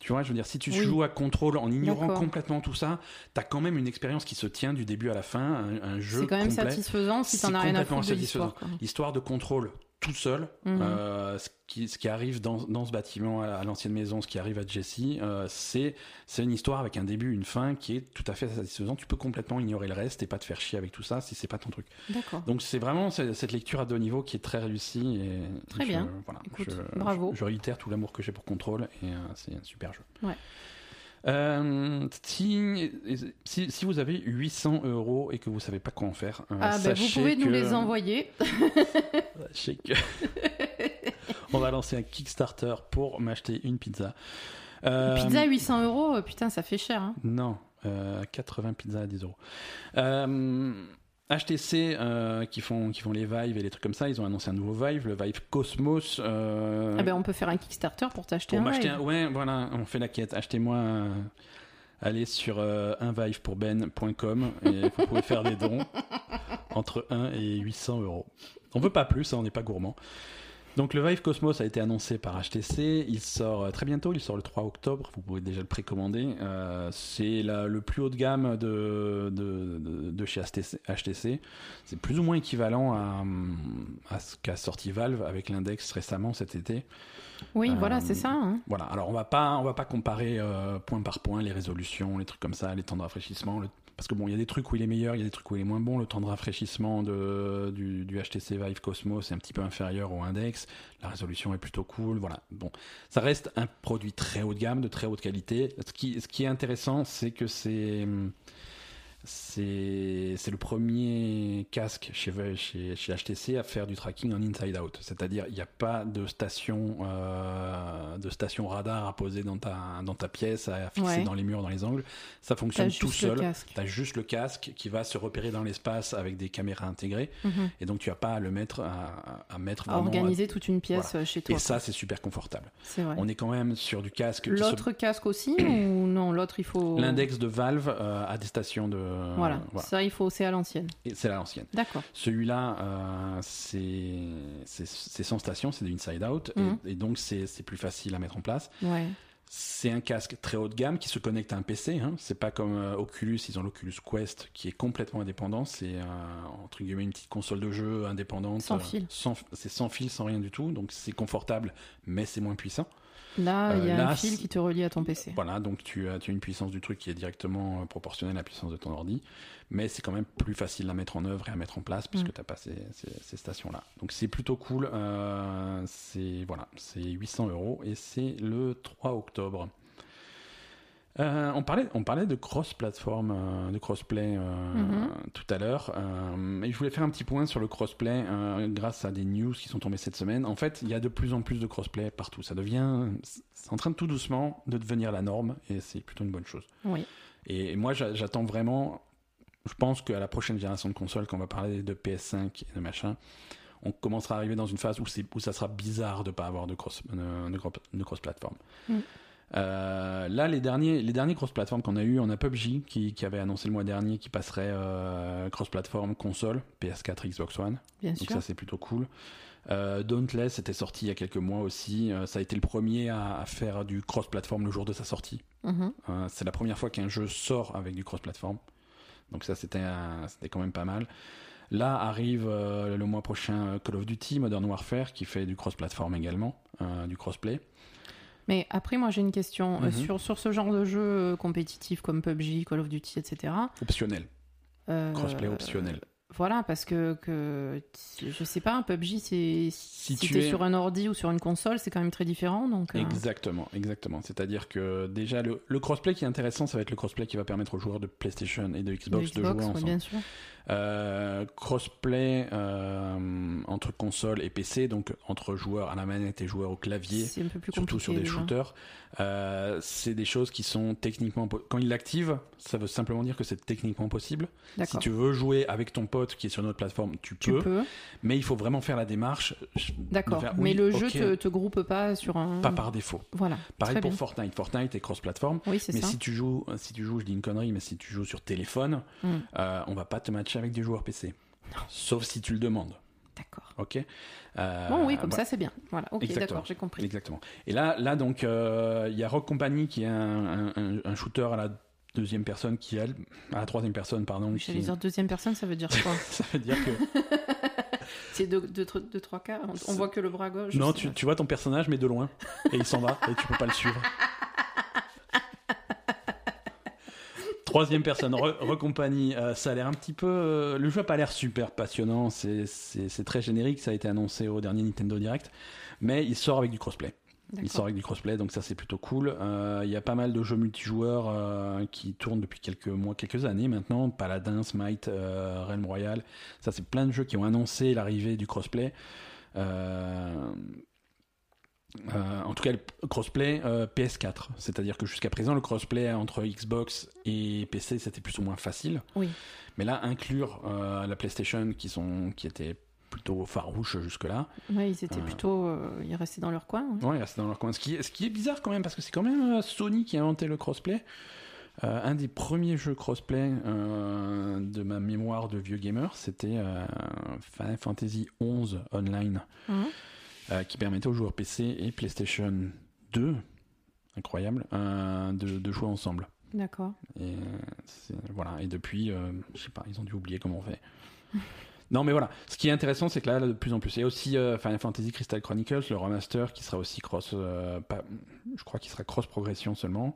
A: Tu vois, je veux dire, si tu
B: Oui.
A: joues à contrôle en ignorant complètement tout ça, t'as quand même une expérience qui se tient du début à la fin, un, un jeu
B: C'est quand même
A: complet.
B: satisfaisant si
A: C'est
B: t'en as rien à foutre
A: satisfaisant.
B: l'histoire.
A: de contrôle tout seul.
B: Mhm.
A: Euh, ce, qui, ce qui arrive dans, dans ce bâtiment à, à l'ancienne maison, ce qui arrive à Jesse, euh, c'est c'est une histoire avec un début, une fin qui est tout à fait satisfaisant. Tu peux complètement ignorer le reste et pas te faire chier avec tout ça si c'est pas ton truc. Donc c'est vraiment ce- cette lecture à deux niveaux qui est très réussie. Et,
B: Très
A: je-
B: bien.
A: voilà,
B: Écoute,
A: je,
B: bravo.
A: Je, je réitère tout l'amour que j'ai pour Control et euh, c'est un super jeu.
B: Ouais.
A: Euh, si, si, si vous avez 800 euros et que vous savez pas quoi en faire, euh,
B: Ah, bah, vous pouvez nous
A: que-
B: les envoyer.
A: Sachez que on va lancer un Kickstarter pour m'acheter une pizza. Euh,
B: Pizza 800 euros, euh, putain, ça fait cher. Hein.
A: Non, euh, 80 pizzas à 10 euros. HTC euh, qui font qui font les Vive et les trucs comme ça, ils ont annoncé un nouveau Vive, le Vive Cosmos. euh,
B: Ah ben, on peut faire un Kickstarter pour t'acheter un Vive.
A: un. Ouais, voilà, on fait la quête. Achetez-moi. euh, Allez sur euh, unvivepourbben.com et vous pouvez faire des dons entre 1 et 800 euros. On veut pas plus, hein, on n'est pas gourmand. Donc le Vive Cosmos a été annoncé par HTC, il sort euh, très bientôt, il sort le 3 octobre, vous pouvez déjà le précommander. Euh, c'est le plus haut de gamme de, de, de- de chez HTC. HTC. C'est plus ou moins équivalent à, à ce qu'a sorti Valve avec l'index récemment cet été.
B: Oui,
A: Euh,
B: voilà, c'est ça. hein.
A: Voilà, alors on va pas, on va pas comparer euh, point par point les résolutions, les trucs comme ça, les temps de rafraîchissement, le- parce que bon, il y a des trucs où il est meilleur, il y a des trucs où il est moins bon. Le temps de rafraîchissement du, HTC Vive Cosmos est un petit peu inférieur au Index. La résolution est plutôt cool. Voilà, bon, ça reste un produit très haut de gamme, de très haute qualité. Ce qui, ce qui est intéressant, c'est que c'est c'est c'est le premier casque chez, chez, chez HTC à faire du tracking en inside out. C'est-à-dire, il n'y a pas de station, euh, de station radar à poser dans ta, dans ta pièce, à fixer
B: Ouais.
A: dans les murs, dans les angles. Ça fonctionne tout seul. Tu as juste le casque qui va se repérer dans l'espace avec des caméras intégrées.
B: Mhm.
A: Et donc, tu n'as pas à le mettre, à, à mettre
B: À organiser toute une pièce euh, chez toi.
A: Et ça, c'est super confortable.
B: vrai.
A: On est quand même sur du casque. se-
B: L'autre casque aussi ou non L'autre, il faut.
A: L'index de Valve euh, a des stations de.
B: Voilà. ça, il faut. C'est à l'ancienne.
A: Et c'est à l'ancienne.
B: D'accord.
A: Celui-là, euh, c'est sans station, c'est du inside out, et-
B: Mhm.
A: et, donc c'est plus facile à mettre en place.
B: Ouais.
A: C'est un casque très haut de gamme qui se connecte à un PC. Hein. C'est pas comme euh, Oculus, ils ont l'Oculus Quest qui est complètement indépendant. C'est euh, entre guillemets une petite console de jeu indépendante.
B: Sans
A: euh,
B: fil.
A: C'est sans fil, sans rien du tout. Donc c'est confortable, mais c'est moins puissant.
B: Là, il y a
A: Euh, là,
B: un fil qui te relie à ton PC.
A: Voilà, donc tu as, tu as une puissance du truc qui est directement euh, proportionnelle à la puissance de ton ordi, mais c'est quand même plus facile à mettre en œuvre et à mettre en place puisque
B: Mm.
A: tu n'as pas ces, ces- ces stations-là. Donc c'est plutôt cool. euh, c'est voilà, c'est 800 euros et c'est le 3 octobre. Euh, on, parlait, on parlait de cross-platform, euh, de crossplay euh,
B: Mhm.
A: tout à l'heure. et je voulais faire un petit point sur le crossplay grâce à des news qui sont tombées cette semaine. En fait, il y a de plus en plus de crossplay partout. Ça devient, c'est en train de tout doucement de devenir la norme et c'est plutôt une bonne chose.
B: Oui.
A: Et, et moi, j'a- j'attends vraiment. Je pense qu'à la prochaine génération de consoles, quand on va parler de PS5 et de machin, on commencera à arriver dans une phase où, c'est- où ça sera bizarre de pas avoir de cross, de, de cross-platform.
B: Mm.
A: Euh, là, les derniers, les derniers cross-platform qu'on a eu, on a PUBG qui, qui avait annoncé le mois dernier qui passerait euh, cross-platform console, PS4, Xbox One.
B: Bien
A: Donc
B: sûr.
A: ça, c'est plutôt cool. Euh, Dauntless était sorti il y a quelques mois aussi. Euh, ça a été le premier à, à faire du cross-platform le jour de sa sortie.
B: Mhm.
A: C'est la première fois qu'un jeu sort avec du cross-platform. Donc ça, c'était quand même pas mal. Là arrive le mois prochain Call of Duty Modern Warfare qui fait du cross-platform également, du crossplay.
B: Mais après, moi, j'ai une question. Euh,
A: Mhm.
B: sur, sur ce genre de jeu euh, compétitif comme PUBG, Call of Duty, etc.
A: Optionnel.
B: euh,
A: Crossplay optionnel.
B: Voilà, parce que, que je sais pas, un PUBG, c'est si,
A: tu es-
B: sur un ordi ou sur une console, c'est quand même très différent. Donc, euh,
A: Exactement, exactement. C'est-à-dire que déjà le, le crossplay qui est intéressant, ça va être le crossplay qui va permettre aux joueurs de PlayStation et de Xbox de,
B: Xbox,
A: jouer
B: ouais,
A: ensemble.
B: bien sûr.
A: Euh, crossplay euh, entre console et PC, donc entre joueurs à la manette et joueurs au clavier.
B: C'est un peu plus
A: surtout sur des
B: déjà.
A: shooters. Euh, c'est des choses qui sont techniquement... Quand ils l'activent, ça veut simplement dire que c'est techniquement possible. Si tu veux jouer avec ton pote qui est sur notre plateforme, tu
B: Tu
A: peux,
B: peux.
A: mais il faut vraiment faire la démarche.
B: D'accord. Mais le jeu
A: ok,
B: te, te groupe pas sur un.
A: Pas par défaut.
B: Voilà.
A: Pareil
B: Très
A: pour
B: bien.
A: Fortnite. Fortnite est cross-platform.
B: Oui,
A: Mais
B: ça.
A: si tu joues, si tu joues, je dis une connerie, mais si tu joues sur téléphone, euh, on va pas te matcher avec des joueurs PC. Sauf si tu le demandes.
B: D'accord.
A: Ok. Euh,
B: Bon, oui, comme
A: voilà.
B: ça, c'est bien. Voilà. Ok, d'accord, j'ai compris.
A: Exactement. Et là, là donc, euh, il y a Rock Company qui est un, un- un shooter à la deuxième personne qui elle, à la troisième personne, pardon. Qui...
B: dire deuxième personne, ça veut dire quoi
A: Ça veut dire que
B: C'est deux, trois quarts. On, on voit que le bras gauche.
A: non, tu, tu vois ton personnage mais de loin et il s'en va et tu peux pas le suivre. Troisième personne, Re- Rock Company, euh, ça a l'air un petit peu. euh, le jeu a pas l'air super passionnant, c'est- très générique, ça a été annoncé au dernier Nintendo Direct, mais il sort avec du crossplay. Il sort avec du crossplay, donc ça c'est plutôt cool. Euh, Il y a pas mal de jeux multijoueurs euh, qui tournent depuis quelques mois, quelques années maintenant. Paladin, Smite, euh, Realm Royale. Ça c'est plein de jeux qui ont annoncé l'arrivée du crossplay. Euh, en tout cas, le crossplay euh, PS4. C'est-à-dire que jusqu'à présent, le crossplay entre Xbox et PC, c'était plus ou moins facile.
B: Oui.
A: Mais là, inclure euh, la PlayStation, qui, sont, qui était plutôt farouche jusque-là,
B: Ouais, ils étaient plutôt. ils restaient dans leur coin. ouais.
A: Ouais, rester dans leur coin. Ce qui, est, ce qui est bizarre quand même, parce que c'est quand même Sony qui a inventé le crossplay. Un des premiers jeux crossplay de ma mémoire de vieux gamer, c'était Final Fantasy XI Online,
B: Mhm.
A: Euh, qui permettait aux joueurs PC et PlayStation 2, incroyable, euh, de, de jouer ensemble.
B: D'accord.
A: Et, euh, voilà. et depuis, je sais pas, ils ont dû oublier comment on fait. Non, mais voilà. Ce qui est intéressant, c'est que là, de plus en plus, il y a aussi euh, Final Fantasy Crystal Chronicles, le remaster, qui sera aussi cross. euh, pas, je crois qu'il sera cross progression seulement.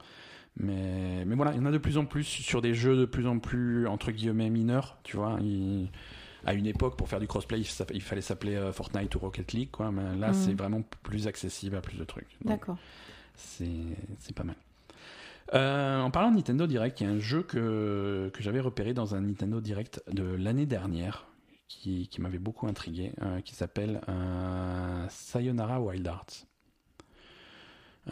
A: Mais, mais voilà, il y en a de plus en plus sur des jeux de plus en plus entre guillemets mineurs. Tu vois, il- à une époque, pour faire du crossplay, il, fallait s'appeler euh, Fortnite ou Rocket League, quoi. Mais là, c'est vraiment plus accessible à plus de trucs.
B: D'accord.
A: c'est pas mal. Euh, en parlant de Nintendo Direct, il y a un jeu que, que j'avais repéré dans un Nintendo Direct de l'année dernière qui, qui m'avait beaucoup intrigué, euh, qui s'appelle euh, Sayonara Wild Arts.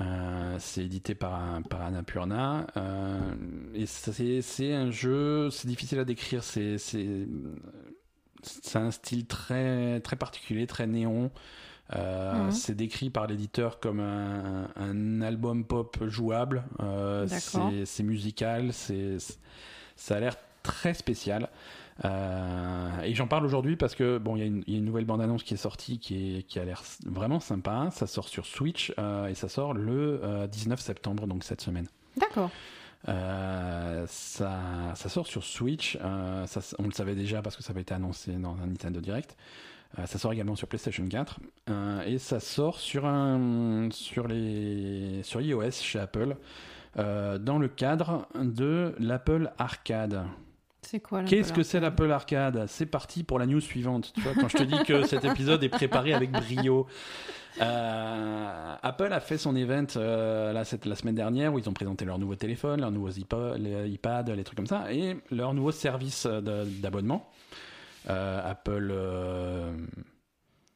A: Euh, c'est édité par, par Annapurna euh, et c'est c'est un jeu, c'est difficile à décrire, c'est c'est un style très très particulier, très néon. Euh,
B: Mhm.
A: C'est décrit par l'éditeur comme un, un album pop jouable. Euh, c'est musical, c'est ça a l'air très spécial. Euh, et j'en parle aujourd'hui parce que bon, il y, a une- il y a une nouvelle bande-annonce qui est sortie qui, est, qui a l'air vraiment sympa. Ça sort sur Switch et ça sort le euh, 19 septembre, donc cette semaine.
B: D'accord.
A: Ça, sort sur Switch. euh, on le savait déjà parce que ça avait été annoncé dans un Nintendo Direct. Euh, ça sort également sur PlayStation 4 euh, et ça sort sur sur les sur iOS chez Apple dans le cadre de l'Apple Arcade.
B: C'est quoi là
A: Qu'est-ce que c'est l'Apple Arcade? C'est parti pour la news suivante. Tu vois, quand je te dis que cet épisode est préparé avec brio. Euh, Apple a fait son event euh, là, cette- la semaine dernière où ils ont présenté leurs nouveaux téléphones, leurs nouveaux iPod, les iPads, les trucs comme ça, et leur nouveau service d'abonnement. Euh, Apple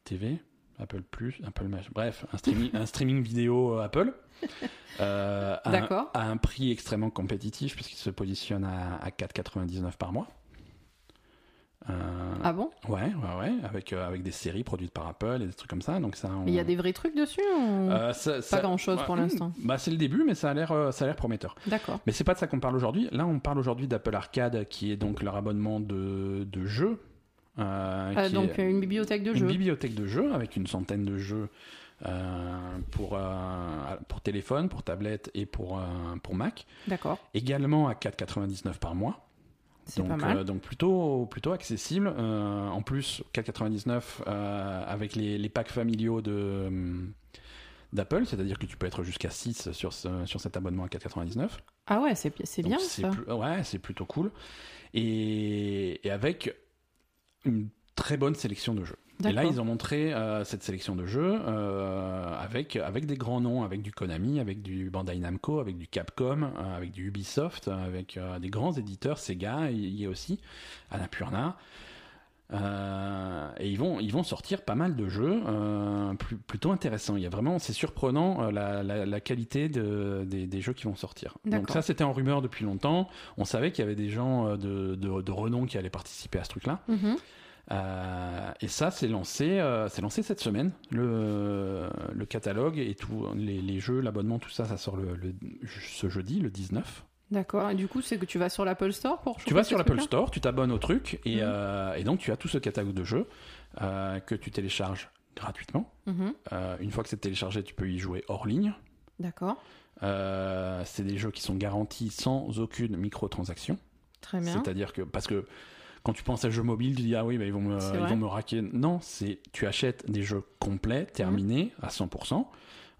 A: TV, Apple Plus, Apple Mach- bref, un streaming, un streaming vidéo euh, Apple. Euh, à, un,
B: D'accord.
A: à un prix extrêmement compétitif puisqu'il se positionne à, à 4,99 par mois. Euh,
B: Ah bon?
A: Ouais, ouais, ouais, avec, euh, avec des séries produites par Apple et des trucs comme ça. Donc ça, on-
B: Mais il y a des vrais trucs dessus ou...
A: Euh, ça- ça-
B: grand-chose pour
A: ouais,
B: l'instant?
A: Bah, c'est le début, mais ça a l'air, ça a l'air prometteur.
B: D'accord.
A: Mais c'est pas de ça qu'on parle aujourd'hui. Là, on parle aujourd'hui d'Apple Arcade, qui est donc leur abonnement de, de jeux. Euh, qui
B: donc
A: est
B: euh, une bibliothèque de
A: une
B: jeux.
A: bibliothèque de jeux avec une centaine de jeux euh, pour, euh, pour téléphone, pour tablette et pour, euh, pour Mac.
B: D'accord.
A: Également à 4,99 par mois.
B: C'est
A: donc,
B: pas mal.
A: euh, donc plutôt, plutôt accessible. Euh, en plus, 4,99 euh, avec les, les packs familiaux de d'Apple, c'est-à-dire que tu peux être jusqu'à 6 sur, ce- sur cet abonnement à 4,99.
B: Ah ouais, c'est bien
A: c'est
B: ça.
A: plus- ouais, c'est plutôt cool. Et, et avec une très bonne sélection de jeux. Et là, ils ont montré euh, cette sélection de jeux euh, avec, avec des grands noms, avec du Konami, avec du Bandai Namco, avec du Capcom, euh, avec du Ubisoft, avec des grands éditeurs, Sega, il y a aussi, Annapurna. Euh, et ils vont, ils vont sortir pas mal de jeux euh, plus- plutôt intéressants. Il y a vraiment, c'est surprenant euh, la, la, la qualité de, des, des jeux qui vont sortir. Donc ça, c'était en rumeur depuis longtemps. On savait qu'il y avait des gens de, de, de renom qui allaient participer à ce truc-là.
B: Mhm.
A: Et ça, c'est lancé, c'est lancé cette semaine. Le, le catalogue et tout, les, les jeux, l'abonnement, tout ça, ça sort le, le- ce jeudi, le 19.
B: D'accord. Et du coup, c'est que tu vas sur l'Apple Store pour
A: Tu vas sur l'Apple Store, tu t'abonnes au truc et,
B: Mhm.
A: euh, et donc tu as tout ce catalogue de jeux euh, que tu télécharges gratuitement.
B: Mhm.
A: Euh, une fois que c'est téléchargé, tu peux y jouer hors ligne.
B: D'accord.
A: C'est des jeux qui sont garantis sans aucune microtransaction.
B: Très bien.
A: C'est-à-dire que parce que quand tu penses à jeux mobiles, tu dis ah oui, bah, ils vont me,
B: C'est
A: ils
B: vrai.
A: vont me raquer. Non, c'est tu achètes des jeux complets, terminés à 100%.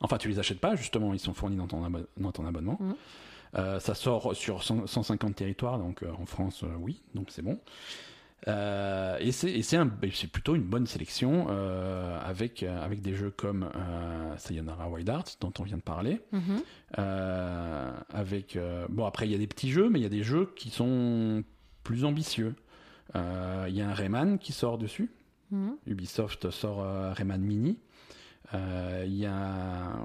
A: Enfin, tu les achètes pas justement, ils sont fournis dans ton, abo- dans ton abonnement. Euh, ça sort sur 100 150 territoires, donc euh, en France, euh, oui, donc c'est bon. Euh, et c'est un- plutôt une bonne sélection euh, avec avec des jeux comme euh, Sayonara Wild Arts dont on vient de parler.
B: Mhm.
A: Euh, avec bon après il y a des petits jeux mais il y a des jeux qui sont plus ambitieux il y a un Rayman qui sort dessus
B: Mhm.
A: Ubisoft sort Rayman Mini il y a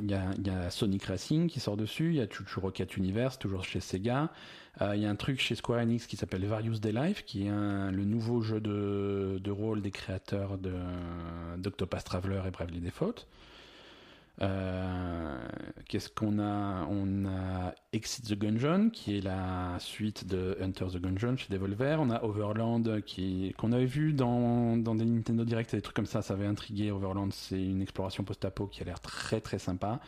A: y a, y a Sonic Racing qui sort dessus il y a Chuchu Rocket Universe toujours chez Sega. Euh, il y a un truc chez Square Enix qui s'appelle Various Day Life qui est le nouveau jeu de, de rôle des créateurs de d'Octopath Traveler et Bravely Default euh, Qu'est-ce qu'on a? On a Exit the Gungeon, qui est la suite de Enter the Gungeon chez Devolver. On a Overland, qu'on avait vu dans, dans des Nintendo Direct, et des trucs comme ça, ça avait intrigué. Overland, c'est une exploration post-apo qui a l'air très très sympa.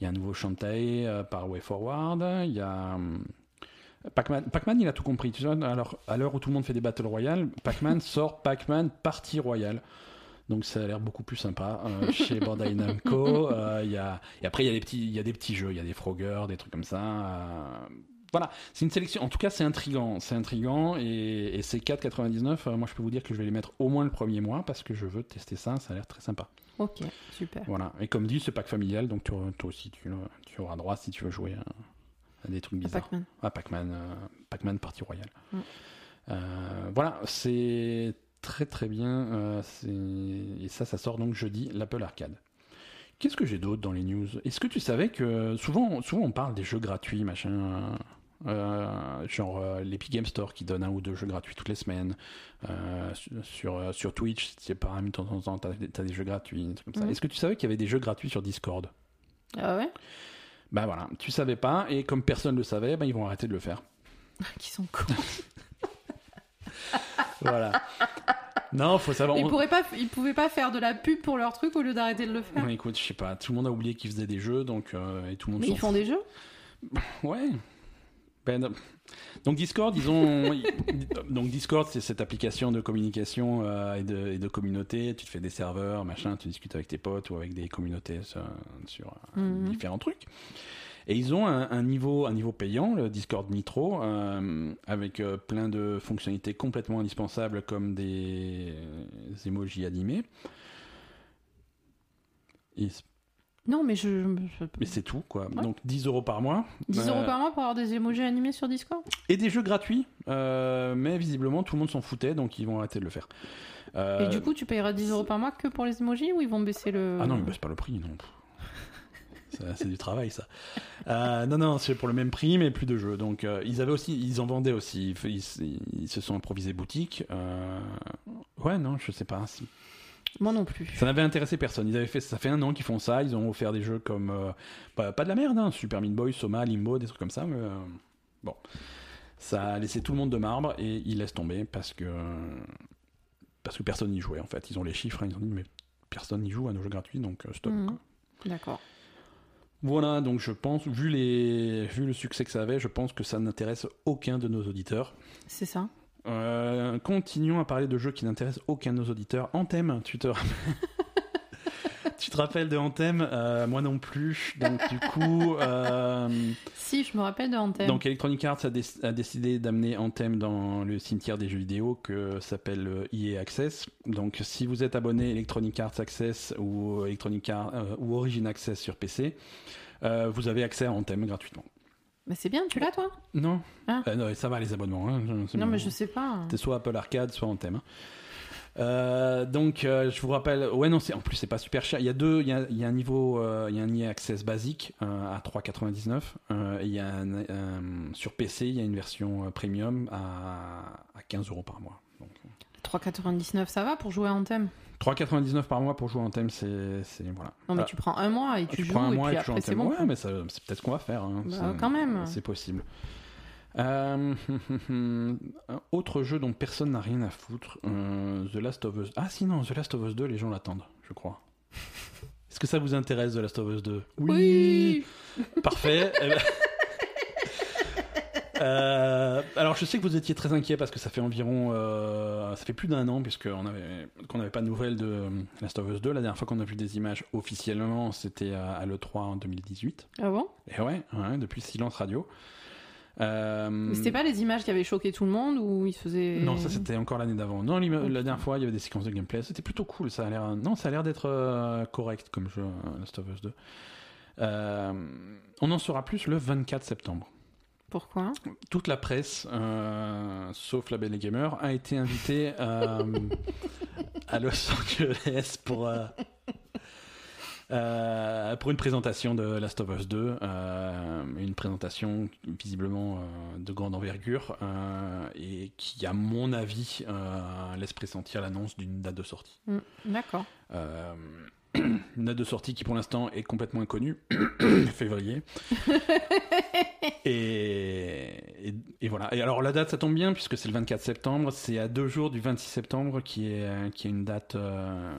A: Il y a un nouveau Shantae euh, par Way Forward. Il y a. hum, Pac-Man, il a tout compris. Alors, à l'heure où tout le monde fait des Battle Royale, Pac-Man sort Pac-Man Party Royale. Donc ça a l'air beaucoup plus sympa euh, chez Bandai Namco. Euh, il y a, et après, il y, a des petits, il y a des petits jeux, il y a des Frogger, des trucs comme ça. euh, voilà, c'est une sélection. En tout cas, c'est intrigant. C'est intrigant. Et, et ces 4,99, euh, moi, je peux vous dire que je vais les mettre au moins le premier mois parce que je veux tester ça. Ça a l'air très sympa.
B: Ok, super.
A: Voilà. Et comme dit, c'est pack familial. Donc toi, toi aussi, tu, tu auras droit si tu veux jouer des trucs bizarres.
B: Pac-Man.
A: Ah, Pac-Man, Pac-Man Partie Royale.
B: Mm.
A: Voilà, c'est très très bien. euh, et ça, ça sort donc jeudi, l'Apple Arcade. Qu'est-ce que j'ai d'autre dans les news? Est-ce que tu savais que souvent, souvent on parle des jeux gratuits, machin, euh, genre euh, l'Epic Game Store qui donne un ou deux jeux gratuits toutes les semaines. euh, sur, sur, Twitch, c'est pas de temps en temps, t'as, des jeux gratuits, comme ça.
B: Mhm.
A: Est-ce que tu savais qu'il y avait des jeux gratuits sur Discord?
B: Ah ouais?
A: Bah voilà, tu savais pas, et comme personne le savait, bah, ils vont arrêter de le faire.
B: Qui sont cons.
A: Voilà. non, faut savoir.
B: Ils, pourraient pas, ils pouvaient pas faire de la pub pour leur truc au lieu d'arrêter de le faire.
A: Ouais, écoute, je sais pas, tout le monde a oublié qu'ils faisaient des jeux, donc euh, et tout le monde
B: Mais ils font des jeux?
A: Ouais. Ben, non. donc Discord, ils ont donc Discord, c'est cette application de communication euh, et, de, et de communauté. Tu te fais des serveurs, machin, tu discutes avec tes potes ou avec des communautés sur, sur, euh,
B: Mhm.
A: différents trucs. Et ils ont un, un niveau, un niveau payant, le Discord Nitro, euh, avec euh, plein de fonctionnalités complètement indispensables comme des, des emojis animés. Et
B: Non, mais je. je-
A: Mais c'est tout, quoi.
B: Ouais.
A: Donc 10 euros par mois.
B: 10
A: Euh,
B: euros par mois pour avoir des emojis animés sur Discord?
A: Et des jeux gratuits. mais visiblement, tout le monde s'en foutait, donc ils vont arrêter de le faire.
B: Et du coup, tu payeras 10 euros par mois que pour les emojis ou ils vont baisser le.
A: Ah non, bah, c'est pas le prix, non. C'est du travail, ça. Euh, non, non, c'est pour le même prix, mais plus de jeux. Donc, euh, ils avaient aussi, ils en vendaient aussi. Ils, ils- ils se sont improvisés boutique. Euh, Ouais, non, je sais pas. si-
B: Moi non plus.
A: Ça n'avait intéressé personne. Ils avaient fait, ça fait un an qu'ils font ça. Ils ont offert des jeux comme pas, de la merde, hein, Super Meat Boy, Soma, Limbo, des trucs comme ça. Mais bon, ça a laissé tout le monde de marbre et ils laissent tomber parce que parce que personne n'y jouait en fait. Ils ont les chiffres, hein, ils ont dit mais personne n'y joue à nos jeux gratuits, donc stop. Quoi.
B: D'accord.
A: Voilà, donc je pense, vu les, vu le succès que ça avait, je pense que ça n'intéresse aucun de nos auditeurs.
B: C'est ça.
A: Euh, continuons à parler de jeux qui n'intéressent aucun de nos auditeurs. Anthem, tu te rappelles? Tu te rappelles de Anthem? Euh, Moi non plus. Donc du coup, euh,
B: Si, je me rappelle de Anthem.
A: donc Electronic Arts a, dé- a décidé d'amener Anthem dans le cimetière des jeux vidéo que s'appelle euh, EA Access. Donc si vous êtes abonné Electronic Arts Access ou Electronic Arts euh, ou Origin Access sur PC, vous avez accès à Anthem gratuitement.
B: Mais c'est bien, tu l'as toi?
A: Non,
B: Ah.
A: Non, ça va les abonnements. hein. C'est
B: Non, mais je sais pas.
A: C'était soit Apple Arcade, soit Anthem. hein. Euh, donc, euh, je vous rappelle, ouais, non, c'est en plus c'est pas super cher. Il y a deux, il y a, il y a un niveau, euh, il y a un EA Access basique à 3,99. Euh, et il y a un, sur PC, il y a une version euh, premium à, à 15 euros par mois. Donc,
B: 3,99, ça va pour jouer à Anthem
A: 3,99 par mois pour jouer Anthem, c'est, c'est voilà.
B: Non, mais
A: Ah,
B: tu prends un mois et tu, joues,
A: prends un
B: et
A: mois
B: puis
A: et tu joues
B: après c'est bon.
A: Ouais, mais c'est peut-être ce qu'on va faire. hein.
B: Bah, quand même.
A: C'est possible. Euh, autre jeu dont personne n'a rien à foutre, euh, The Last of Us. Ah si non, The Last of Us 2, les gens l'attendent, je crois. Est-ce que ça vous intéresse, The Last of Us 2
B: Oui
A: Parfait. Eh ben- Euh, alors je sais que vous étiez très inquiet parce que ça fait environ, euh, ça fait plus d'un an puisque on avait, qu'on n'avait pas de nouvelles de euh, Last of Us 2. La dernière fois qu'on a vu des images officiellement, c'était à, à l'E3 en 2018.
B: Ah bon?
A: Et ouais, ouais, depuis Silence Radio. Euh,
B: Mais c'était pas les images qui avaient choqué tout le monde ou ils faisaient.
A: Non, ça c'était encore l'année d'avant. Non, la dernière fois, il y avait des séquences de gameplay. C'était plutôt cool. Ça a l'air. Non, ça a l'air d'être euh, correct comme jeu, euh, Last of Us 2. Euh, on en saura plus le 24 septembre.
B: Pourquoi?
A: Toute la presse, sauf la Belle et Gamer, a été invitée à Los Angeles pour, euh, pour une présentation de Last of Us 2. euh, une présentation visiblement euh, de grande envergure et qui, à mon avis, laisse pressentir l'annonce d'une date de sortie.
B: Hmm, D'accord.
A: Une date de sortie qui pour l'instant est complètement inconnue, février. et, et, et voilà. Et alors la date, ça tombe bien puisque c'est le 24 septembre. C'est à deux jours du 26 septembre qui est qui est une date euh,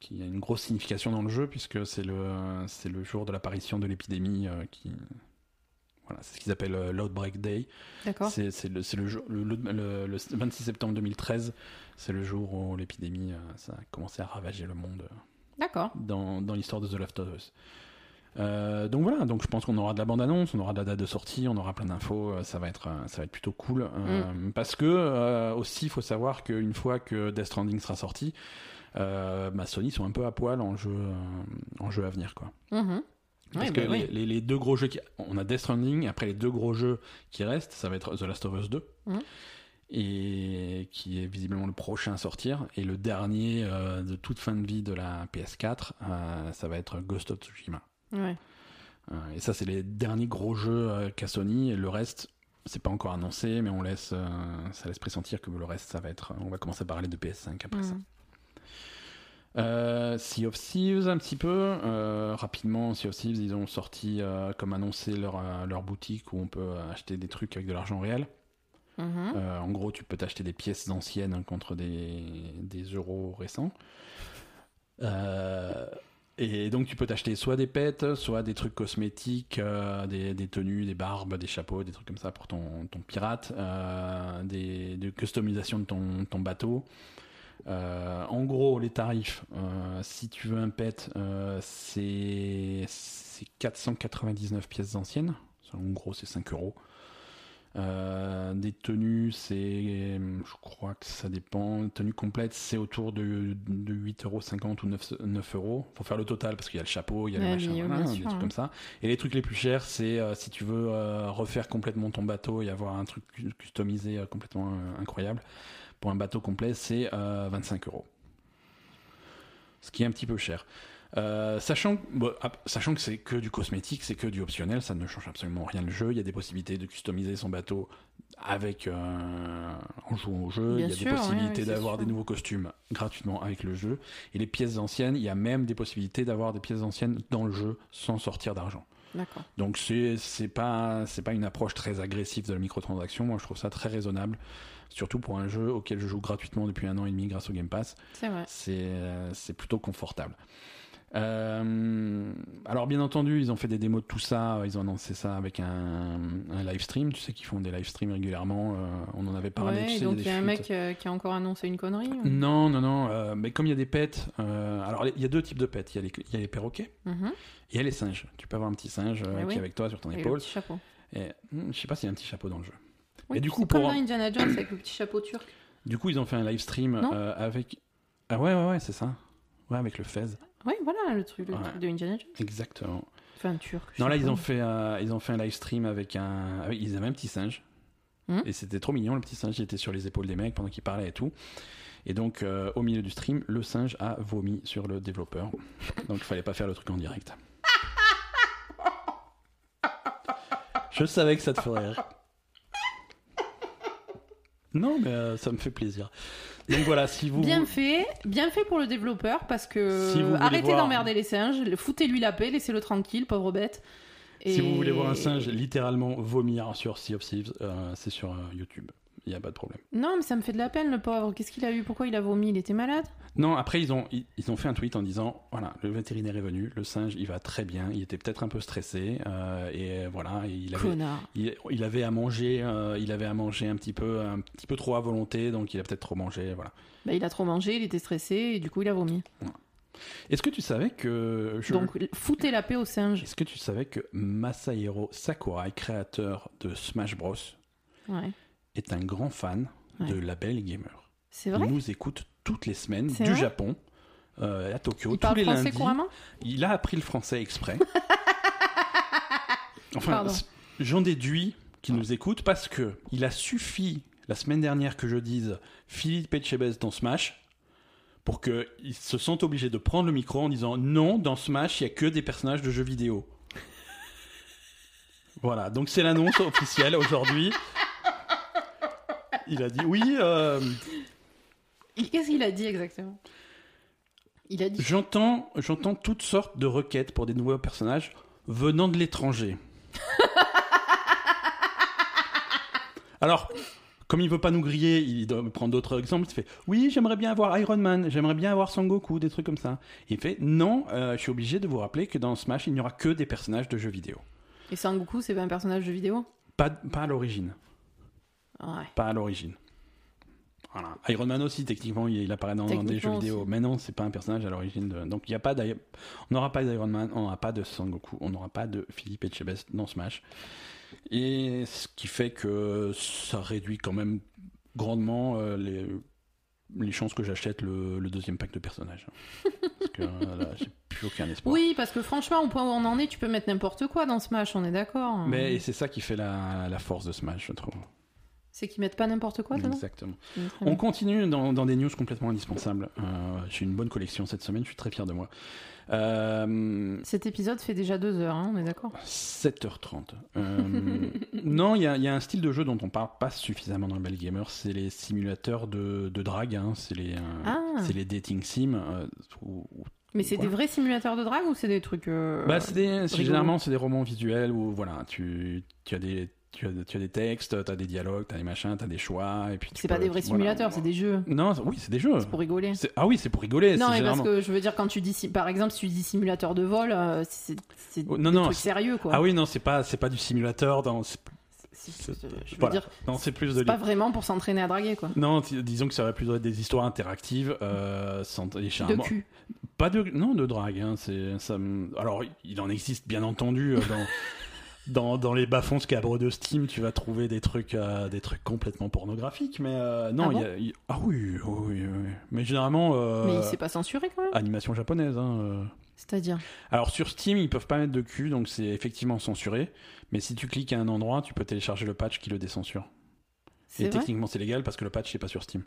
A: qui a une grosse signification dans le jeu puisque c'est le c'est le jour de l'apparition de l'épidémie euh, qui voilà, c'est ce qu'ils appellent euh, l'Outbreak Day.
B: D'accord.
A: C'est le, c'est le, jour- le, le- le- le 26 septembre 2013. C'est le jour où l'épidémie ça a commencé à ravager le monde
B: D'accord.
A: dans, dans l'histoire de The Last of Us. Euh, donc voilà, donc je pense qu'on aura de la bande-annonce, on aura de la date de sortie, on aura plein d'infos, euh, ça va être, euh, ça va être plutôt cool. Euh, Parce que euh, aussi, il faut savoir qu'une fois que Death Stranding sera sorti, bah, Sony sont un peu à poil en jeu, en jeu à venir, quoi.
B: Mhm.
A: Parce
B: Ouais,
A: que
B: bah
A: les,
B: oui.
A: les- les deux gros jeux, qui... on a Death Stranding, après les deux gros jeux qui restent, ça va être The Last of Us 2,
B: Mhm.
A: Et qui est visiblement le prochain à sortir, et le dernier euh, de toute fin de vie de la PS4, euh, ça va être Ghost of Tsushima.
B: Ouais.
A: Euh, et ça, c'est les derniers gros jeux qu'a Sony, et le reste, c'est pas encore annoncé, mais on laisse, ça laisse pressentir que le reste, ça va être, on va commencer à parler de PS5 après ça. Euh, sea of Thieves un petit peu euh, rapidement Sea of Thieves ils ont sorti euh, comme annoncé leur, leur boutique où on peut acheter des trucs avec de l'argent réel
B: Mhm.
A: Euh, en gros tu peux t'acheter des pièces anciennes hein, contre des, euros récents Euh, et donc tu peux t'acheter soit des pets soit des trucs cosmétiques euh, des, tenues des barbes des chapeaux des trucs comme ça pour ton, pirate des, customisations de ton, ton bateau en gros, les tarifs, si tu veux un pet, c'est 499 pièces anciennes. En gros, c'est 5 euros. Euh, des tenues, c'est. Je crois que ça dépend. Tenue complète, c'est autour de, de 8,50 euros ou 9, 9 euros. Faut faire le total parce qu'il y a le chapeau, il y a le machin, voilà,
B: bien
A: des trucs
B: hein.
A: comme ça. Et les trucs les plus chers, c'est euh, si tu veux euh, refaire complètement ton bateau et avoir un truc cu- customisé complètement incroyable. Pour un bateau complet, c'est euh, 25 euros. Ce qui est un petit peu cher. Euh, sachant, bon, sachant que c'est que du cosmétique, c'est que du optionnel, ça ne change absolument rien le jeu. Il y a des possibilités de customiser son bateau avec euh, en jouant au jeu.
B: Bien
A: il y a
B: sûr,
A: des possibilités
B: ouais,
A: d'avoir des nouveaux costumes gratuitement avec le jeu. Et les pièces anciennes, il y a même des possibilités d'avoir des pièces anciennes dans le jeu sans sortir d'argent. Donc c'est c'est pas c'est pas une approche très agressive de la microtransaction. Moi je trouve ça très raisonnable, surtout pour un jeu auquel je joue gratuitement depuis un an et demi grâce au Game Pass.
B: C'est
A: euh, c'est plutôt confortable. Euh, alors bien entendu, ils ont fait des démos de tout ça. Ils ont annoncé ça avec un, un live stream. Tu sais qu'ils font des live streams régulièrement. euh, on en avait parlé.
B: ouais,
A: tu sais,
B: donc il y a un mec euh, qui a encore annoncé une connerie. ou-
A: Non, non, non. mais comme il y a des pets, alors il y a deux types de pets. Il y a les, il y a les perroquets
B: Mhm.
A: il y a les singes. Tu peux avoir un petit singe
B: Eh
A: qui
B: oui.
A: est avec toi sur ton
B: Et le
A: épaule.
B: petit chapeau.
A: Et, hmm, je sais pas s'il y a un petit chapeau dans le jeu.
B: Oui,
A: Et du coup,
B: comme
A: pour-
B: dans Indiana Jones avec le petit chapeau turc.
A: Du coup, ils ont fait un live stream avec. Ah ouais, ouais, ouais, c'est ça. Ouais, avec le fez.
B: Oui, voilà le truc, le
A: Ouais.
B: truc de Indiana Jones.
A: Exactement.
B: Enfin, turc.
A: Non, là, ils ont fait, euh, ils ont fait un live stream avec un. avec- Ils avaient un petit singe.
B: Mhm.
A: Et c'était trop mignon, le petit singe. Il était sur les épaules des mecs pendant qu'ils parlaient et tout. Et donc, euh, au milieu du stream, le singe a vomi sur le développeur. Donc, il fallait pas faire le truc en direct. Je savais que ça te ferait rire. Non, mais euh, ça me fait plaisir. Donc voilà, si vous.
B: Bien fait, bien fait pour le développeur parce que
A: Si vous
B: arrêtez
A: voir-
B: d'emmerder les singes, foutez-lui la paix, laissez-le tranquille, pauvre bête.
A: Si
B: Et-
A: vous voulez voir un singe littéralement vomir sur Sea of Thieves, euh, c'est sur euh, YouTube. Il n'y a pas de problème.
B: Non, mais ça me fait de la peine, le pauvre. Qu'est-ce qu'il a eu? Pourquoi il a vomi? Il était malade?
A: Non, après, ils ont, ils, ils ont fait un tweet en disant voilà, le vétérinaire est venu, le singe, il va très bien, il était peut-être un peu stressé, euh, et voilà, il avait, il, il avait à manger, euh, il avait à manger un petit peu, un petit peu trop à volonté, donc il a peut-être trop mangé, voilà.
B: Bah, il a trop mangé, il était stressé et du coup il a vomi.
A: Est-ce que tu savais que je-
B: Donc foutez la paix aux singes.
A: est-ce que tu savais que Masahiro Sakurai, créateur de Smash Bros,
B: Ouais.
A: Est un grand fan de
B: Ouais.
A: Label Gamer
B: C'est
A: Il
B: vrai
A: nous écoute toutes les semaines du
B: vrai
A: Japon, euh, à Tokyo,
B: Il
A: tous
B: parle
A: les
B: français
A: lundis.
B: couramment
A: Il a appris le français exprès. enfin, j'en déduis qu'il nous écoute parce que il a suffi la semaine dernière que je dise Philippe Etchebest dans Smash pour qu'il se sente obligé de prendre le micro en disant non, dans Smash, il n'y a que des personnages de jeux vidéo. voilà, donc c'est l'annonce officielle aujourd'hui. Il a dit oui, euh,
B: Qu'est-ce qu'il a dit exactement? Il a dit.
A: J'entends, j'entends toutes sortes de requêtes pour des nouveaux personnages venant de l'étranger. Alors, comme il veut pas nous griller, il doit prendre d'autres exemples. Il fait Oui, j'aimerais bien avoir Iron Man, j'aimerais bien avoir Son Goku, des trucs comme ça. Il fait Non, euh, je suis obligé de vous rappeler que dans Smash, il n'y aura que des personnages de jeux vidéo.
B: Et Sangoku, c'est pas un personnage de vidéo?
A: Pas, pas à l'origine.
B: Ouais.
A: Pas à l'origine. Voilà. Iron Man aussi, techniquement, il apparaît dans, dans des jeux vidéo.
B: aussi.
A: Mais non, c'est pas un personnage à l'origine. De... Donc, il y a pas on n'aura pas d'Iron Man, on n'aura pas de Sangoku, on n'aura pas de Philippe Etchebest dans Smash. Et ce qui fait que ça réduit quand même grandement euh, les... les chances que j'achète le, le deuxième pack de personnages. Parce que euh, là, j'ai plus aucun espoir.
B: Oui, parce que franchement, au point où on en est, tu peux mettre n'importe quoi dans Smash, on est d'accord.
A: Mais c'est ça qui fait la, la force de Smash, je trouve.
B: C'est qu'ils mettent pas n'importe quoi dedans
A: Exactement.
B: Mm,
A: On continue dans, dans des news complètement indispensables. Euh, j'ai une bonne collection cette semaine, je suis très fier de moi. Euh,
B: Cet épisode fait déjà deux heures, hein, on est d'accord
A: 7h30. Euh, non, il y, a- il y a un style de jeu dont on parle pas suffisamment dans le Bell Gamer, c'est les simulateurs de, de drague, hein, c'est les,
B: Ah.
A: c'est les dating sims. où- où-
B: Mais c'est des vrais simulateurs de drague ou c'est des trucs. euh,
A: bah, c'est généralement, c'est des romans visuels où voilà, tu, tu as des. Tu as, tu as des textes, tu as des dialogues, tu as des machins, tu as des choix. et puis
B: C'est pas
A: peux-
B: des vrais simulateurs, c'est des jeux.
A: Non, oui, c'est des jeux.
B: C'est pour rigoler.
A: Ah oui, c'est pour rigoler.
B: Non, mais parce que je veux dire, quand tu dis, par exemple, si tu dis simulateur de vol, euh, c'est
A: Oh, non,
B: des
A: non,
B: trucs sérieux, quoi.
A: Ah oui, non, c'est pas, pas du simulateur. Dans...
B: je veux
A: voilà.
B: dire,
A: Non, c'est plus de
B: pas vraiment pour s'entraîner à draguer, quoi.
A: Non, disons que ça aurait plutôt être des histoires interactives, euh, sans, et
B: De cul.
A: Pas de, non, de drague. Hein, c'est, ça, alors, il en existe bien entendu euh, dans, dans, dans les bas-fonds scabres de Steam, tu vas trouver des trucs, euh, des trucs complètement pornographiques, mais euh, non,
B: Ah
A: il
B: bon
A: y a- il- ah oui, oui, oui, oui. mais généralement, euh,
B: Mais c'est pas censuré, quand même.
A: animation japonaise. Hein.
B: C'est-à-dire.
A: Alors sur Steam, ils peuvent pas mettre de cul, donc c'est effectivement censuré. Mais si tu cliques à un endroit, tu peux télécharger le patch qui le décensure. Et techniquement, c'est légal parce que le patch n'est pas sur Steam.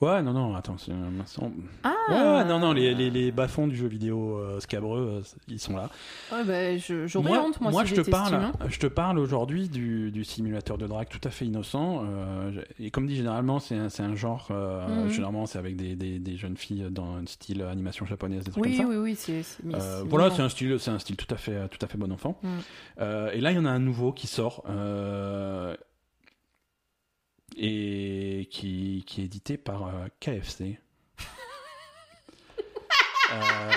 A: Ouais, non, non, attends, c'est un instant.
B: Ah
A: Ouais, non, non, les, les, les bas-fonds du jeu vidéo euh, scabreux, euh, ils sont là.
B: Ouais, bah, je- j'aurais honte, moi, si
A: je te parle, je te parle aujourd'hui du, du simulateur de drague tout à fait innocent. euh, et comme dit, généralement, c'est un, un genre.
B: Mhm.
A: Généralement, c'est avec des, des, des jeunes filles dans un style animation japonaise, des trucs
B: Oui,
A: comme ça.
B: oui, oui, c'est. c'est-
A: voilà, c'est un style, c'est un style tout à fait, tout à fait bon enfant.
B: Mm.
A: Euh, et là, il y en a un nouveau qui sort euh, et qui, qui est édité par euh, KFC. Euh,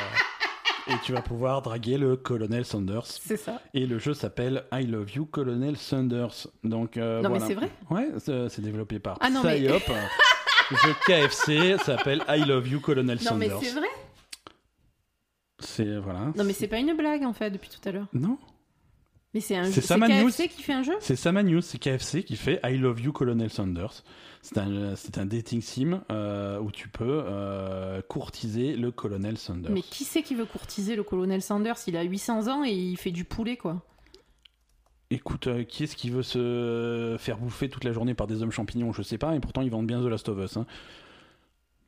A: et tu vas pouvoir draguer le colonel Sanders.
B: C'est ça.
A: Et le jeu s'appelle I Love You Colonel Sanders. Donc euh,
B: Non, mais
A: voilà.
B: c'est vrai
A: Ouais, c'est développé par
B: Ah non, mais-.
A: Le jeu KFC s'appelle I Love You Colonel
B: Non, mais
A: Sanders.
B: c'est vrai
A: C'est voilà.
B: Non, mais c'est pas une blague, en fait, depuis tout à l'heure.
A: Non.
B: Mais c'est un
A: C'est
B: jeu.
A: ça,
B: C'est
A: ma news.
B: KFC qui fait un jeu?
A: C'est Sama News, c'est KFC qui fait I Love You Colonel Sanders. C'est un, c'est un dating sim euh, où tu peux euh, courtiser le colonel Sanders.
B: Mais qui c'est qui veut courtiser le colonel Sanders? Il a 800 ans et il fait du poulet, quoi.
A: Écoute, euh, qui est-ce qui veut se faire bouffer toute la journée par des hommes champignons? Je sais pas, et pourtant ils vendent bien The Last of Us. hein.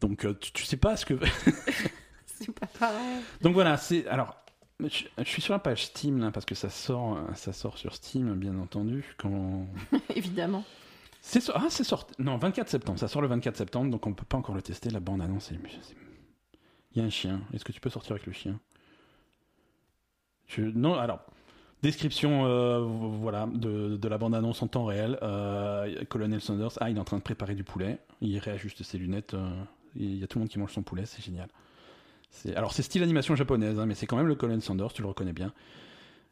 A: Donc tu, tu sais pas ce que.
B: C'est pas pareil.
A: Donc voilà, c'est alors. Je, je suis sur la page Steam là parce que ça sort, euh, ça sort sur Steam bien entendu. Quand
B: Évidemment.
A: c'est so- ah c'est sorti non 24 septembre, ça sort le 24 septembre donc on peut pas encore le tester. La bande annonce, il y a un chien. Est-ce que tu peux sortir avec le chien? Je non alors. Description euh, voilà de, de la bande annonce en temps réel. Euh, Colonel Sanders, ah il est en train de préparer du poulet. Il réajuste ses lunettes. euh, il y a tout le monde qui mange son poulet, c'est génial. Alors c'est style animation japonaise, hein, mais c'est quand même le Colonel Sanders, tu le reconnais bien.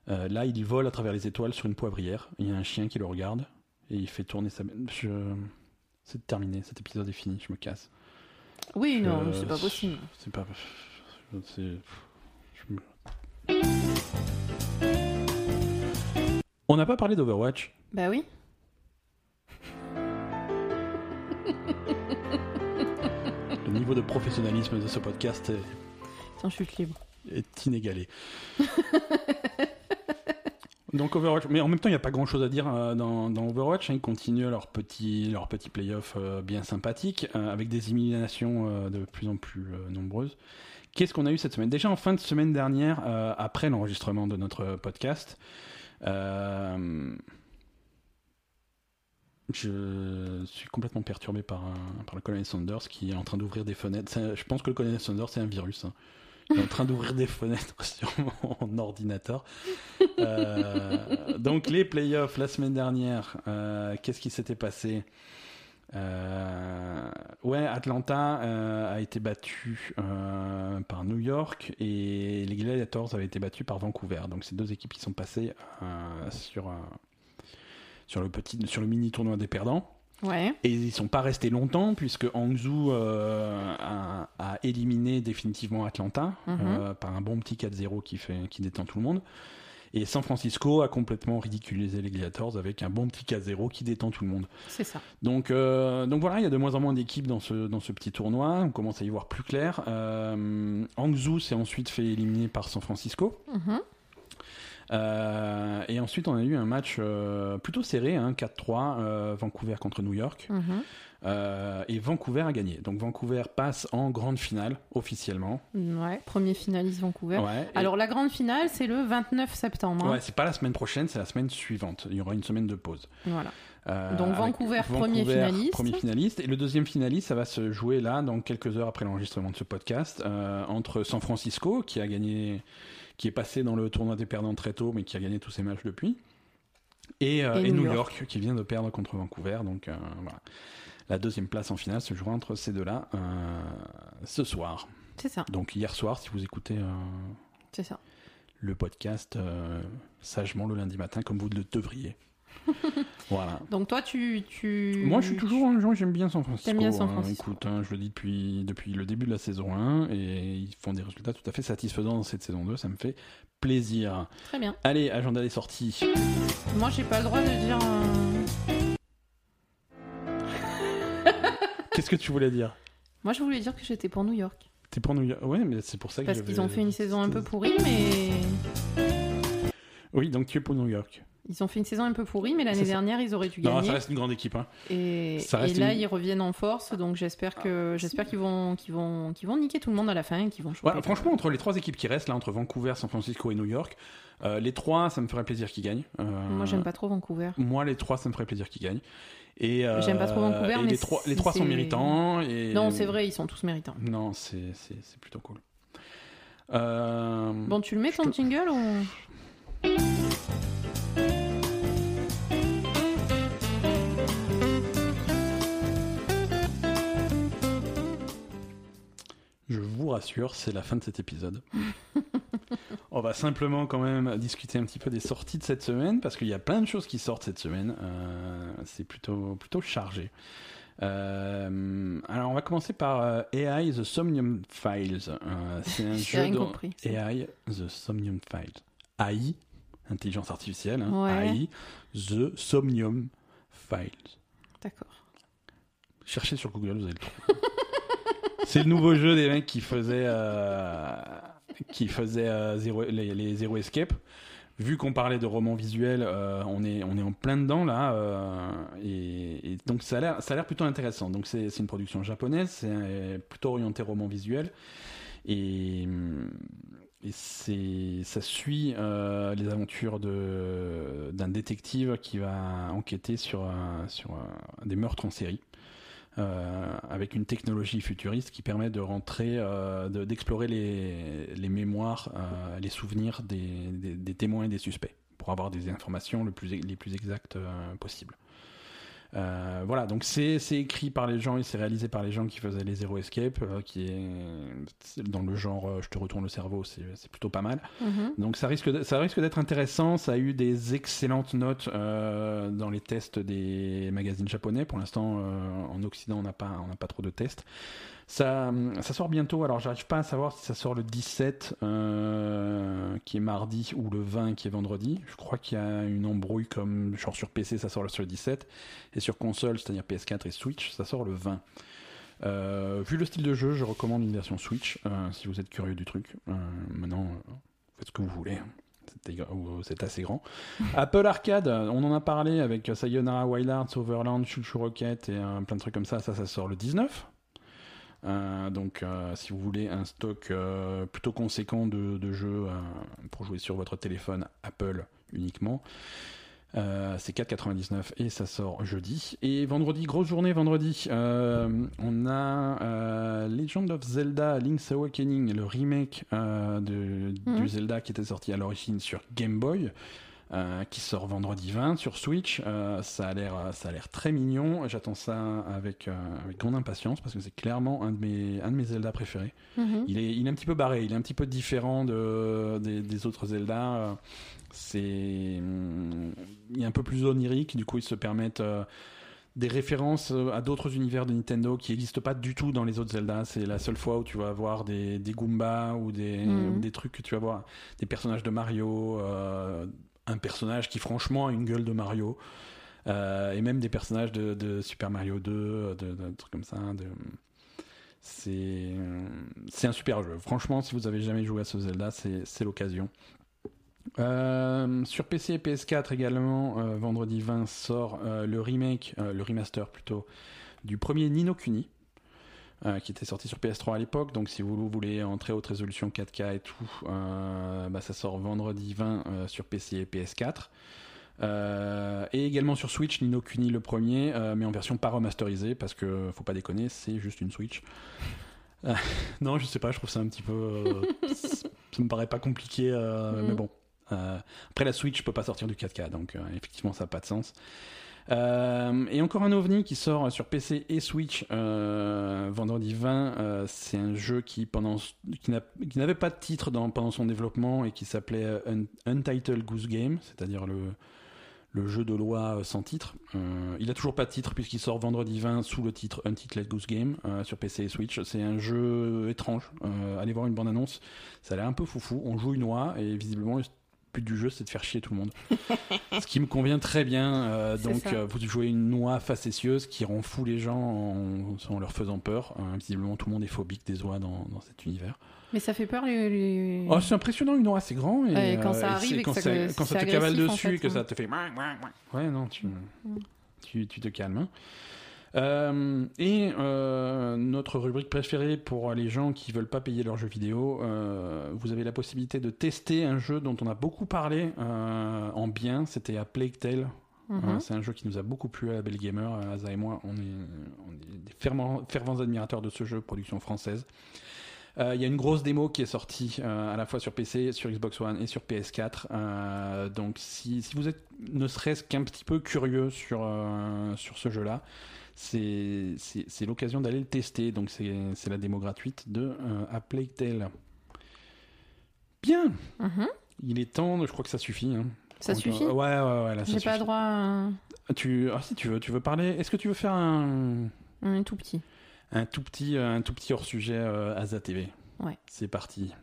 A: Euh, là, il vole à travers les étoiles sur une poivrière. Il y a un chien qui le regarde et il fait tourner sa. Je... C'est terminé, cet épisode est fini, je me casse.
B: Oui, non,
A: Euh,
B: c'est pas possible.
A: C'est pas. Je On n'a pas parlé d'Overwatch.
B: Bah oui.
A: Le niveau de professionnalisme de ce podcast est,
B: Attends, chute libre.
A: est inégalé. Donc Overwatch, mais en même temps il n'y a pas grand chose à dire euh, dans, Overwatch, hein. ils continuent leur petit, leur petit playoff euh, bien sympathique, euh, avec des éliminations de plus en plus nombreuses. Qu'est-ce qu'on a eu cette semaine? Déjà en fin de semaine dernière, après l'enregistrement de notre podcast, je suis complètement perturbé par, par le colonel Sanders qui est en train d'ouvrir des fenêtres. Je pense que le colonel Sanders c'est un virus. hein. Est en train d'ouvrir des fenêtres sur mon ordinateur. Euh, donc les playoffs la semaine dernière, euh, qu'est-ce qui s'était passé? Euh, Ouais, Atlanta a été battu par New York et les Gladiators avaient été battus par Vancouver. Donc c'est deux équipes qui sont passées sur, le sur le mini tournoi des perdants.
B: Ouais.
A: Et ils sont pas restés longtemps puisque Hangzhou euh, a, a éliminé définitivement Atlanta
B: Mhm.
A: euh, par un bon petit 4-0 qui, fait, qui détend tout le monde. Et San Francisco a complètement ridiculisé les Gladiators avec un bon petit K0 qui détend tout le monde.
B: C'est ça.
A: Donc, euh, donc voilà, il y a de moins en moins d'équipes dans ce, dans ce petit tournoi. On commence à y voir plus clair. Euh, Hangzhou s'est ensuite fait éliminer par San Francisco.
B: Mhm.
A: Euh, et ensuite, on a eu un match euh, plutôt serré, hein, 4-3, euh, Vancouver contre New York.
B: Mhm.
A: Et Vancouver a gagné. Donc Vancouver passe en grande finale, officiellement.
B: Ouais, premier finaliste Vancouver.
A: Ouais, et-
B: Alors la grande finale, c'est le 29 septembre. hein.
A: ouais, c'est pas la semaine prochaine, c'est la semaine suivante. Il y aura une semaine de pause.
B: Voilà. Donc Vancouver, premier finaliste.
A: Premier finaliste. Et le deuxième finaliste, ça va se jouer là, dans quelques heures après l'enregistrement de ce podcast, entre San Francisco, qui a gagné, qui est passé dans le tournoi des perdants très tôt, mais qui a gagné tous ses matchs depuis, et, euh,
B: Et
A: et
B: New York.
A: York. qui vient de perdre contre Vancouver. Donc euh, voilà. La deuxième place en finale se jouera entre ces deux-là euh, ce soir.
B: C'est ça.
A: Donc hier soir, si vous écoutez
B: ça.
A: le podcast sagement le lundi matin, comme vous le devriez. voilà.
B: Donc toi, tu, tu...
A: Moi, je suis toujours un genre, j'aime bien San Francisco.
B: T'aimes bien San
A: hein.
B: Francisco.
A: Écoute, hein, je le dis depuis, depuis le début de la saison 1 et ils font des résultats tout à fait satisfaisants dans cette saison 2. Ça me fait plaisir.
B: Très bien.
A: Allez, agenda des sorties.
B: Moi, j'ai pas le droit de dire. euh,
A: Qu'est-ce que tu voulais dire?
B: Moi, je voulais dire que j'étais pour New York.
A: T'es pour New York? Ouais, mais c'est pour ça que
B: Parce qu'ils ont fait une saison un peu pourrie, mais.
A: Oui, donc tu es pour New York.
B: Ils ont fait une saison un peu pourrie, mais l'année dernière, ils auraient dû
A: Non,
B: gagner.
A: ça reste une grande équipe. Hein.
B: Et,
A: ça
B: et
A: reste
B: là,
A: une-
B: ils reviennent en force, donc j'espère que j'espère qu'ils vont qu'ils vont qu'ils vont niquer tout le monde à la fin, et qu'ils vont choper.
A: Ouais, franchement, entre les trois équipes qui restent, là, entre Vancouver, San Francisco et New York, euh, les trois, ça me ferait plaisir qu'ils gagnent. Euh,
B: Moi, j'aime pas trop Vancouver.
A: Moi, les trois, ça me ferait plaisir qu'ils gagnent. Et, euh,
B: J'aime pas trop Vancouver,
A: et
B: mais
A: les trois, les trois sont méritants. Et...
B: Non, c'est vrai, ils sont tous méritants.
A: Non, c'est c'est- c'est plutôt cool. Euh,
B: Bon, tu le mets ton
A: te-
B: jingle ou?
A: Je vous rassure, c'est la fin de cet épisode. On va simplement quand même discuter un petit peu des sorties de cette semaine, parce qu'il y a plein de choses qui sortent cette semaine. Euh, c'est plutôt, plutôt chargé. Euh, alors on va commencer par euh, AI The Somnium Files. Euh, c'est un jeu
B: rien compris.
A: AI The Somnium Files. AI, intelligence artificielle. hein,
B: Ouais.
A: AI The Somnium Files.
B: D'accord.
A: Cherchez sur Google, vous allez le trouver. C'est le nouveau jeu des mecs qui faisaient, euh, euh, zéro- les, Zero Escape. Vu qu'on parlait de romans visuels, euh, on, est, en plein dedans là. euh, et, donc ça a l'air plutôt intéressant. Donc c'est une production japonaise, c'est plutôt orienté roman visuel. Et, ça suit les aventures d'un détective qui va enquêter sur des meurtres en série avec une technologie futuriste qui permet de rentrer euh, de- d'explorer les, mémoires euh, les souvenirs des, témoins et des suspects pour avoir des informations les plus exactes euh, possibles euh, voilà, donc c'est écrit par les gens et c'est réalisé par les gens qui faisaient les Zero Escape, euh, qui est dans le genre euh, je te retourne le cerveau, c'est plutôt pas mal.
B: Mhm.
A: Donc ça risque ça risque d'être intéressant. Ça a eu des excellentes notes dans les tests des magazines japonais. Pour l'instant, en Occident, on n'a pas on n'a pas trop de tests. Ça, ça sort bientôt. Alors j'arrive pas à savoir si ça sort le 17 euh, qui est mardi ou le 20 qui est vendredi. Je crois qu'il y a une embrouille comme genre sur PC ça sort le sur le 17 et sur console, c'est-à-dire PS4 et Switch, ça sort le 20. Euh, vu le style de jeu, je recommande une version Switch euh, si vous êtes curieux du truc. Maintenant, faites ce que vous voulez. hein. C'est assez grand. Apple Arcade, on en a parlé avec Sayonara Wild Hearts, Overland, Chuchu Rocket et euh, plein de trucs comme ça. Ça, ça sort le 19. Euh, donc, euh, si vous voulez un stock euh, plutôt conséquent de, de jeux pour jouer sur votre téléphone Apple uniquement, c'est 4,99 et ça sort jeudi. Et vendredi, grosse journée vendredi, on a Legend of Zelda Link's Awakening, le remake de,
B: Mhm.
A: du Zelda qui était sorti à l'origine sur Game Boy. Euh, qui sort vendredi 20 sur Switch, Euh, ça a l'air, ça a l'air très mignon. J'attends ça avec, euh, avec grande impatience parce que c'est clairement un de mes, un de mes Zelda préférés.
B: Mhm.
A: Il est, il est un petit peu barré, il est un petit peu différent de, des, des autres Zelda. Euh, C'est, hum, il est un peu plus onirique, du coup ils se permettent euh, des références euh, à d'autres univers de Nintendo qui n'existent pas du tout dans les autres Zelda. C'est la seule fois où tu vas avoir des, des Goombas ou des,
B: Mhm.
A: ou des trucs que tu vas voir, des personnages de Mario, euh, un personnage qui franchement a une gueule de Mario, euh, et même des personnages de, Super Mario 2, de, trucs comme ça. C'est un super jeu. Franchement, si vous avez jamais joué à ce Zelda, c'est l'occasion. Euh, sur PC et PS4 également, euh, vendredi 20 sort le remake, le remaster plutôt, du premier Nino Kuni, euh, qui était sorti sur PS3 à l'époque. Donc si vous voulez en très haute résolution 4K et tout, euh, bah, ça sort vendredi 20 euh, sur PC et PS4. Euh, et également sur Switch, Nino Kuni le premier, mais en version pas remasterisée, parce que faut pas déconner, c'est juste une Switch. Non, je sais pas, je trouve ça un petit peu. ça me paraît pas compliqué,
B: Mhm.
A: mais bon. Après la Switch peut pas sortir du 4K, donc effectivement ça n'a pas de sens. Euh, et encore un ovni qui sort sur PC et Switch euh, vendredi 20. euh, c'est un jeu qui pendant qui n'a- qui n'avait pas de titre pendant son développement et qui s'appelait Un- Untitled Goose Game, c'est-à-dire le jeu de loi sans titre. Il a toujours pas de titre puisqu'il sort vendredi 20 sous le titre Untitled Goose Game sur PC et Switch. C'est un jeu étrange. Allez voir une bande annonce, ça a l'air un peu foufou. On joue une oie et visiblement le but du jeu c'est de faire chier tout le monde. Ce qui me convient très bien. Euh, donc euh, vous jouez une noix facétieuse qui rend fou les gens en, en leur faisant peur. Euh, visiblement tout le monde est phobique des oies dans, dans cet univers.
B: Mais ça fait peur les. les-
A: Oh, c'est impressionnant une oie, c'est grand. Et,
B: Ouais, quand ça
A: euh,
B: arrive et
A: quand
B: ça-
A: ça,
B: c'est
A: quand ça te cavale
B: en
A: dessus
B: fait,
A: et que
B: hein.
A: ça te fait. Ouais, non, tu, tu, tu te calmes. Euh, et euh, notre rubrique préférée pour les gens qui veulent pas payer leurs jeux vidéo, euh, vous avez la possibilité de tester un jeu dont on a beaucoup parlé en bien. C'était à Plague Tale.
B: Mhm.
A: Euh, c'est un jeu qui nous a beaucoup plu à la Belle Gamer. Asa et moi, on est, on est des fervents, fervents admirateurs de ce jeu, production française. Il y a une grosse démo qui est sortie à la fois sur PC, sur Xbox One et sur PS4. Euh, donc si, si vous êtes ne serait-ce qu'un petit peu curieux sur, sur ce jeu-là, c'est l'occasion d'aller le tester. Donc c'est la démo gratuite de euh, Tale. Bien,
B: Mhm.
A: il est temps, je crois que ça suffit. hein.
B: Ça suffit
A: Ouais, ouais, ouais, là,
B: J'ai pas droit à
A: Tu, ah, si tu veux, tu veux parler. Est-ce que tu veux faire un,
B: un tout petit.
A: un tout petit, un tout petit hors sujet euh, Asa TV
B: Ouais.
A: C'est parti.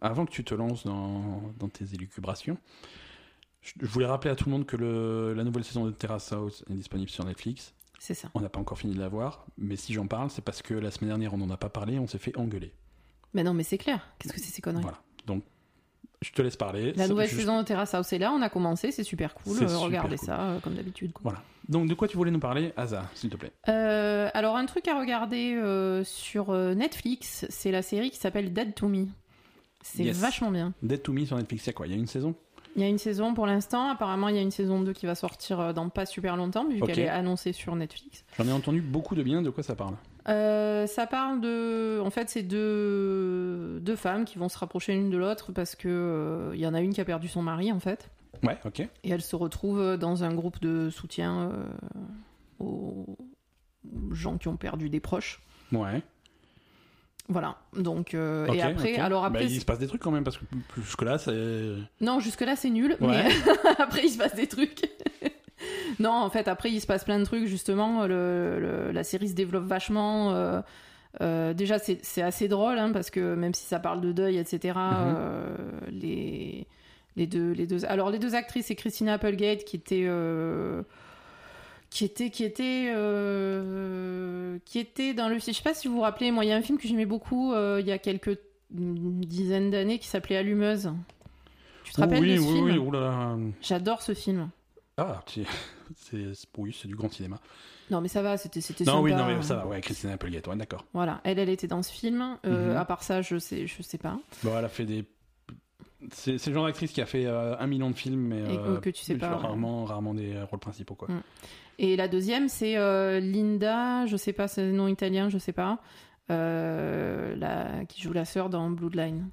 A: Avant que tu te lances dans, dans tes élucubrations, je, je voulais rappeler à tout le monde que le- la nouvelle saison de Terrace House est disponible sur Netflix.
B: C'est ça.
A: On n'a pas encore fini de la voir, mais si j'en parle, c'est parce que la semaine dernière on n'en a pas parlé, on s'est fait engueuler.
B: Mais non, mais c'est clair. Qu'est-ce que c'est ces conneries
A: Voilà. Donc, je te laisse parler.
B: La nouvelle saison de Terrace House est là, on a commencé, c'est super cool. Euh,
A: super
B: regardez
A: cool.
B: ça euh, comme d'habitude.
A: Voilà. Donc, de quoi tu voulais nous parler, Asa, s'il te plaît?
B: Euh, alors, un truc à regarder sur Netflix, c'est la série qui s'appelle Dead to Me. C'est
A: Yes.
B: vachement bien.
A: Dead to Me sur Netflix, il y a quoi Il y a une saison?
B: Il y a une saison pour l'instant, apparemment il y a une saison 2 qui va sortir euh, dans pas super longtemps, vu qu'elle est annoncée sur Netflix.
A: J'en ai entendu beaucoup de bien, de quoi ça parle?
B: Euh, ça parle de. En fait, c'est deux... deux femmes qui vont se rapprocher l'une de l'autre parce que euh, il y en a une qui a perdu son mari, en fait.
A: Ouais, ok.
B: Et elles se retrouvent dans un groupe de soutien euh, aux gens qui ont perdu des proches.
A: Ouais.
B: Voilà. Donc, euh, et après,
A: ok.
B: alors
A: Bah,
B: après.
A: il se passe des trucs quand même, parce que jusque-là, c'est.
B: Non, jusque-là c'est nul,
A: Ouais.
B: mais après il se passe des trucs. non, en fait, après il se passe plein de trucs, justement. Le, le- la série se développe vachement. euh, euh, déjà, c'est c'est assez drôle, hein, parce que même si ça parle de deuil, etc., euh, les, les, deux, les deux. Alors, les deux actrices, c'est Christina Applegate qui était. Qui était qui était euh, qui était dans le je sais pas si vous vous rappelez moi il y a un film que j'aimais beaucoup euh, il y a quelques dizaines d'années qui s'appelait Allumeuse tu te rappelles
A: oui,
B: de ce
A: oui,
B: film
A: oui, oulala.
B: J'adore ce film.
A: Ah, c'est oui, c'est du grand cinéma.
B: Non, mais ça va, c'était c'était
A: Non,
B: sympa.
A: oui, non, mais ça va, ouais, Christina Applegate, ouais, d'accord.
B: Voilà, elle, elle était dans ce film. Euh,
A: Mhm.
B: À part ça, je sais, je sais pas.
A: Bon, elle a fait des. C'est c'est le genre d'actrice qui a fait euh, un million de films, mais.
B: Et
A: euh,
B: que tu sais pas,
A: Rarement, rarement des rôles principaux, quoi.
B: Et la deuxième, c'est euh, Linda, je sais pas, c'est le nom italien, je sais pas, euh, la, qui joue la sœur dans Bloodline.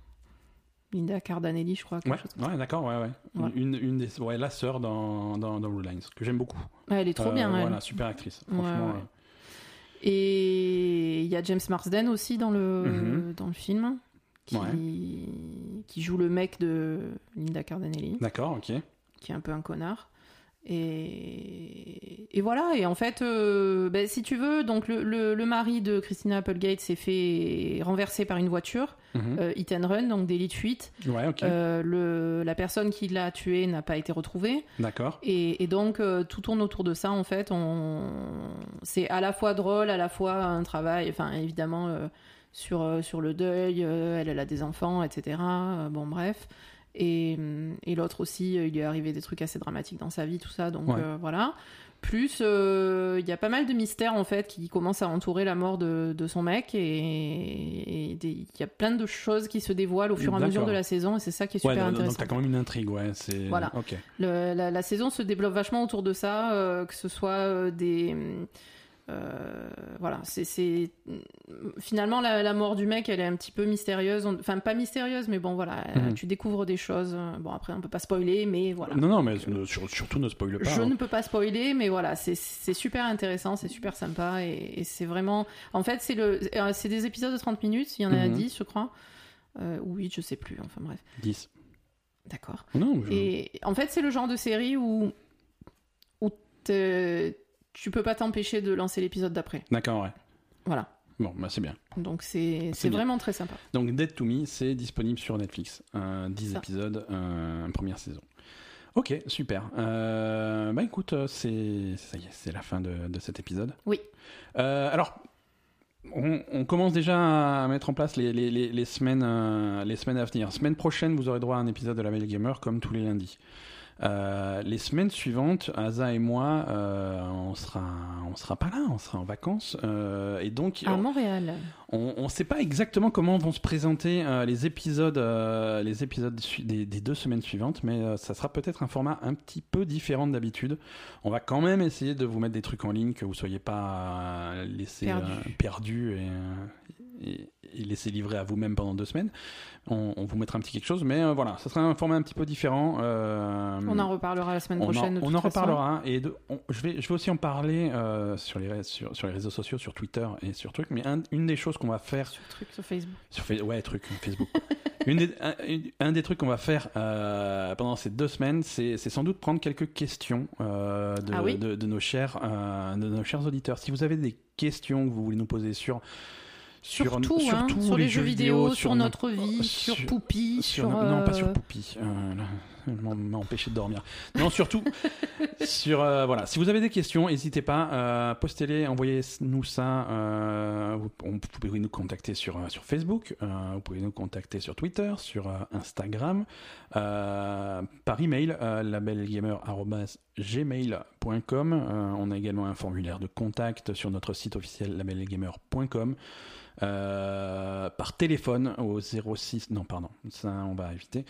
B: Linda Cardanelli, je crois.
A: Ouais, d'accord, ouais, ouais.
B: Ouais.
A: Une, une des, ouais, la sœur dans, dans, dans Blue Lines, que j'aime beaucoup.
B: Ouais, elle est trop
A: Euh,
B: bien. elle.
A: Voilà, super actrice. Franchement.
B: Et il y a James Marsden aussi dans le,
A: Mhm.
B: dans le film, qui, qui joue le mec de Linda Cardinelli,
A: D'accord, ok.
B: qui est un peu un connard. Et, et voilà, et en fait, euh, ben, si tu veux, donc le, le- le mari de Christina Applegate s'est fait renverser par une voiture,
A: Mhm.
B: euh, hit and run, donc délit de fuite.
A: Ouais, ok.
B: Euh, le, la personne qui l'a tué n'a pas été retrouvée.
A: D'accord.
B: Et, et donc, tout tourne autour de ça, en fait. On... C'est à la fois drôle, à la fois un travail, enfin, évidemment, sur, sur le deuil. elle, elle a des enfants, etc. Bon, bref. Et, hum, et l'autre aussi, euh, il lui est arrivé des trucs assez dramatiques dans sa vie, tout ça. Donc,
A: Ouais.
B: euh, voilà. Plus, euh, il y a pas mal de mystères, en fait, qui commencent à entourer la mort de, de son mec. Et il y a plein de choses qui se dévoilent au fur et à mesure de la saison. Et c'est ça qui est
A: Ouais,
B: super
A: donc
B: intéressant.
A: t'as quand même une intrigue, ouais. C'est...
B: Voilà. Le- la, la saison se développe vachement autour de ça, euh, que ce soit euh, des. Euh, voilà, c'est, Finalement, la, la mort du mec, elle est un petit peu mystérieuse. Enfin, pas mystérieuse, mais bon, voilà,
A: Mhm.
B: tu découvres des choses. Bon, après, on peut pas spoiler, mais voilà.
A: Non, non, mais ne- sur- surtout ne spoil pas.
B: Je
A: hein.
B: ne peux pas spoiler, mais voilà, c'est, super intéressant, c'est super sympa, et, et c'est vraiment. En fait, c'est, le, euh, c'est des épisodes de 30 minutes, il y en a
A: Mhm.
B: 10, je crois. Euh, ou 8, je sais plus, enfin bref.
A: 10.
B: D'accord.
A: Non, je-
B: Et en fait, c'est le genre de série où, où tu peux pas t'empêcher de lancer l'épisode d'après.
A: D'accord, ouais.
B: Voilà.
A: Bon, bah c'est bien.
B: Donc c'est vraiment très sympa.
A: Donc Dead to Me, c'est disponible sur Netflix. Euh, 10
B: Ça.
A: épisodes, euh, première saison. Ok, super. Euh, bah écoute, euh, c'est ça y est, c'est la fin de, de cet épisode.
B: Oui.
A: Euh, alors, on, on commence déjà à mettre en place les, les, les, les semaines, les semaines à venir. Semaine prochaine, vous aurez droit à un épisode de La Belle Gamer comme tous les lundis. Euh, les semaines suivantes, Asa et moi, euh, on sera, on sera pas là, on sera en vacances, euh, et donc
B: À Montréal.
A: on ne sait pas exactement comment vont se présenter les épisodes, les épisodes des, des deux semaines suivantes, mais ça sera peut-être un format un petit peu différent de d'habitude. On va quand même essayer de vous mettre des trucs en ligne que vous soyez pas laissés
B: Perdu.
A: perdus et, euh, et, et laissés livrer à vous-même pendant deux semaines. On, on vous mettra un petit quelque chose, mais euh, voilà, ça sera un format un petit peu différent. euh,
B: On en reparlera la semaine
A: on en-
B: prochaine.
A: on en reparlera et de- on- je, vais, je vais aussi en parler euh, sur, les, sur, sur les réseaux sociaux, sur Twitter et sur trucs. Mais un- une des choses qu'on va faire
B: Sur truc sur Facebook.
A: sur ouais, truc, Facebook. Une des- un, des trucs qu'on va faire pendant ces deux semaines, c'est c'est sans doute prendre quelques questions de,
B: Ah oui
A: de, de nos chers, de nos chers auditeurs. Si vous avez des questions que vous voulez nous poser sur sur,
B: Sur tout, hein, sur les jeux vidéo, sur
A: no-
B: notre vie, sur,
A: sur-
B: Poupie,
A: sur
B: sur.
A: no- non, pas
B: euh,
A: sur Poupie. Euh, elle m'en- m'a empêché de dormir. Non, surtout sur euh, voilà. Si vous avez des questions, n'hésitez pas, euh, postez-les, envoyez-nous ça. euh, vous, on- vous pouvez nous contacter sur sur Facebook, vous pouvez nous contacter sur Twitter, sur Instagram, par email, labelgamer@gmail.com. On a également un formulaire de contact sur notre site officiel labelgamer.com. Par téléphone au 06 non pardon ça on va éviter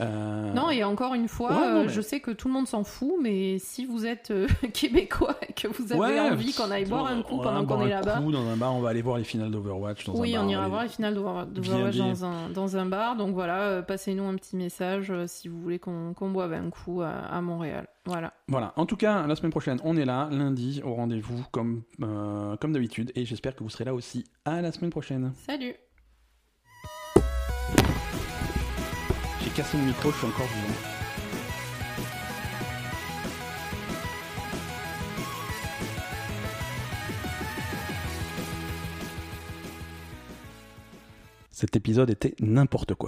A: Euh,
B: Non, et encore une fois,
A: Ouais, non,
B: euh,
A: mais-
B: je sais que tout le monde s'en fout, mais si vous êtes euh, québécois et que vous avez
A: Ouais,
B: envie qu'on aille boire un coup pendant qu'on est là-bas.
A: coup dans un bar on va aller voir les finales d'Overwatch dans
B: Oui,
A: un bar,
B: on ira voir les finales d'Overwatch dans un, dans un bar. Donc voilà, passez-nous un petit message si vous voulez qu'on qu'on boive un coup à, à Montréal. Voilà.
A: Voilà. En tout cas, la semaine prochaine, on est là, lundi, au rendez-vous, comme, euh, comme d'habitude. Et j'espère que vous serez là aussi. À la semaine prochaine.
B: Salut
A: Cassé mon micro, je suis encore vivant. Cet épisode était n'importe quoi.